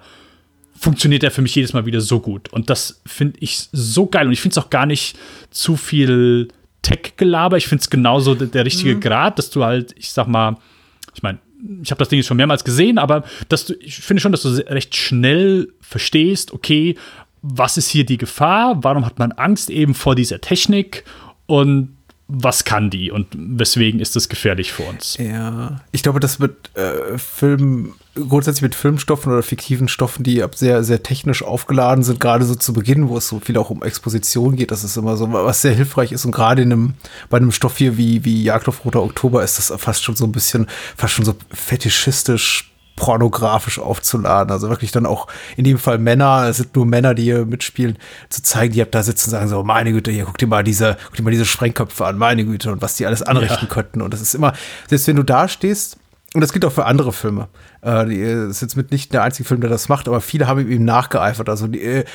funktioniert er für mich jedes Mal wieder so gut. Und das finde ich so geil. Und ich finde es auch gar nicht zu viel Tech-Gelaber. Ich finde es genauso der, der richtige mhm. Grad, dass du halt, ich sag mal, ich meine, ich habe das Ding jetzt schon mehrmals gesehen, aber dass du, ich finde schon, dass du recht schnell verstehst, okay, was ist hier die Gefahr? Warum hat man Angst eben vor dieser Technik? Und was kann die und weswegen ist das gefährlich für uns? Ja, ich glaube, das wird äh, Film, grundsätzlich mit Filmstoffen oder fiktiven Stoffen, die sehr, sehr technisch aufgeladen sind, gerade so zu Beginn, wo es so viel auch um Exposition geht, das ist immer so, was sehr hilfreich ist und gerade in einem, bei einem Stoff hier wie, wie Jagd auf Roter Oktober ist das fast schon so ein bisschen, fast schon so fetischistisch pornografisch aufzuladen. Also wirklich dann auch in dem Fall Männer, es sind nur Männer, die hier mitspielen, zu zeigen, die da sitzen und sagen so, meine Güte, hier guck dir mal diese, guck dir mal diese Sprengköpfe an, meine Güte, und was die alles anrichten ja. könnten. Und das ist immer, selbst wenn du da stehst, und das gilt auch für andere Filme. Äh, die ist jetzt mit nicht der einzige Film, der das macht, aber viele haben ihm nachgeeifert. Also die äh,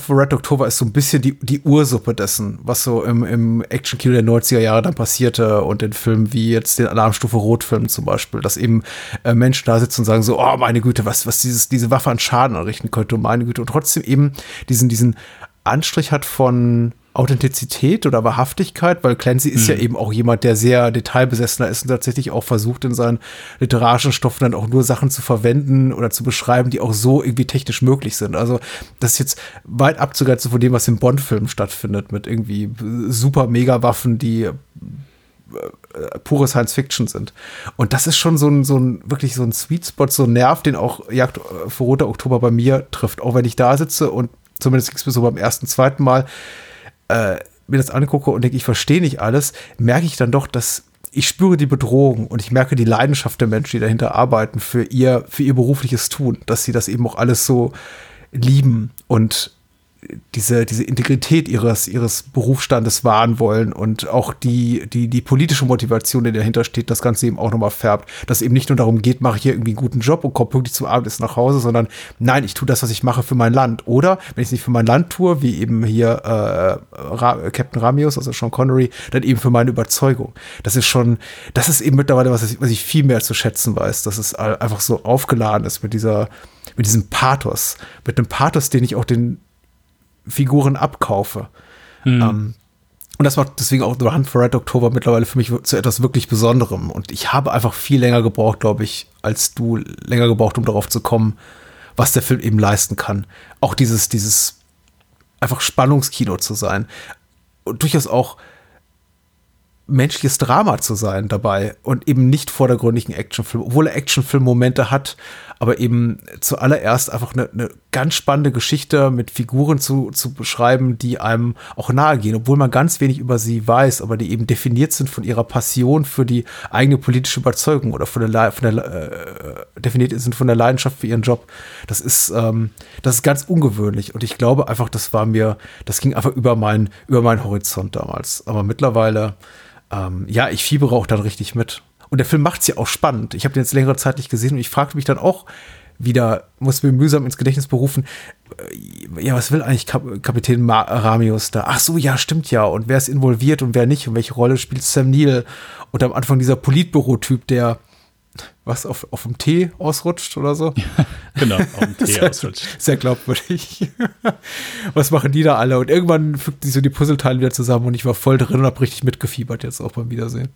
for Red October ist so ein bisschen die, die Ursuppe dessen, was so im, im Action-Kino der 90er Jahre dann passierte und in Filmen wie jetzt den Alarmstufe Rot-Film zum Beispiel, dass eben äh, Menschen da sitzen und sagen so, oh meine Güte, was, was dieses, diese Waffe an Schaden anrichten könnte, meine Güte, und trotzdem eben diesen, diesen Anstrich hat von Authentizität oder Wahrhaftigkeit, weil Clancy ist mhm. ja eben auch jemand, der sehr detailbesessener ist und tatsächlich auch versucht, in seinen literarischen Stoffen dann auch nur Sachen zu verwenden oder zu beschreiben, die auch so irgendwie technisch möglich sind. Also das ist jetzt weit abzugrenzen von dem, was im Bond-Film stattfindet, mit irgendwie super Megawaffen, die äh, pure Science Fiction sind. Und das ist schon so ein, so ein, wirklich so ein Sweet Spot, so ein Nerv, den auch Jagd vor Roter Oktober bei mir trifft. Auch wenn ich da sitze und zumindest ging es mir so beim ersten, zweiten Mal, äh, mir das angucke und denke, ich verstehe nicht alles, merke ich dann doch, dass ich spüre die Bedrohung und ich merke die Leidenschaft der Menschen, die dahinter arbeiten für ihr, für ihr berufliches Tun, dass sie das eben auch alles so lieben und diese, diese Integrität ihres, ihres Berufsstandes wahren wollen und auch die, die, die politische Motivation, die dahinter steht, das Ganze eben auch nochmal färbt. Dass eben nicht nur darum geht, mache ich hier irgendwie einen guten Job und komme pünktlich zum Abendessen nach Hause, sondern nein, ich tue das, was ich mache für mein Land. Oder wenn ich es nicht für mein Land tue, wie eben hier äh, Ra Captain Ramius, also Sean Connery, dann eben für meine Überzeugung. Das ist schon, das ist eben mittlerweile, was was ich viel mehr zu schätzen weiß, dass es einfach so aufgeladen ist mit dieser, mit diesem Pathos, mit einem Pathos, den ich auch den Figuren abkaufe. Mhm. Ähm, und das macht deswegen auch The Hunt for Red October mittlerweile für mich zu etwas wirklich Besonderem. Und ich habe einfach viel länger gebraucht, glaube ich, als du länger gebraucht, um darauf zu kommen, was der Film eben leisten kann. Auch dieses, dieses einfach Spannungskino zu sein. Und durchaus auch menschliches Drama zu sein dabei und eben nicht vordergründigen Actionfilm, obwohl er Actionfilm-Momente hat, aber eben zuallererst einfach eine, eine ganz spannende Geschichte mit Figuren zu, zu beschreiben, die einem auch nahe gehen, obwohl man ganz wenig über sie weiß, aber die eben definiert sind von ihrer Passion für die eigene politische Überzeugung oder von der, von der äh, definiert sind von der Leidenschaft für ihren Job. Das ist, ähm, das ist ganz ungewöhnlich und ich glaube einfach, das war mir, das ging einfach über mein, über meinen Horizont damals. Aber mittlerweile ähm, ja, ich fiebere auch dann richtig mit. Und der Film macht es ja auch spannend. Ich habe den jetzt längere Zeit nicht gesehen und ich fragte mich dann auch wieder, muss mir mühsam ins Gedächtnis berufen, äh, ja, was will eigentlich Kap Kapitän Ma Ramius da? Ach so, ja, stimmt ja. Und wer ist involviert und wer nicht? Und welche Rolle spielt Sam Neill? Und am Anfang dieser Politbüro-Typ, der was auf, auf dem Tee ausrutscht oder so. genau, auf dem Tee sehr, ausrutscht. Sehr glaubwürdig. was machen die da alle? Und irgendwann fügten sich so die Puzzleteile wieder zusammen und ich war voll drin und habe richtig mitgefiebert jetzt auch beim Wiedersehen.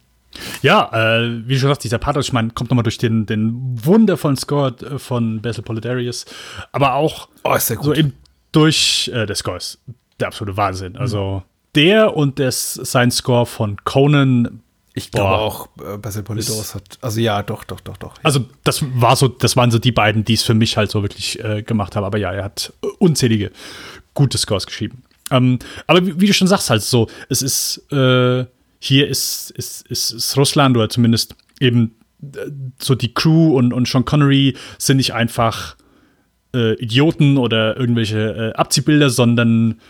Ja, äh, wie schon gesagt, dieser Part, ich meine, kommt nochmal durch den, den wundervollen Score äh, von Basil Polidarius, aber auch oh, so eben durch äh, der Score ist der absolute Wahnsinn. Also mhm. der und das, sein Score von Conan ich glaube auch, äh, Basil Polidoros hat, also ja, doch, doch, doch, doch. Ja. Also das war so, das waren so die beiden, die es für mich halt so wirklich äh, gemacht haben. Aber ja, er hat unzählige gute Scores geschrieben. Ähm, aber wie, wie, du schon sagst, halt so, es ist, äh, hier ist, ist, ist, ist Russland oder zumindest eben äh, so die Crew und, und Sean Connery sind nicht einfach äh, Idioten oder irgendwelche äh, Abziehbilder, sondern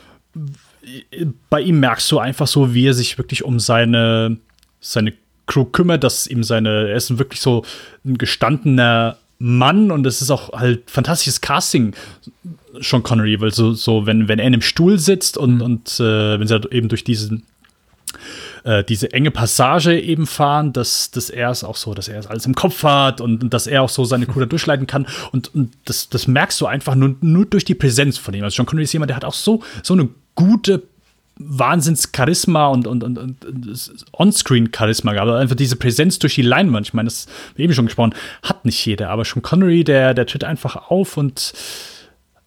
bei ihm merkst du einfach so, wie er sich wirklich um seine seine Crew kümmert, dass ihm seine, er ist wirklich so ein gestandener Mann und es ist auch halt fantastisches Casting, Sean Connery, weil so, so wenn, wenn er in einem Stuhl sitzt und, mhm. und äh, wenn sie eben durch diesen äh, diese enge Passage eben fahren, dass, dass er es auch so, dass er es alles im Kopf hat und, und dass er auch so seine Crew da durchleiten kann. Und, und das, das merkst du einfach nur, nur durch die Präsenz von ihm. Also Sean Connery ist jemand, der hat auch so, so eine gute Wahnsinns-Charisma und, und, und, und On-Screen-Charisma gehabt. Einfach diese Präsenz durch die Leinwand. Ich meine, das haben wir eben schon gesprochen, hat nicht jeder. Aber schon Connery, der, der tritt einfach auf und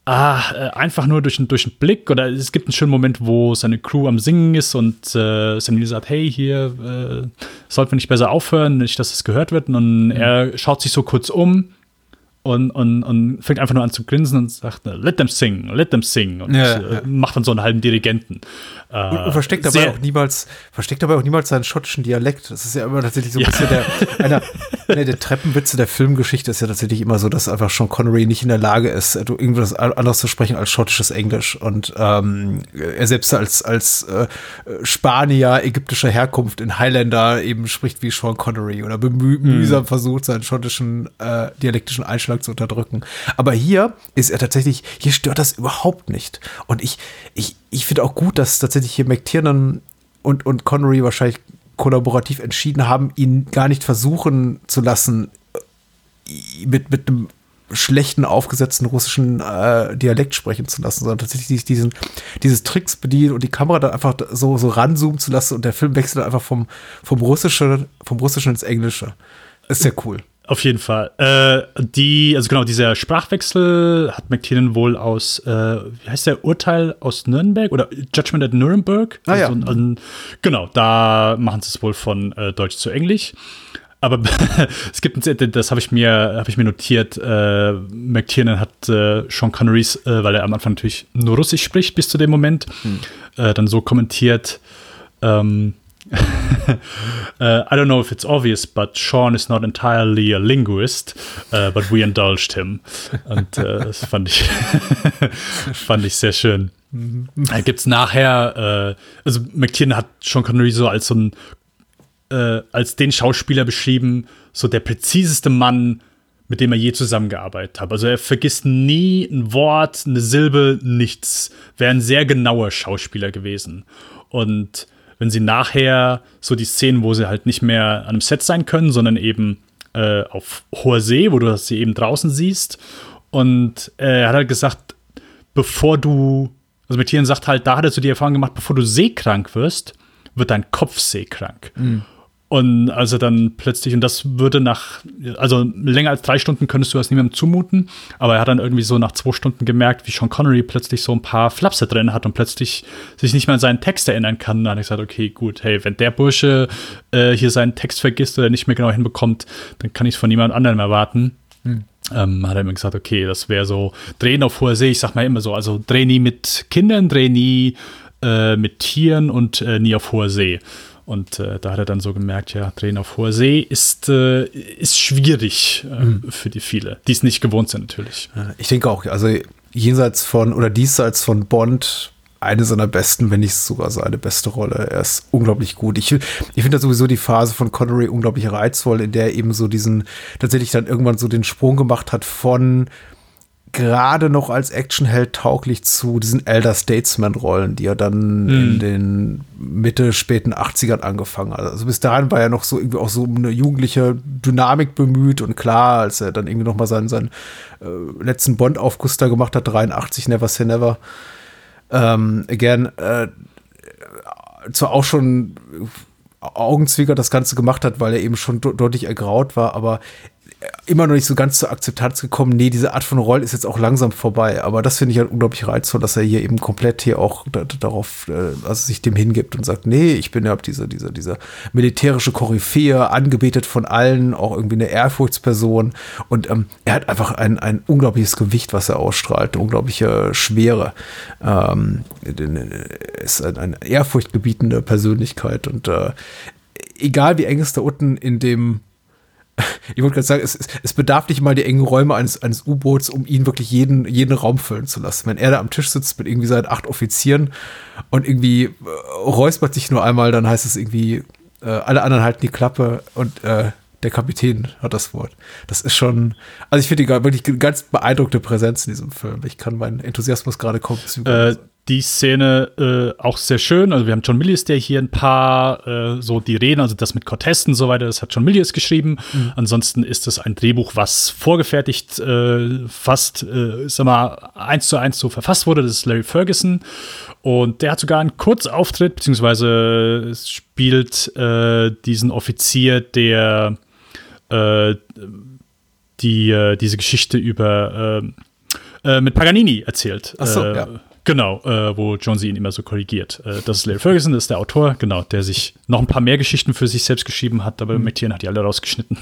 ah, äh, einfach nur durch, durch einen Blick. Oder es gibt einen schönen Moment, wo seine Crew am Singen ist und äh, Sam sagt: Hey, hier äh, sollten wir nicht besser aufhören, nicht, dass es gehört wird. Und mhm. er schaut sich so kurz um und, und, und fängt einfach nur an zu grinsen und sagt, let them sing, let them sing und ja, äh, ja. macht dann so einen halben Dirigenten. Äh, und, und, versteckt dabei auch niemals, versteckt dabei auch niemals seinen schottischen Dialekt. Das ist ja immer tatsächlich so ein ja. bisschen der, einer, einer der Treppenwitze der Filmgeschichte ist ja tatsächlich immer so, dass einfach Sean Connery nicht in der Lage ist, irgendwas anderes zu sprechen als schottisches Englisch. Und ähm, er selbst als, als äh, Spanier ägyptischer Herkunft in Highlander eben spricht wie Sean Connery oder bemüh mhm. mühsam versucht, seinen schottischen äh, dialektischen Einschlag Ausschlag zu unterdrücken. Aber hier ist er tatsächlich, hier stört das überhaupt nicht. Und ich, ich, ich finde auch gut, dass tatsächlich hier McTiernan und, und Connery wahrscheinlich kollaborativ entschieden haben, ihn gar nicht versuchen zu lassen, äh, mit, mit einem schlechten aufgesetzten russischen äh, Dialekt sprechen zu lassen, sondern tatsächlich diesen, dieses Tricks bedienen und die Kamera dann einfach so, so ranzoomen zu lassen und der Film wechselt einfach vom, vom Russischen, vom Russischen ins Englische. Ist sehr cool. Auf jeden Fall. Äh, die, also genau, dieser Sprachwechsel hat McTiernan wohl aus, äh, wie heißt der Urteil aus Nürnberg oder Judgment at Nuremberg? Ah, ja. Also, also, genau, da machen sie es wohl von äh, Deutsch zu Englisch. Aber es gibt ein, das habe ich mir, habe ich mir notiert. Äh, McTiernan hat äh, Sean Connerys, äh, weil er am Anfang natürlich nur Russisch spricht bis zu dem Moment, hm. Dann so kommentiert. Ähm, uh, I don't know if it's obvious, but Sean is not entirely a linguist, uh, but we indulged him. Und uh, das fand ich, fand ich sehr schön. Da gibt es nachher, äh, also McTiernan hat Sean Connery so als so ein, äh, als den Schauspieler beschrieben, so der präziseste Mann, mit dem er je zusammengearbeitet hat. Also er vergisst nie ein Wort, eine Silbe, nichts. Wäre ein sehr genauer Schauspieler gewesen. Und wenn sie nachher so die Szenen, wo sie halt nicht mehr an einem Set sein können, sondern eben äh, auf hoher See, wo du sie eben draußen siehst. Und äh, er hat halt gesagt, bevor du, also mit Tieren sagt halt, da hat er so die Erfahrung gemacht, bevor du seekrank wirst, wird dein Kopf seekrank. Mhm. Und also dann plötzlich, und das würde nach, also länger als drei Stunden könntest du das niemandem zumuten, aber er hat dann irgendwie so nach zwei Stunden gemerkt, wie Sean Connery plötzlich so ein paar Flapse drin hat und plötzlich sich nicht mehr an seinen Text erinnern kann. Dann hat ich gesagt, okay, gut, hey, wenn der Bursche äh, hier seinen Text vergisst oder nicht mehr genau hinbekommt, dann kann ich es von niemand anderem erwarten. Hm. Ähm, hat er mir gesagt, okay, das wäre so Drehen auf hoher See. Ich sag mal immer so, also dreh nie mit Kindern, dreh nie äh, mit Tieren und äh, nie auf hoher See. Und äh, da hat er dann so gemerkt, ja, Drehen auf hoher See ist, äh, ist schwierig äh, mhm. für die viele, die es nicht gewohnt sind natürlich. Ich denke auch, also jenseits von oder diesseits von Bond eine seiner besten, wenn nicht sogar seine beste Rolle. Er ist unglaublich gut. Ich, ich finde sowieso die Phase von Connery unglaublich reizvoll, in der er eben so diesen, tatsächlich dann irgendwann so den Sprung gemacht hat von gerade noch als Actionheld tauglich zu diesen Elder Statesman-Rollen, die er dann mhm. in den Mitte, späten 80ern angefangen hat. Also bis dahin war er noch so irgendwie auch so eine jugendliche Dynamik bemüht und klar, als er dann irgendwie noch mal seinen, seinen äh, letzten Bond-Aufguss da gemacht hat, 83, Never Say Never, ähm, again, äh, zwar auch schon Augenzwinker das Ganze gemacht hat, weil er eben schon deutlich ergraut war, aber immer noch nicht so ganz zur Akzeptanz gekommen. Nee, diese Art von Roll ist jetzt auch langsam vorbei. Aber das finde ich halt unglaublich reizvoll, dass er hier eben komplett hier auch darauf, äh, also sich dem hingibt und sagt, nee, ich bin ja diese, diese, diese militärische Koryphäe, angebetet von allen, auch irgendwie eine Ehrfurchtsperson. Und ähm, er hat einfach ein, ein unglaubliches Gewicht, was er ausstrahlt, eine unglaubliche Schwere. Ähm, ist ein, eine ehrfurchtgebietende Persönlichkeit und äh, egal wie eng es da unten in dem ich wollte gerade sagen, es, es, bedarf nicht mal die engen Räume eines, eines U-Boots, um ihn wirklich jeden, jeden Raum füllen zu lassen. Wenn er da am Tisch sitzt mit irgendwie seinen acht Offizieren und irgendwie äh, räuspert sich nur einmal, dann heißt es irgendwie, äh, alle anderen halten die Klappe und äh, der Kapitän hat das Wort. Das ist schon, also ich finde die wirklich ganz beeindruckende Präsenz in diesem Film. Ich kann meinen Enthusiasmus gerade kaum zügeln. Die Szene äh, auch sehr schön. Also wir haben John Milius, der hier ein paar äh, so die Reden, also das mit Cortez und so weiter, das hat John Milius geschrieben. Mhm. Ansonsten ist es ein Drehbuch, was vorgefertigt äh, fast, äh, sag mal, eins zu eins so verfasst wurde. Das ist Larry Ferguson. Und der hat sogar einen Kurzauftritt, beziehungsweise spielt äh, diesen Offizier, der äh, die, diese Geschichte über mit Paganini erzählt. Ach so, ja. Genau, äh, wo Jonesy ihn immer so korrigiert. Äh, das ist Larry Ferguson, das ist der Autor, genau, der sich noch ein paar mehr Geschichten für sich selbst geschrieben hat, aber mhm. McTiernan hat die alle rausgeschnitten.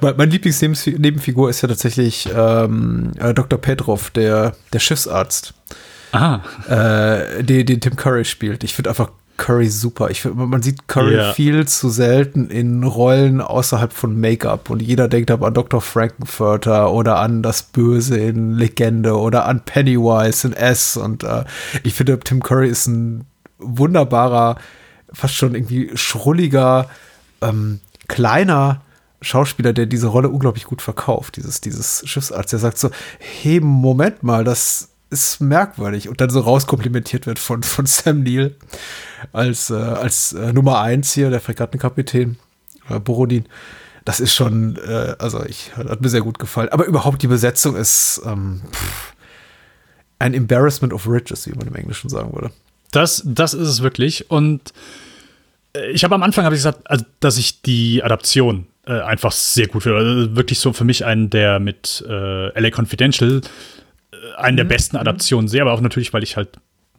mein Lieblingsnebenfigur ist ja tatsächlich ähm, Dr. Petrov, der, der Schiffsarzt. Ah. Äh, den, den Tim Curry spielt. Ich finde einfach Curry super. Ich finde, man sieht Curry yeah. viel zu selten in Rollen außerhalb von Make-up und jeder denkt aber an Dr. Frankenfurter oder an das Böse in Legende oder an Pennywise in S und äh, ich finde, Tim Curry ist ein wunderbarer, fast schon irgendwie schrulliger, ähm, kleiner Schauspieler, der diese Rolle unglaublich gut verkauft, dieses, dieses Schiffsarzt, der sagt so, hey, Moment mal, das ist merkwürdig und dann so rauskomplimentiert wird von, von Sam Neill als, äh, als äh, Nummer eins hier, der Fregattenkapitän, äh, Borodin. Das ist schon, äh, also ich, hat mir sehr gut gefallen. Aber überhaupt die Besetzung ist ähm, pff, ein Embarrassment of Riches, wie man im Englischen sagen würde. Das, das ist es wirklich. Und äh, ich habe am Anfang habe ich gesagt, also, dass ich die Adaption äh, einfach sehr gut finde. Also wirklich so für mich einen der mit äh, LA Confidential einen der mhm. besten Adaptionen sehe, aber auch natürlich, weil ich halt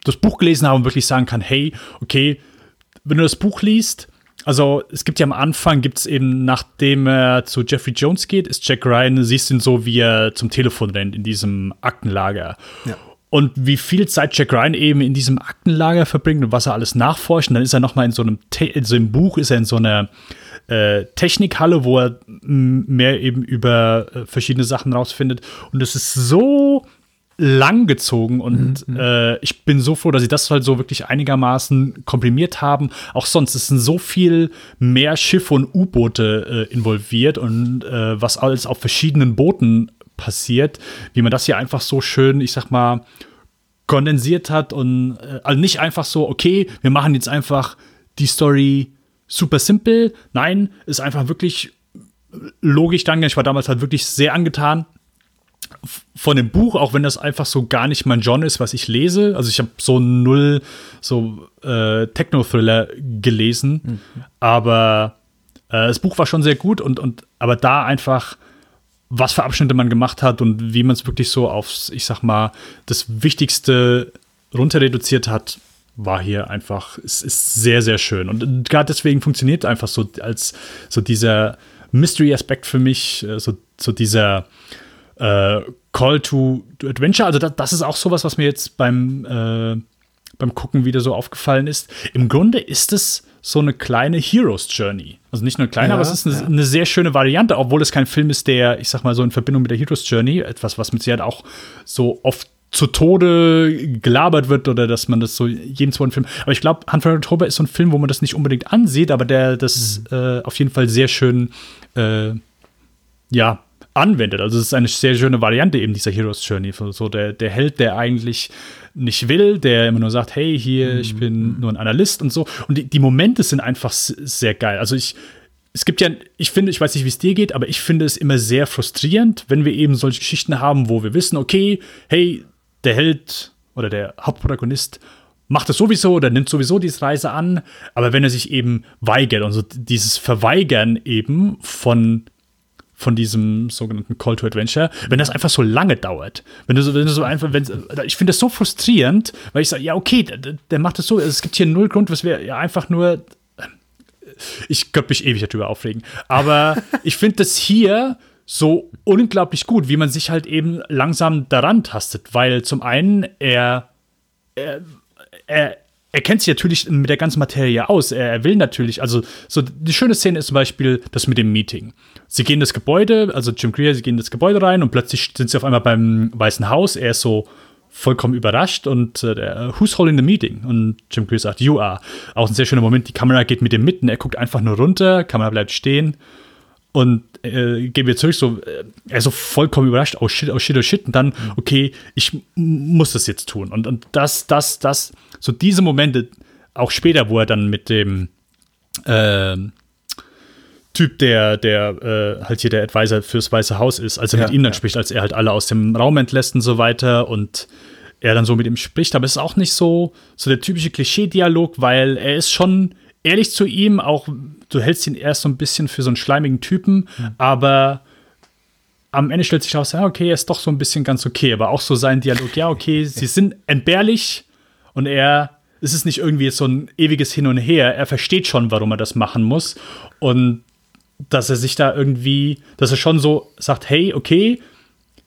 das Buch gelesen habe und wirklich sagen kann, hey, okay, wenn du das Buch liest, also es gibt ja am Anfang, gibt es eben, nachdem er zu Jeffrey Jones geht, ist Jack Ryan, siehst ihn so, wie er zum Telefon rennt in diesem Aktenlager. Ja. Und wie viel Zeit Jack Ryan eben in diesem Aktenlager verbringt und was er alles nachforscht. Und dann ist er noch mal in so einem, Te in so einem Buch, ist er in so einer äh, Technikhalle, wo er mehr eben über äh, verschiedene Sachen rausfindet. Und es ist so lang gezogen und mhm. äh, ich bin so froh, dass sie das halt so wirklich einigermaßen komprimiert haben. Auch sonst sind so viel mehr Schiffe und U-Boote äh, involviert und äh, was alles auf verschiedenen Booten passiert, wie man das hier einfach so schön, ich sag mal, kondensiert hat und äh, also nicht einfach so, okay, wir machen jetzt einfach die Story super simpel. Nein, ist einfach wirklich logisch dann. Ich war damals halt wirklich sehr angetan von dem Buch, auch wenn das einfach so gar nicht mein Genre ist, was ich lese. Also ich habe so null so äh, Techno-Thriller gelesen, mhm. aber äh, das Buch war schon sehr gut und, und aber da einfach was für Abschnitte man gemacht hat und wie man es wirklich so aufs, ich sag mal, das Wichtigste runter reduziert hat, war hier einfach, es ist sehr, sehr schön. Und gerade deswegen funktioniert einfach so als so dieser Mystery-Aspekt für mich, äh, so, so dieser äh, Call to Adventure. Also das, das, ist auch sowas, was mir jetzt beim, äh, beim Gucken wieder so aufgefallen ist. Im Grunde ist es so eine kleine Hero's Journey. Also nicht nur eine kleine, ja, aber es ist eine, ja. eine, sehr schöne Variante, obwohl es kein Film ist, der, ich sag mal, so in Verbindung mit der Hero's Journey, etwas, was mit Sicherheit auch so oft zu Tode gelabert wird oder dass man das so jeden zweiten Film. Aber ich glaube, Hunt for Oktober ist so ein Film, wo man das nicht unbedingt ansieht, aber der das mhm. äh, auf jeden Fall sehr schön äh, ja, anwendet. Also es ist eine sehr schöne Variante eben dieser Heroes Journey. So der, der Held, der eigentlich nicht will, der immer nur sagt, hey, hier, ich bin mhm. nur ein Analyst und so. Und die, die Momente sind einfach sehr geil. Also ich, es gibt ja, ich finde, ich weiß nicht, wie es dir geht, aber ich finde es immer sehr frustrierend, wenn wir eben solche Geschichten haben, wo wir wissen, okay, hey, der Held oder der Hauptprotagonist macht es sowieso oder nimmt sowieso diese Reise an, aber wenn er sich eben weigert und so dieses Verweigern eben von von diesem sogenannten Call to Adventure, wenn das einfach so lange dauert. Wenn du so, wenn du so einfach, wenn, ich finde das so frustrierend, weil ich sage, ja, okay, der, der macht das so, es gibt hier null Grund, was wir ja einfach nur. Ich könnte mich ewig darüber aufregen. Aber ich finde das hier so unglaublich gut, wie man sich halt eben langsam daran tastet, weil zum einen er, er, er er kennt sich natürlich mit der ganzen Materie aus. Er, will natürlich, also so die schöne Szene ist zum Beispiel das mit dem Meeting. Sie gehen in das Gebäude, also Jim Greer, sie gehen in das Gebäude rein und plötzlich sind sie auf einmal beim Weißen Haus. Er ist so vollkommen überrascht und äh, der, who's holding the meeting? Und Jim Greer sagt, you are. Auch ein sehr schöner Moment. Die Kamera geht mit ihm mitten. Er guckt einfach nur runter, Kamera bleibt stehen und äh, gehen wir zurück, so, äh, er so vollkommen überrascht, oh shit, oh shit, oh shit, und dann, okay, ich muss das jetzt tun. Und, und das, das, das, so diese Momente, auch später, wo er dann mit dem äh, Typ, der, der äh, halt hier der Advisor fürs Weiße Haus ist, als er ja, mit ihm dann ja. spricht, als er halt alle aus dem Raum entlässt und so weiter und er dann so mit ihm spricht, aber es ist auch nicht so, so der typische Klischee-Dialog, weil er ist schon ehrlich zu ihm, auch du hältst ihn erst so ein bisschen für so einen schleimigen Typen, mhm. aber am Ende stellt sich heraus, ja, okay, er ist doch so ein bisschen ganz okay, aber auch so sein Dialog, ja, okay, sie sind entbehrlich und er, es ist nicht irgendwie so ein ewiges Hin und Her, er versteht schon, warum er das machen muss. Und dass er sich da irgendwie, dass er schon so sagt, hey, okay,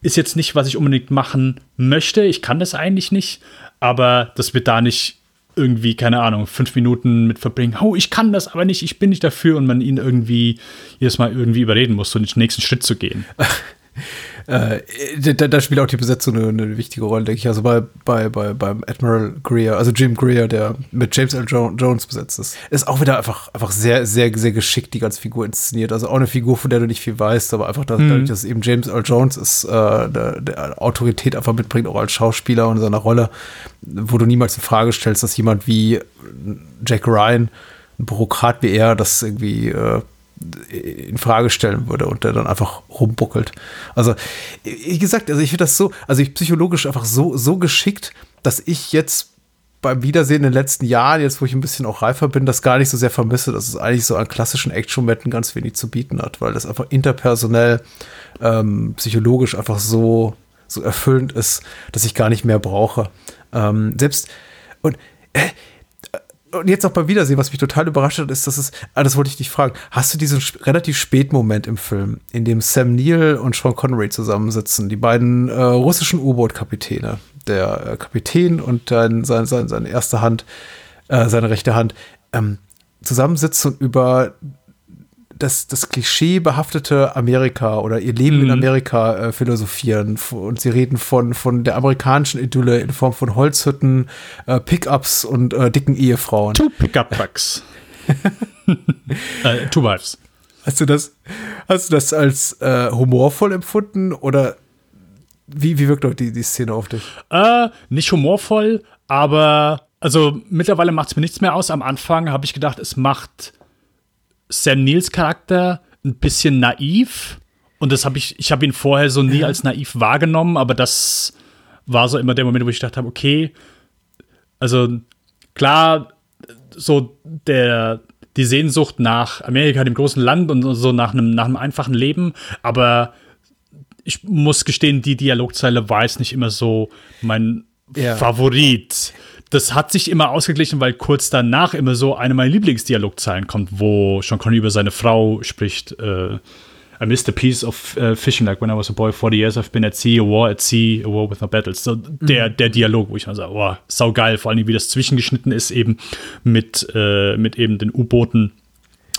ist jetzt nicht, was ich unbedingt machen möchte, ich kann das eigentlich nicht, aber das wird da nicht irgendwie, keine Ahnung, fünf Minuten mit verbringen, oh, ich kann das aber nicht, ich bin nicht dafür. Und man ihn irgendwie jedes Mal irgendwie überreden muss, so den nächsten Schritt zu gehen. Äh, da, da, spielt auch die Besetzung eine, eine, wichtige Rolle, denke ich. Also bei, bei, bei, beim Admiral Greer, also Jim Greer, der mit James L. Jo Jones besetzt ist, ist auch wieder einfach, einfach sehr, sehr, sehr geschickt die ganze Figur inszeniert. Also auch eine Figur, von der du nicht viel weißt, aber einfach dass, mhm. dadurch, dass eben James L. Jones ist, äh, der, der Autorität einfach mitbringt, auch als Schauspieler und in seiner Rolle, wo du niemals in Frage stellst, dass jemand wie Jack Ryan, ein Bürokrat wie er, das irgendwie äh, in Frage stellen würde und der dann einfach rumbuckelt. Also, wie gesagt, also ich finde das so, also ich psychologisch einfach so, so geschickt, dass ich jetzt beim Wiedersehen in den letzten Jahren, jetzt wo ich ein bisschen auch reifer bin, das gar nicht so sehr vermisse, dass es eigentlich so an klassischen Action-Momenten ganz wenig zu bieten hat, weil das einfach interpersonell, ähm, psychologisch einfach so, so erfüllend ist, dass ich gar nicht mehr brauche. Ähm, selbst, und äh, und jetzt auch beim Wiedersehen, was mich total überrascht hat, ist, dass es, ah, das wollte ich dich fragen, hast du diesen relativ spät Moment im Film, in dem Sam Neill und Sean Connery zusammensitzen, die beiden äh, russischen U-Boot-Kapitäne, der äh, Kapitän und dann sein, sein, seine erste Hand, äh, seine rechte Hand, ähm, zusammensitzen und über das, das klischeebehaftete Amerika oder ihr Leben mhm. in Amerika äh, philosophieren. Und sie reden von, von der amerikanischen Idylle in Form von Holzhütten, äh, Pickups und äh, dicken Ehefrauen. Two Pickup-Trucks. äh, two Wives. Hast du das, hast du das als äh, humorvoll empfunden oder wie, wie wirkt doch die, die Szene auf dich? Äh, nicht humorvoll, aber also mittlerweile macht es mir nichts mehr aus. Am Anfang habe ich gedacht, es macht Sam Neils Charakter ein bisschen naiv. Und das habe ich, ich habe ihn vorher so nie als naiv wahrgenommen, aber das war so immer der Moment, wo ich dachte, okay, also klar, so der, die Sehnsucht nach Amerika, dem großen Land und so nach einem, nach einem einfachen Leben, aber ich muss gestehen, die Dialogzeile war jetzt nicht immer so mein ja. Favorit das hat sich immer ausgeglichen, weil kurz danach immer so eine meiner Lieblingsdialogzeilen kommt, wo Sean Connery über seine Frau spricht. Äh, I missed a piece of uh, fishing, like when I was a boy, 40 years I've been at sea, a war at sea, a war with no battles. So, der, mhm. der Dialog, wo ich mal sage, oh, saugeil, vor allem wie das zwischengeschnitten ist, eben mit, äh, mit eben den U-Booten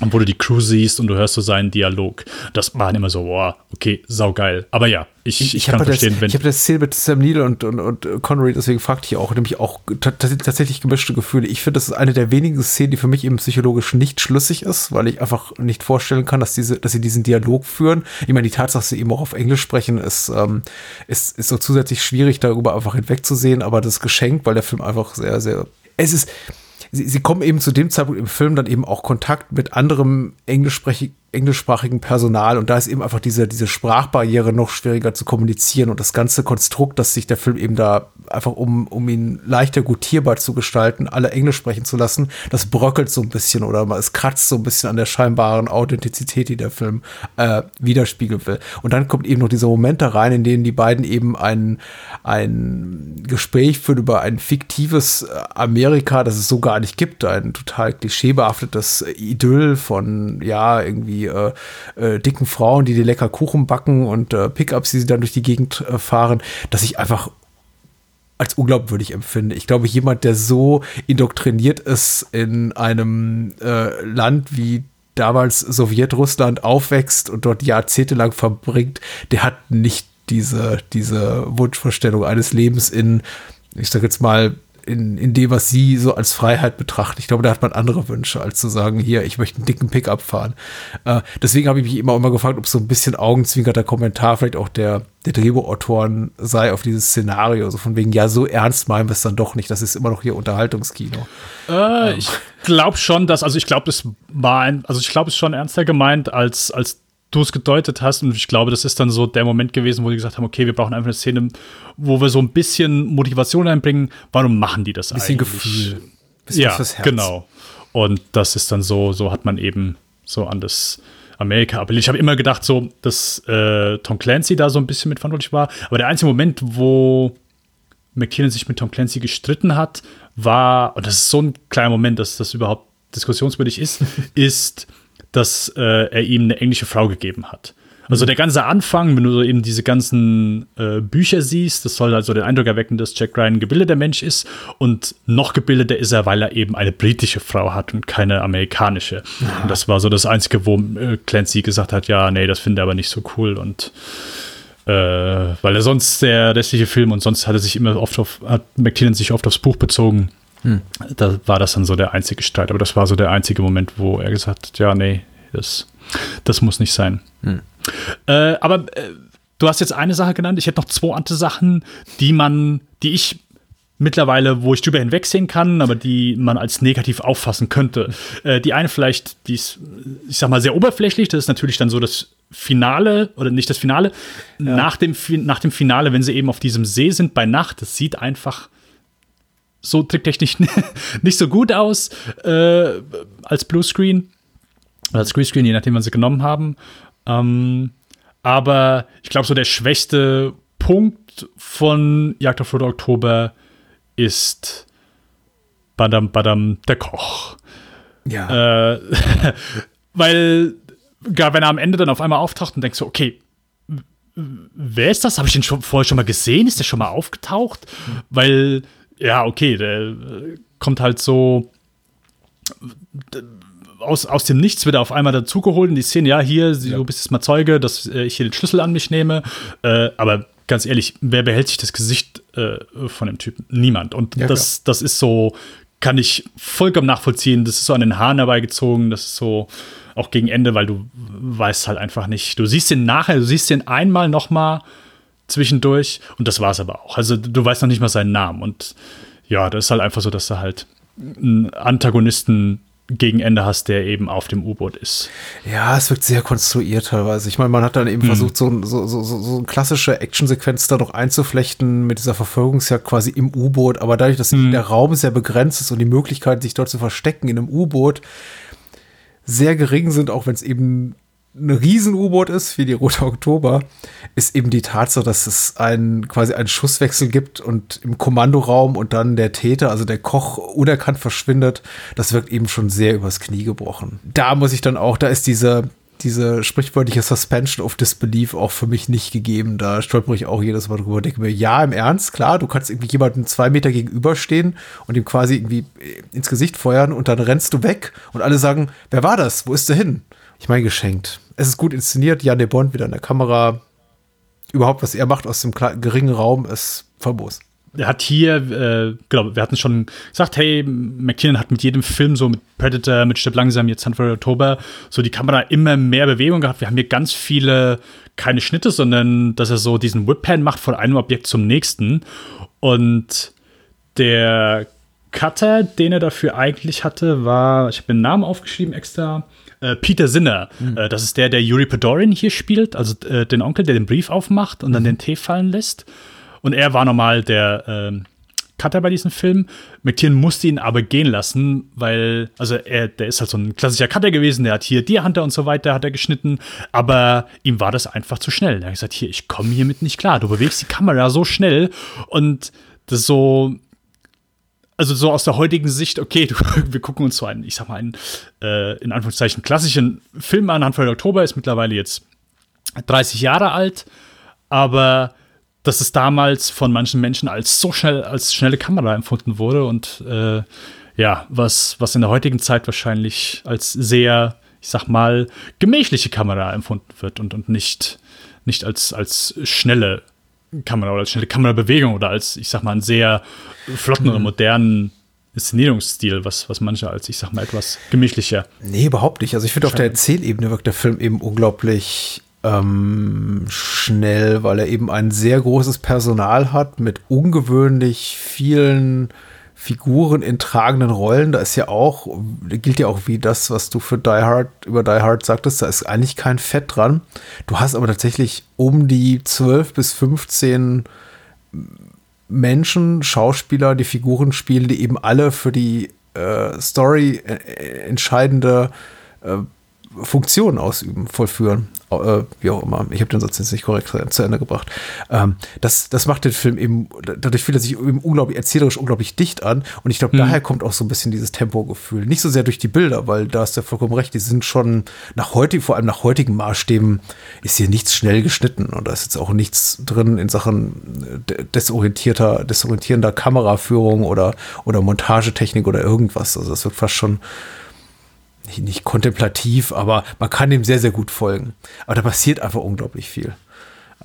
Und wo du die Crew siehst und du hörst so seinen Dialog. Das war immer so, boah, okay, saugeil. Aber ja, ich, ich, ich kann verstehen, das, wenn. Ich habe das Ziel mit Sam Neill und, und, und Connery, deswegen fragte ich auch, nämlich auch tatsächlich gemischte Gefühle. Ich finde, das ist eine der wenigen Szenen, die für mich eben psychologisch nicht schlüssig ist, weil ich einfach nicht vorstellen kann, dass diese, dass sie diesen Dialog führen. Ich meine, die Tatsache, dass sie eben auch auf Englisch sprechen, ist, ähm, ist, ist so zusätzlich schwierig, darüber einfach hinwegzusehen, aber das Geschenk, weil der Film einfach sehr, sehr. Es ist, sie, sie kommen eben zu dem Zeitpunkt im Film dann eben auch Kontakt mit anderem englischsprachigen englischsprachigen Personal und da ist eben einfach diese, diese Sprachbarriere noch schwieriger zu kommunizieren und das ganze Konstrukt, dass sich der Film eben da einfach um, um ihn leichter gutierbar zu gestalten, alle Englisch sprechen zu lassen, das bröckelt so ein bisschen oder es kratzt so ein bisschen an der scheinbaren Authentizität, die der Film äh, widerspiegeln will. Und dann kommt eben noch dieser Moment da rein, in denen die beiden eben ein, ein Gespräch führen über ein fiktives äh, Amerika, das es so gar nicht gibt, ein total klischeebehaftetes Idyll von, ja, irgendwie die äh, äh, dicken Frauen, die dir lecker Kuchen backen und äh, Pickups, die sie dann durch die Gegend äh, fahren, dass ich einfach als unglaubwürdig empfinde. Ich glaube, jemand, der so indoktriniert ist in einem äh, Land wie damals Sowjetrussland aufwächst und dort jahrzehntelang verbringt, der hat nicht diese, diese Wunschvorstellung eines Lebens in, ich sag jetzt mal, in, in dem, was sie so als Freiheit betrachten. Ich glaube, da hat man andere Wünsche, als zu sagen, hier, ich möchte einen dicken Pickup fahren. Äh, deswegen habe ich mich immer, immer gefragt, ob so ein bisschen augenzwinkerter Kommentar vielleicht auch der, der Drehbuchautoren sei auf dieses Szenario. So von wegen, ja, so ernst meinen wir es dann doch nicht. Das ist immer noch hier Unterhaltungskino. Äh, ähm. Ich glaube schon, dass, also ich glaube, das war ein, also ich glaube, es ist schon ernster gemeint als, als du es gedeutet hast. Und ich glaube, das ist dann so der Moment gewesen, wo die gesagt haben, okay, wir brauchen einfach eine Szene, wo wir so ein bisschen Motivation einbringen. Warum machen die das bisschen eigentlich? Gefühl. Bisschen ja, genau. Und das ist dann so, so hat man eben so an das Amerika appelliert. Ich habe immer gedacht, so, dass äh, Tom Clancy da so ein bisschen mitverantwortlich war. Aber der einzige Moment, wo McKinnon sich mit Tom Clancy gestritten hat, war, und das ist so ein kleiner Moment, dass das überhaupt diskussionswürdig ist, ist, dass äh, er ihm eine englische Frau gegeben hat. Also der ganze Anfang, wenn du so eben diese ganzen äh, Bücher siehst, das soll also den Eindruck erwecken, dass Jack Ryan ein gebildeter Mensch ist und noch gebildeter ist er, weil er eben eine britische Frau hat und keine amerikanische. Ja. Und das war so das Einzige, wo äh, Clancy gesagt hat, ja, nee, das finde er aber nicht so cool und äh, weil er sonst der restliche Film und sonst hat er sich immer oft auf, hat McTiernan sich oft aufs Buch bezogen hm. Da war das dann so der einzige Streit. Aber das war so der einzige Moment, wo er gesagt hat, ja, nee, das, das muss nicht sein. Hm. Äh, aber äh, du hast jetzt eine Sache genannt. Ich hätte noch zwei andere Sachen, die man, die ich mittlerweile, wo ich drüber hinwegsehen kann, aber die man als negativ auffassen könnte. Äh, die eine vielleicht, die ist, ich sag mal, sehr oberflächlich. Das ist natürlich dann so das Finale, oder nicht das Finale, ja. nach, dem, nach dem Finale, wenn sie eben auf diesem See sind bei Nacht, das sieht einfach so tricktechnisch nicht so gut aus äh, als Bluescreen. Oder als Greenscreen, je nachdem, was sie genommen haben. Ähm, aber ich glaube, so der schwächste Punkt von Jagd auf Rote Oktober ist Badam Badam der Koch. Ja. Äh, weil, gar wenn er am Ende dann auf einmal auftaucht und denkst so, okay, wer ist das? Habe ich den schon vorher schon mal gesehen? Ist der schon mal aufgetaucht? Mhm. Weil ja, okay, der äh, kommt halt so aus, aus dem Nichts wird er auf einmal dazugeholt in die Szene, ja, hier, ja. du bist jetzt mal Zeuge, dass äh, ich hier den Schlüssel an mich nehme. Äh, aber ganz ehrlich, wer behält sich das Gesicht äh, von dem Typen? Niemand. Und ja, das, das ist so, kann ich vollkommen nachvollziehen. Das ist so an den Haaren herbeigezogen, das ist so auch gegen Ende, weil du weißt halt einfach nicht. Du siehst den nachher, du siehst den einmal noch mal zwischendurch und das war es aber auch. Also du weißt noch nicht mal seinen Namen und ja, das ist halt einfach so, dass du halt einen Antagonisten gegen Ende hast, der eben auf dem U-Boot ist. Ja, es wirkt sehr konstruiert teilweise. Ich meine, man hat dann eben mhm. versucht, so, so, so, so eine klassische Actionsequenz da noch einzuflechten mit dieser Verfolgungsjagd quasi im U-Boot, aber dadurch, dass mhm. der Raum sehr begrenzt ist und die Möglichkeit, sich dort zu verstecken in einem U-Boot sehr gering sind, auch wenn es eben ein Riesen-U-Boot ist, wie die Rote Oktober, ist eben die Tatsache, dass es ein, quasi einen Schusswechsel gibt und im Kommandoraum und dann der Täter, also der Koch, unerkannt verschwindet. Das wirkt eben schon sehr übers Knie gebrochen. Da muss ich dann auch, da ist diese, diese sprichwörtliche Suspension of Disbelief auch für mich nicht gegeben. Da stolper ich auch jedes Mal drüber. Denke mir, ja, im Ernst, klar, du kannst irgendwie jemanden zwei Meter gegenüberstehen und ihm quasi irgendwie ins Gesicht feuern und dann rennst du weg und alle sagen, wer war das? Wo ist der hin? Ich meine, geschenkt. Es ist gut inszeniert. Jan de Bond wieder in der Kamera. Überhaupt, was er macht aus dem geringen Raum, ist famos er hat hier, äh, genau, wir hatten schon gesagt, hey, McKinnon hat mit jedem Film, so mit Predator, mit Stipp langsam, jetzt Hunt Oktober, so die Kamera immer mehr Bewegung gehabt. Wir haben hier ganz viele, keine Schnitte, sondern dass er so diesen Whip-Pan macht von einem Objekt zum nächsten. Und der Cutter, den er dafür eigentlich hatte, war, ich habe den Namen aufgeschrieben extra, äh, Peter Sinner. Mhm. Äh, das ist der, der Yuri Podorin hier spielt, also äh, den Onkel, der den Brief aufmacht und dann mhm. den Tee fallen lässt. Und er war normal der ähm, Cutter bei diesem Film. McTiernan musste ihn aber gehen lassen, weil, also er, der ist halt so ein klassischer Cutter gewesen, der hat hier Deer Hunter und so weiter, hat er geschnitten, aber ihm war das einfach zu schnell. Er hat gesagt, hier, ich komme hiermit nicht klar. Du bewegst die Kamera so schnell und das so, also so aus der heutigen Sicht, okay, du, wir gucken uns so einen, ich sag mal, einen, äh, in Anführungszeichen, klassischen Film an, Anfang Oktober ist mittlerweile jetzt 30 Jahre alt, aber dass es damals von manchen Menschen als so schnell, als schnelle Kamera empfunden wurde und äh, ja, was, was in der heutigen Zeit wahrscheinlich als sehr, ich sag mal, gemächliche Kamera empfunden wird und, und nicht, nicht als, als schnelle Kamera oder als schnelle Kamerabewegung oder als, ich sag mal, einen sehr flotten oder modernen Inszenierungsstil, was, was manche als, ich sag mal, etwas gemächlicher. Nee, überhaupt nicht. Also ich finde, auf der Erzählebene wirkt der Film eben unglaublich ähm, schnell, weil er eben ein sehr großes Personal hat mit ungewöhnlich vielen Figuren in tragenden Rollen. Da ist ja auch, gilt ja auch wie das, was du für Die Hard, über Die Hard sagtest, da ist eigentlich kein Fett dran. Du hast aber tatsächlich um die 12 bis 15 Menschen, Schauspieler, die Figuren spielen, die eben alle für die äh, Story äh, entscheidende äh, Funktionen ausüben, vollführen äh, wie auch immer. Ich habe den Satz jetzt nicht korrekt zu Ende gebracht. Ähm, das, das macht den Film eben, dadurch fühlt er sich eben unglaublich erzählerisch unglaublich dicht an. Und ich glaube, mhm. daher kommt auch so ein bisschen dieses Tempogefühl. Nicht so sehr durch die Bilder, weil da ist ja vollkommen recht, die sind schon nach heute, vor allem nach heutigen Maßstäben, ist hier nichts schnell geschnitten. Und da ist jetzt auch nichts drin in Sachen äh, desorientierter, desorientierender Kameraführung oder, oder Montagetechnik oder irgendwas. Also das wird fast schon nicht, kontemplativ, aber man kann dem sehr, sehr gut folgen. Aber da passiert einfach unglaublich viel.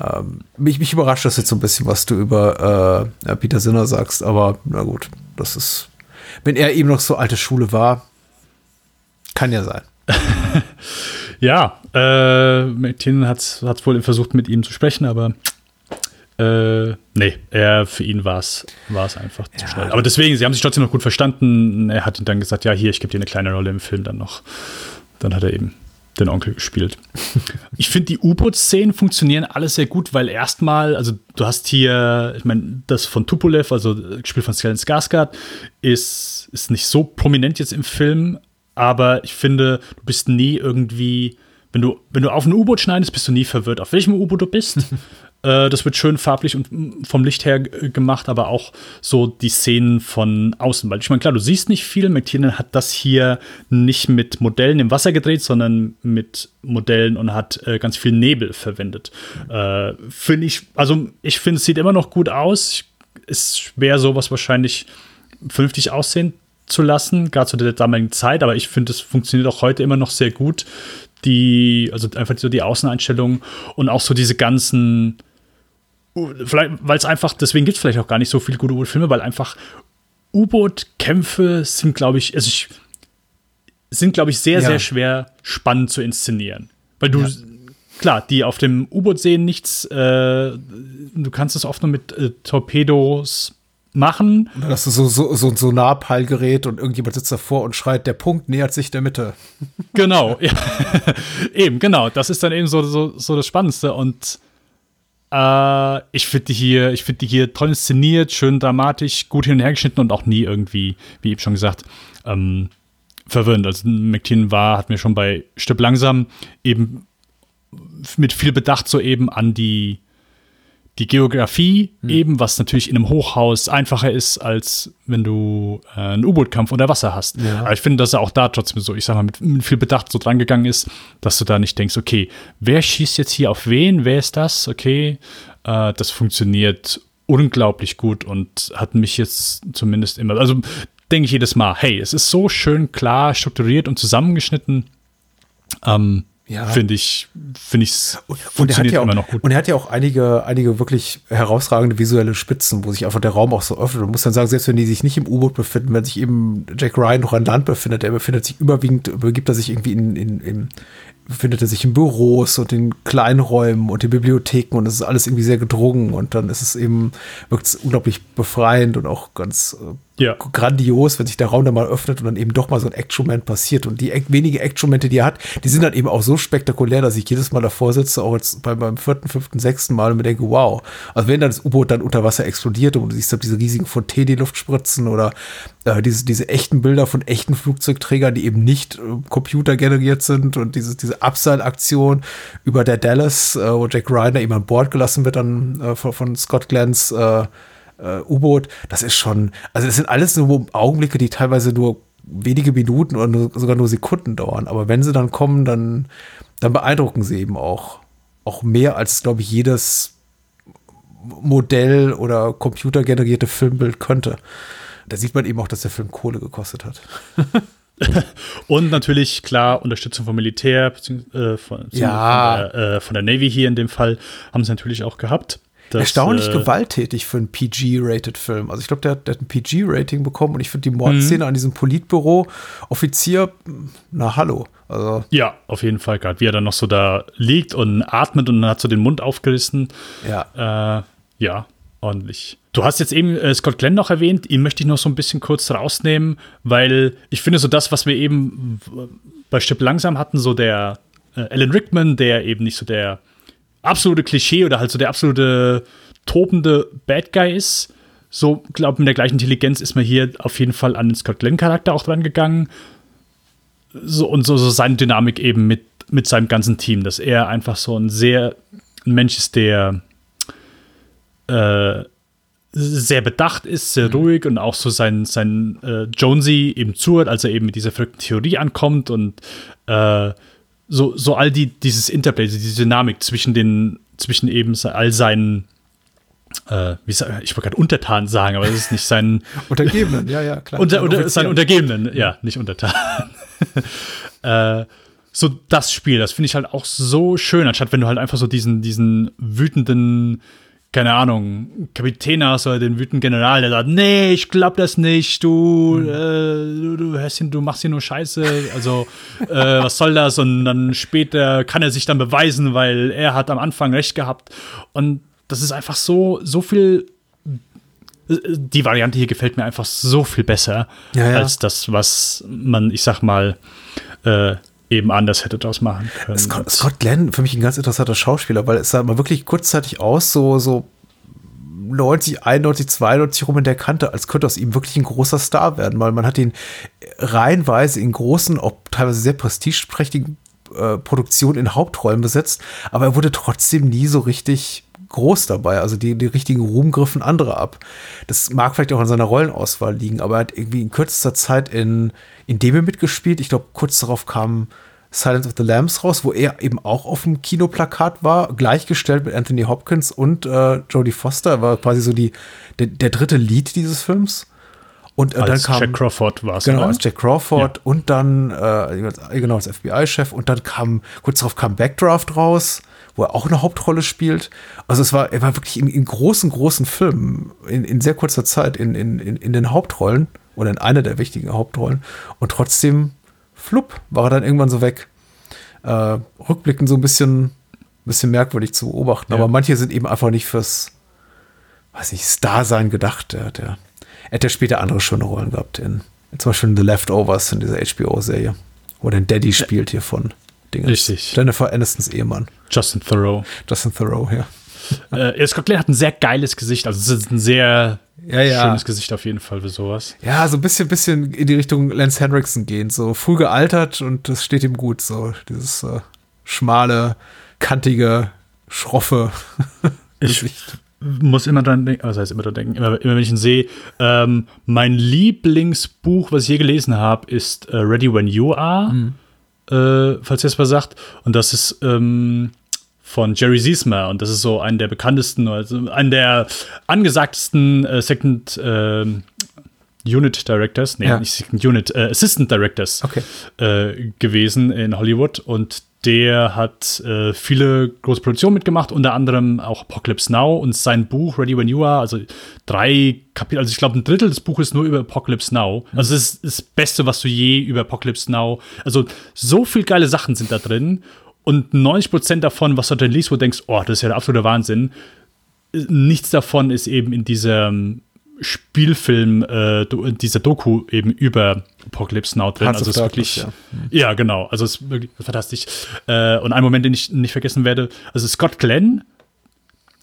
Ähm, mich, mich überrascht das jetzt so ein bisschen, was du über äh, Peter Sinner sagst, aber na gut, das ist, wenn er eben noch so alte Schule war, kann ja sein. ja, äh, McTiernan hat es wohl versucht, mit ihm zu sprechen, aber äh, nee, er, für ihn war es einfach zu ja. schnell. Aber deswegen, sie haben sich trotzdem noch gut verstanden. Er hat ihm dann gesagt, ja, hier, ich gebe dir eine kleine Rolle im Film dann noch. Dann hat er eben den Onkel gespielt. ich finde, die U-Boot-Szenen funktionieren alles sehr gut, weil erstmal, also du hast hier, ich meine, das von Tupolev, also gespielt von Stellan Skarsgård, ist, ist nicht so prominent jetzt im Film, aber ich finde, du bist nie irgendwie, wenn du, wenn du auf ein U-Boot schneidest, bist du nie verwirrt, auf welchem U-Boot du bist. Äh, das wird schön farblich und mm, vom Licht her gemacht, aber auch so die Szenen von außen. Weil ich meine, klar, du siehst nicht viel. McTiernan hat das hier nicht mit Modellen im Wasser gedreht, sondern mit Modellen und hat äh, ganz viel Nebel verwendet. Äh, finde ich, also ich finde, es sieht immer noch gut aus. Ist schwer, sowas wahrscheinlich vernünftig aussehen zu lassen, gerade zu der damaligen Zeit, aber ich finde, es funktioniert auch heute immer noch sehr gut. Die, also einfach so die Außeneinstellungen und auch so diese ganzen vielleicht, weil es einfach, deswegen gibt es vielleicht auch gar nicht so viele gute U-Boot-Filme, weil einfach U-Boot-Kämpfe sind, glaube ich, also ich, sind, glaube ich, sehr, ja. sehr schwer spannend zu inszenieren. Weil du, ja. klar, die auf dem U-Boot sehen nichts, äh, du kannst es oft nur mit äh, Torpedos machen. Oder hast du so, so, so ein Sonarpeilgerät und irgendjemand sitzt davor und schreit, der Punkt nähert sich der Mitte. Genau, ja. eben, genau. Das ist dann eben so, so, so das Spannendste. Und äh, ich finde die hier, die hier toll inszeniert, schön dramatisch, gut hin und her geschnitten und auch nie irgendwie, wie eben schon gesagt, ähm, verwirrend. Also McTien war, hat mir schon bei Stipp langsam eben mit viel Bedacht so eben an die die Geografie hm. eben, was natürlich in einem Hochhaus einfacher ist, als wenn du äh, einen U-Boot-Kampf unter Wasser hast. Ja. Aber ich finde, dass er auch da trotzdem so, ich sag mal, mit, mit viel Bedacht so dran gegangen ist, dass du da nicht denkst, okay, wer schießt jetzt hier auf wen? Wer ist das? Okay, äh, das funktioniert unglaublich gut und hat mich jetzt zumindest immer, also denke ich jedes Mal, hey, es ist so schön klar strukturiert und zusammengeschnitten. Ähm, ja. finde ich, finde ich, funktioniert ja immer noch gut. Und er hat ja auch einige, einige wirklich herausragende visuelle Spitzen, wo sich einfach der Raum auch so öffnet. Man muss dann sagen, selbst wenn die sich nicht im U-Boot befinden, wenn sich eben Jack Ryan noch an Land befindet, der befindet sich überwiegend, begibt er sich irgendwie in, in, in, befindet er sich in Büros und in Kleinräumen und in Bibliotheken und es ist alles irgendwie sehr gedrungen und dann ist es eben, wirkt es unglaublich befreiend und auch ganz äh, ja. grandios, wenn sich der Raum dann mal öffnet und dann eben doch mal so ein Action-Moment passiert. Und die wenige Action-Momente, die er hat, die sind dann eben auch so spektakulär, dass ich jedes Mal davor sitze, auch jetzt bei, beim vierten, fünften, sechsten Mal und mir denke, wow. Also wenn dann das U-Boot dann unter Wasser explodiert und du siehst diese riesigen Fontäne, die Luft spritzen oder äh, diese, diese echten Bilder von echten Flugzeugträgern, die eben nicht äh, computergeneriert sind und diese, diese Abseilaktion über der Dallas, äh, wo Jack Ryder eben an Bord gelassen wird dann äh, von, von Scott Glantz, äh, äh, U-Boot, das ist schon, also das sind alles nur Augenblicke, die teilweise nur wenige Minuten oder nur, sogar nur Sekunden dauern. Aber wenn sie dann kommen, dann, dann beeindrucken sie eben auch. Auch mehr als, glaube ich, jedes Modell oder computergenerierte Filmbild könnte. Da sieht man eben auch, dass der Film Kohle gekostet hat. Und natürlich, klar, Unterstützung vom Militär, äh, von, ja. von, der, äh, von der Navy hier in dem Fall, haben sie natürlich auch gehabt. Das, Erstaunlich äh, gewalttätig für einen PG-rated Film. Also ich glaube, der, der, hat ein PG-Rating bekommen und ich finde die Mordszene mhm. an diesem Politbüro Offizier, na hallo. Also. Ja, auf jeden Fall gerade, wie er dann noch so da liegt und atmet und dann hat so den Mund aufgerissen. Ja. Äh, ja, ordentlich. Du hast jetzt eben äh, Scott Glenn noch erwähnt, ihn möchte ich noch so ein bisschen kurz rausnehmen, weil ich finde so das, was wir eben bei Stipp langsam hatten, so der äh, Alan Rickman, der eben nicht so der absolute Klischee oder halt so der absolute tobende Bad Guy ist. So, glaube mit der gleichen Intelligenz ist man hier auf jeden Fall an den Scott Glenn-Charakter auch dran gegangen. So, und so, so seine Dynamik eben mit, mit seinem ganzen Team, dass er einfach so ein sehr ein Mensch ist, der äh, sehr bedacht ist, sehr mhm. ruhig und auch so sein, sein äh, Jonesy eben zuhört, als er eben mit dieser verrückten Theorie ankommt und äh, so, so all die, dieses Interplay, diese Dynamik zwischen den, zwischen eben all seinen, äh, wie ich wollte gerade Untertanen sagen, aber das ist nicht sein. Untergebenen, ja, ja, klar. Unter, unter, sein Untergebenen, ja, nicht Untertanen. äh, so das Spiel, das finde ich halt auch so schön, anstatt wenn du halt einfach so diesen, diesen wütenden, keine Ahnung, Kapitän hast oder den wütenden General, der sagt, nee, ich glaub das nicht, du, mhm. äh, du, du, hörst ihn, du machst hier nur Scheiße, also äh, was soll das? Und dann später kann er sich dann beweisen, weil er hat am Anfang recht gehabt. Und das ist einfach so, so viel. Die Variante hier gefällt mir einfach so viel besser ja, ja. als das, was man, ich sag mal, äh, eben anders hätte draus machen können. Scott, Scott Glenn, für mich ein ganz interessanter Schauspieler, weil es sah mal wirklich kurzzeitig aus, so, so 90, 91, 92 rum in der Kante, als könnte aus ihm wirklich ein großer Star werden, weil man hat ihn reihenweise in großen, auch teilweise sehr prestigeprächtigen äh, Produktionen in Hauptrollen besetzt, aber er wurde trotzdem nie so richtig groß dabei. Also die, die richtigen Ruhm griffen andere ab. Das mag vielleicht auch an seiner Rollenauswahl liegen, aber er hat irgendwie in kürzester Zeit in, in Deme mitgespielt. Ich glaube, kurz darauf kam Silence of the Lambs raus, wo er eben auch auf dem Kinoplakat war, gleichgestellt mit Anthony Hopkins und äh, Jodie Foster. Er war quasi so die, der, der dritte Lied dieses Films. Und äh, als dann kam Jack Crawford war es. Genau, als Jack Crawford ja. und dann äh, genau als FBI-Chef und dann kam kurz darauf kam Backdraft raus wo er auch eine Hauptrolle spielt. Also es war, er war wirklich in, in großen, großen Filmen in, in sehr kurzer Zeit in, in, in den Hauptrollen oder in einer der wichtigen Hauptrollen. Und trotzdem, flupp, war er dann irgendwann so weg. Äh, rückblickend so ein bisschen, bisschen merkwürdig zu beobachten. Ja. Aber manche sind eben einfach nicht fürs, weiß nicht, Star-Sein gedacht. Der, der, er hat ja später andere schöne Rollen gehabt. In, zum Beispiel in The Leftovers in dieser HBO-Serie, wo den Daddy spielt hier von Dinge. Richtig. Jennifer Anistons Ehemann. Justin Thoreau. Justin Thoreau, ja. Äh, Scott Glenn hat ein sehr geiles Gesicht, also es ist ein sehr ja, ja. schönes Gesicht auf jeden Fall für sowas. Ja, so ein bisschen, bisschen in die Richtung Lance Henriksen gehen, so früh gealtert und das steht ihm gut, so dieses äh, schmale, kantige, schroffe ich, muss immer dran denken, was heißt immer dran denken, immer, immer wenn ich ihn sehe. Ähm, mein Lieblingsbuch, was ich je gelesen habe, ist äh, Ready When You Are, mhm. äh, falls ihr es mal sagt. Und das ist ähm, von Jerry Ziesmer und das ist so einer der bekanntesten, also einer der angesagtesten äh, Second äh, Unit Directors, nee, ja. nicht Second Unit, äh, Assistant Directors okay. Äh, gewesen in Hollywood und der hat äh, viele große Produktionen mitgemacht, unter anderem auch Apocalypse Now und sein Buch Ready When You Are, also drei Kapitel, also ich glaube ein Drittel des Buches ist nur über Apocalypse Now. Mhm. Also es ist das Beste, was du je über Apocalypse Now, also so viel geile Sachen sind da drin und 90 Prozent davon, was du drin liest, wo du denkst, oh, das ist ja der absolute Wahnsinn. Nichts davon ist eben in diesem Spielfilm, äh, dieser Doku eben über Apocalypse Now drin. Hearts also es ist wirklich, ja. ja. genau, also es ist wirklich fantastisch. Äh, und ein Moment, den ich nicht vergessen werde, also Scott Glenn,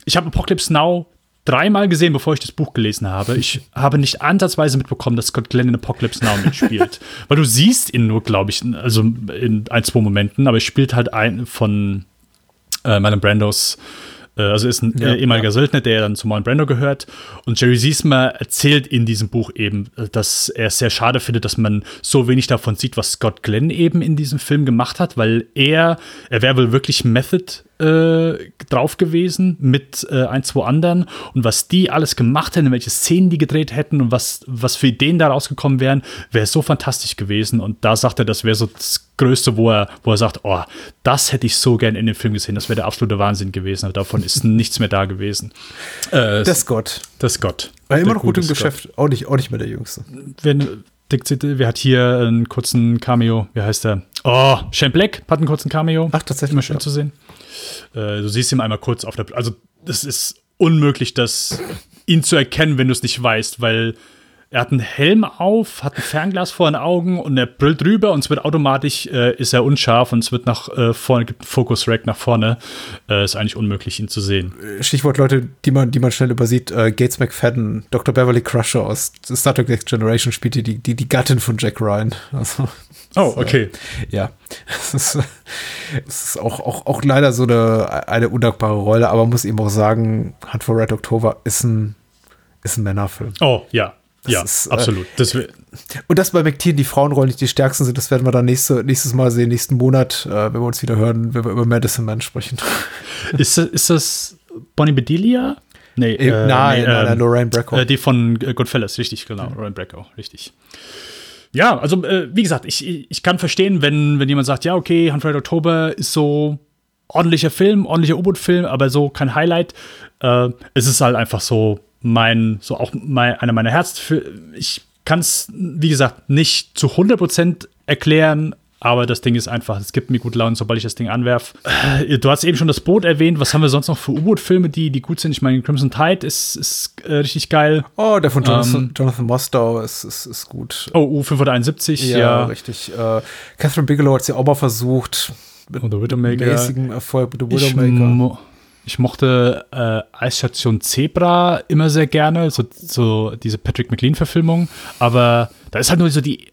ich habe Apocalypse Now dreimal gesehen, bevor ich das Buch gelesen habe. Ich habe nicht ansatzweise mitbekommen, dass Scott Glenn in Apocalypse Now mitspielt. Weil du siehst ihn nur, glaube ich, also in ein, zwei Momenten, aber er spielt halt ein von äh, Marlon Brandos äh, also ist ein ja, äh, ehemaliger ja. Söldner, der dann zu Marlon Brando gehört. Und Jerry Siesmer erzählt in diesem Buch eben, äh, dass er es sehr schade findet, dass man so wenig davon sieht, was Scott Glenn eben in diesem Film gemacht hat, weil er, er wäre wohl wirklich Method äh, drauf gewesen mit äh, ein, zwei anderen und was die alles gemacht hätten, welche Szenen die gedreht hätten und was, was für Ideen da rausgekommen wären, wäre so fantastisch gewesen. Und da sagt er, das wäre so das Größte, wo er, wo er sagt, oh, das hätte ich so gern in dem Film gesehen, das wäre der absolute Wahnsinn gewesen. Aber davon ist nichts mehr da gewesen. Äh, das Gott. Das Gott. War immer noch gut im Geschäft, auch nicht, auch nicht mehr der Jüngste. Wenn, Wer hat hier einen kurzen Cameo? Wie heißt der? Oh, Shane Black hat einen kurzen Cameo. Ach, tatsächlich. Immer schön ja. zu sehen. Äh, du siehst ihn einmal kurz auf der. Also, das ist unmöglich, das, ihn zu erkennen, wenn du es nicht weißt, weil er hat einen Helm auf, hat ein Fernglas vor den Augen und er brüllt drüber und es wird automatisch, äh, ist er unscharf und es wird nach äh, vorne, gibt einen Focus-Rack nach vorne. Äh, ist eigentlich unmöglich, ihn zu sehen. Stichwort Leute, die man, die man schnell übersieht, äh, Gates McFadden, Dr. Beverly Crusher aus Star Trek Next Generation spielt die, die, die Gattin von Jack Ryan. Also, oh, okay. ja. Es ist, ist auch, auch, auch leider so eine, eine undankbare Rolle, aber man muss eben auch sagen, Hunt for Red October ist ein, ist ein Männerfilm. Oh, ja, das ja, ist, äh, absolut. Das und dass bei McTeer die Frauenrollen nicht die stärksten sind, das werden wir dann nächste, nächstes Mal sehen, nächsten Monat, äh, wenn wir uns wieder hören, wenn wir über Madison Man sprechen. Ist, ist das Bonnie Bedelia? Nee, äh, nein, nee, nein, nein, Lorraine Bracco. Äh, die von Goodfellas, richtig, genau. Mhm. Lorraine Bracco, richtig. Ja, also äh, wie gesagt, ich, ich kann verstehen, wenn, wenn jemand sagt, ja, okay, 100 Oktober ist so ordentlicher Film, ordentlicher U-Boot-Film, aber so kein Highlight. Äh, es ist halt einfach so mein, so auch mein, einer meiner Herz. Ich kann es, wie gesagt, nicht zu 100% erklären, aber das Ding ist einfach, es gibt mir gut Laune, sobald ich das Ding anwerfe. Äh, du hast eben schon das Boot erwähnt. Was haben wir sonst noch für U-Boot-Filme, die, die gut sind? Ich meine, Crimson Tide ist, ist äh, richtig geil. Oh, der von Jonathan, ähm, Jonathan Mostow ist, ist, ist gut. Oh, U571, ja. Ja, richtig. Äh, Catherine Bigelow hat sie auch mal versucht. Mit oh, Widowmaker. mäßigem Erfolg The Widowmaker. Ich mochte äh, Eisstation Zebra immer sehr gerne, so, so diese Patrick McLean-Verfilmung. Aber da ist halt nur so die,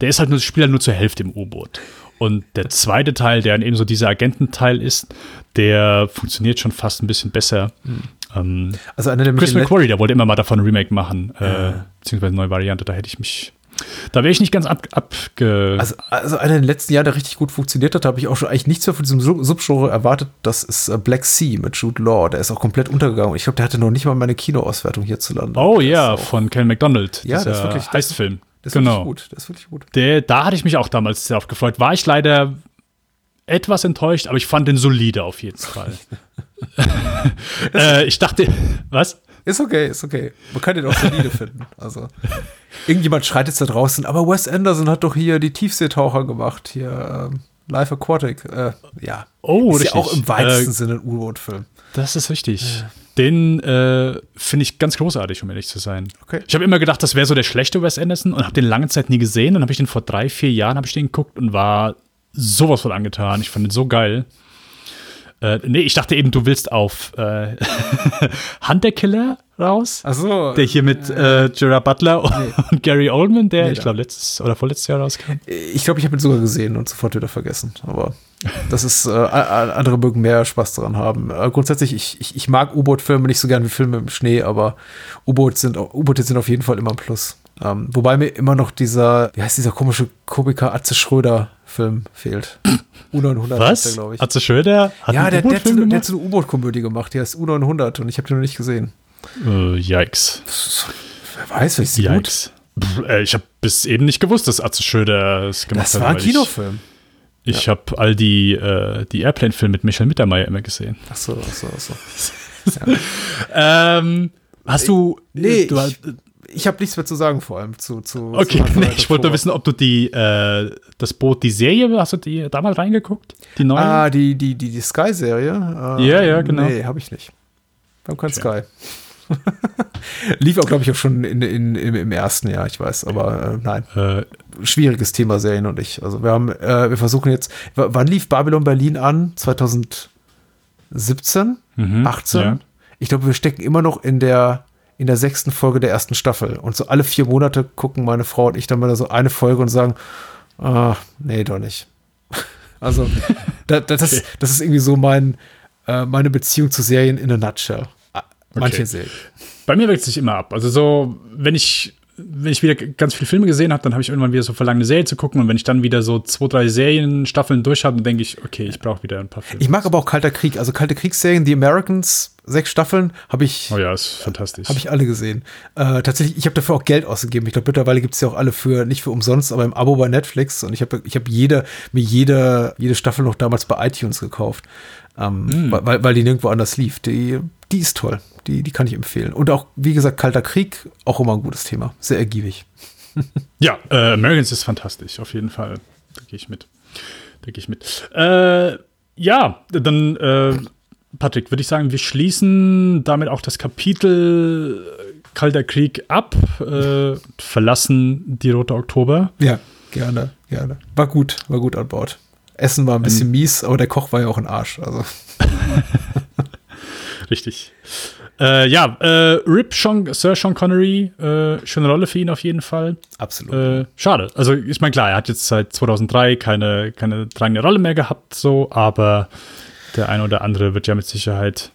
der ist halt nur, Spieler nur zur Hälfte im U-Boot. Und der zweite Teil, der dann eben so dieser Agententeil ist, der funktioniert schon fast ein bisschen besser. Mhm. Ähm, also einer der Chris McQuarrie, der wollte immer mal davon ein Remake machen, äh, beziehungsweise eine neue Variante. Da hätte ich mich da wäre ich nicht ganz ab, abge. Also, also einer der letzten Jahre, der richtig gut funktioniert hat, habe ich auch schon eigentlich nichts mehr von diesem Subgenre erwartet. Das ist äh, Black Sea mit Jude Law. Der ist auch komplett untergegangen. Ich glaube, der hatte noch nicht mal meine Kinoauswertung hierzulande. Oh ja, von Ken McDonald. Ja, das ist wirklich Heistfilm. Das ist genau. wirklich gut. Das ist wirklich gut. Der, da hatte ich mich auch damals sehr gefreut. War ich leider etwas enttäuscht, aber ich fand den solide auf jeden Fall. äh, ich dachte, was? Ist okay, ist okay. Man kann den auch solide finden. Also, irgendjemand schreit jetzt da draußen, aber Wes Anderson hat doch hier die Tiefseetaucher gemacht. Hier, ähm, Life Aquatic. Äh, ja. Oh, ist richtig. ja auch im weitesten äh, Sinne ein U-Boot-Film. Das ist richtig. Ja. Den äh, finde ich ganz großartig, um ehrlich zu sein. Okay. Ich habe immer gedacht, das wäre so der schlechte Wes Anderson und habe den lange Zeit nie gesehen. Dann habe ich den vor drei, vier Jahren ich den geguckt und war sowas von angetan. Ich fand den so geil. Äh, nee, ich dachte eben, du willst auf äh, Hunter Killer raus. Ach so. Der hier mit äh, Gerard Butler und, Nee. und Gary Oldman, der, Nee, ich glaube, letztes oder vorletztes Jahr rauskam. Ich glaube, ich habe ihn sogar gesehen und sofort wieder vergessen. Aber das ist, äh, andere mögen mehr Spaß daran haben. Äh, grundsätzlich, ich, ich, ich mag U-Boot-Filme nicht so gern wie Filme im Schnee, aber U-Boote sind, U-Boote sind auf jeden Fall immer ein Plus. Ähm, wobei mir immer noch dieser, wie heißt dieser komische Komiker Atze Schröder-Film fehlt. U900 heißt der, Was? glaube ich. Atze Schröder hat Ja, der, der, hat so, U-Boot-Film eine- der hat so eine U-Boot-Komödie gemacht, die heißt U900 und ich habe die noch nicht gesehen. Äh, yikes. Wer weiß, vielleicht ist sie gut. Yikes. Pff, äh, ich habe bis eben nicht gewusst, dass Atze Schröder es gemacht Das hat. war ein Kinofilm. Ich, ich habe all die, äh, die Airplane-Filme mit Michael Mittermeier immer gesehen. Ach so, ach so, ach so. Ähm, hast du. Nee, du ich, ich habe nichts mehr zu sagen, vor allem zu. zu Okay, zu nee, ich wollte nur wissen, ob du die, äh, das Boot, die Serie, hast du die damals reingeguckt? Die neue? Ah, die, die, die, die Sky-Serie? Äh, Ja, ja, genau. Nee, habe ich nicht. Wir haben kein Sky. Lief auch, glaube ich, auch schon in, in, im, im ersten Jahr, ich weiß, aber äh, nein. Äh, Schwieriges Thema Serien und ich. Also wir haben, äh, wir versuchen jetzt, wann lief Babylon Berlin an? 2017? Mhm, 18? ja. Ich glaube, wir stecken immer noch in der, in der sechsten Folge der ersten Staffel. Und so alle vier Monate gucken meine Frau und ich dann mal so eine Folge und sagen, ah, nee, doch nicht. Also, da, da, das, das ist irgendwie so mein, äh, meine Beziehung zu Serien in a nutshell. Ah, Manche Okay. Serien. bei mir wechselt sich immer ab. Also so, wenn ich, wenn ich wieder ganz viele Filme gesehen habe, dann habe ich irgendwann wieder so verlangt, eine Serie zu gucken. Und wenn ich dann wieder so zwei, drei Serienstaffeln durch habe, dann denke ich, okay, ich brauche wieder ein paar Filme. Ich mag aber auch Kalter Krieg. Also Kalte Kriegsserien, The Americans, sechs Staffeln, habe ich, oh ja, ist fantastisch. Habe ich alle gesehen. Äh, tatsächlich, ich habe dafür auch Geld ausgegeben. Ich glaube, mittlerweile gibt es ja auch alle für, nicht für umsonst, aber im Abo bei Netflix. Und ich habe ich hab jede, mir jede, jede Staffel noch damals bei iTunes gekauft. Ähm, weil- weil, weil die nirgendwo anders lief. Die, die ist toll. Die, die kann ich empfehlen. Und auch, wie gesagt, Kalter Krieg, auch immer ein gutes Thema. Sehr ergiebig. Ja, äh, Americans ist fantastisch, auf jeden Fall. Da gehe ich mit. Da gehe ich mit. Äh, ja, dann, äh, Patrick, würde ich sagen, wir schließen damit auch das Kapitel Kalter Krieg ab, äh, verlassen die Rote Oktober. Ja, gerne, gerne. War gut, war gut an Bord. Essen war ein bisschen mies, aber der Koch war ja auch ein Arsch. Also. Richtig. Äh, ja, äh, Rip Sean, Sir Sean Connery, äh, schöne Rolle für ihn auf jeden Fall. Absolut. Äh, schade. Also, ich meine, klar, er hat jetzt seit 2003 keine, keine tragende Rolle mehr gehabt, so, aber der eine oder andere wird ja mit Sicherheit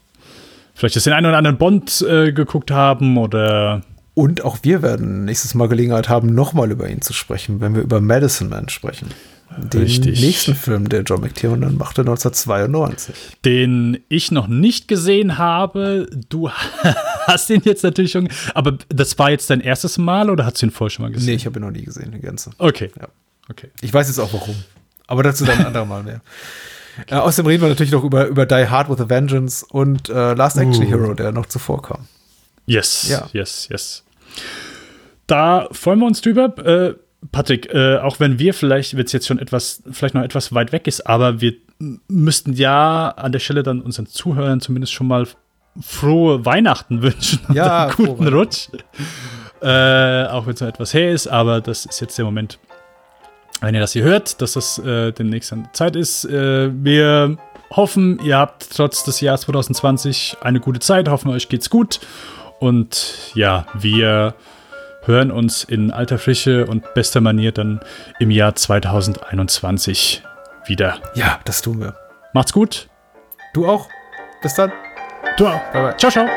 vielleicht jetzt den einen oder anderen Bond äh, geguckt haben oder. Und auch wir werden nächstes Mal Gelegenheit haben, nochmal über ihn zu sprechen, wenn wir über Medicine Man sprechen. Den Richtig. nächsten Film, der John McTiernan machte 1992. Den ich noch nicht gesehen habe. Du hast ihn jetzt natürlich schon. Aber das war jetzt dein erstes Mal oder hast du ihn vorher schon mal gesehen? Nee, ich habe ihn noch nie gesehen, die ganze. Okay. Ja. Okay. Ich weiß jetzt auch warum. Aber dazu dann ein andermal mehr. Äh, außerdem reden wir natürlich noch über, über Die Hard with a Vengeance und äh, Last Action Uh. Hero, der noch zuvor kam. Yes, Ja. yes, yes. Da freuen wir uns drüber. Äh, Patrick, äh, auch wenn wir vielleicht, wird es jetzt schon etwas, vielleicht noch etwas weit weg ist, aber wir müssten ja an der Stelle dann unseren Zuhörern zumindest schon mal frohe Weihnachten wünschen und Ja, einen guten Rutsch. Äh, auch wenn es noch etwas her ist, aber das ist jetzt der Moment, wenn ihr das hier hört, dass das äh, demnächst an der Zeit ist. Äh, wir hoffen, ihr habt trotz des Jahres 2020 eine gute Zeit, hoffen, euch geht's gut. Und ja, wir hören uns in alter Frische und bester Manier dann im Jahr 2021 wieder. Ja, das tun wir. Macht's gut. Du auch. Bis dann. Du auch. Bye, bye. Ciao, ciao.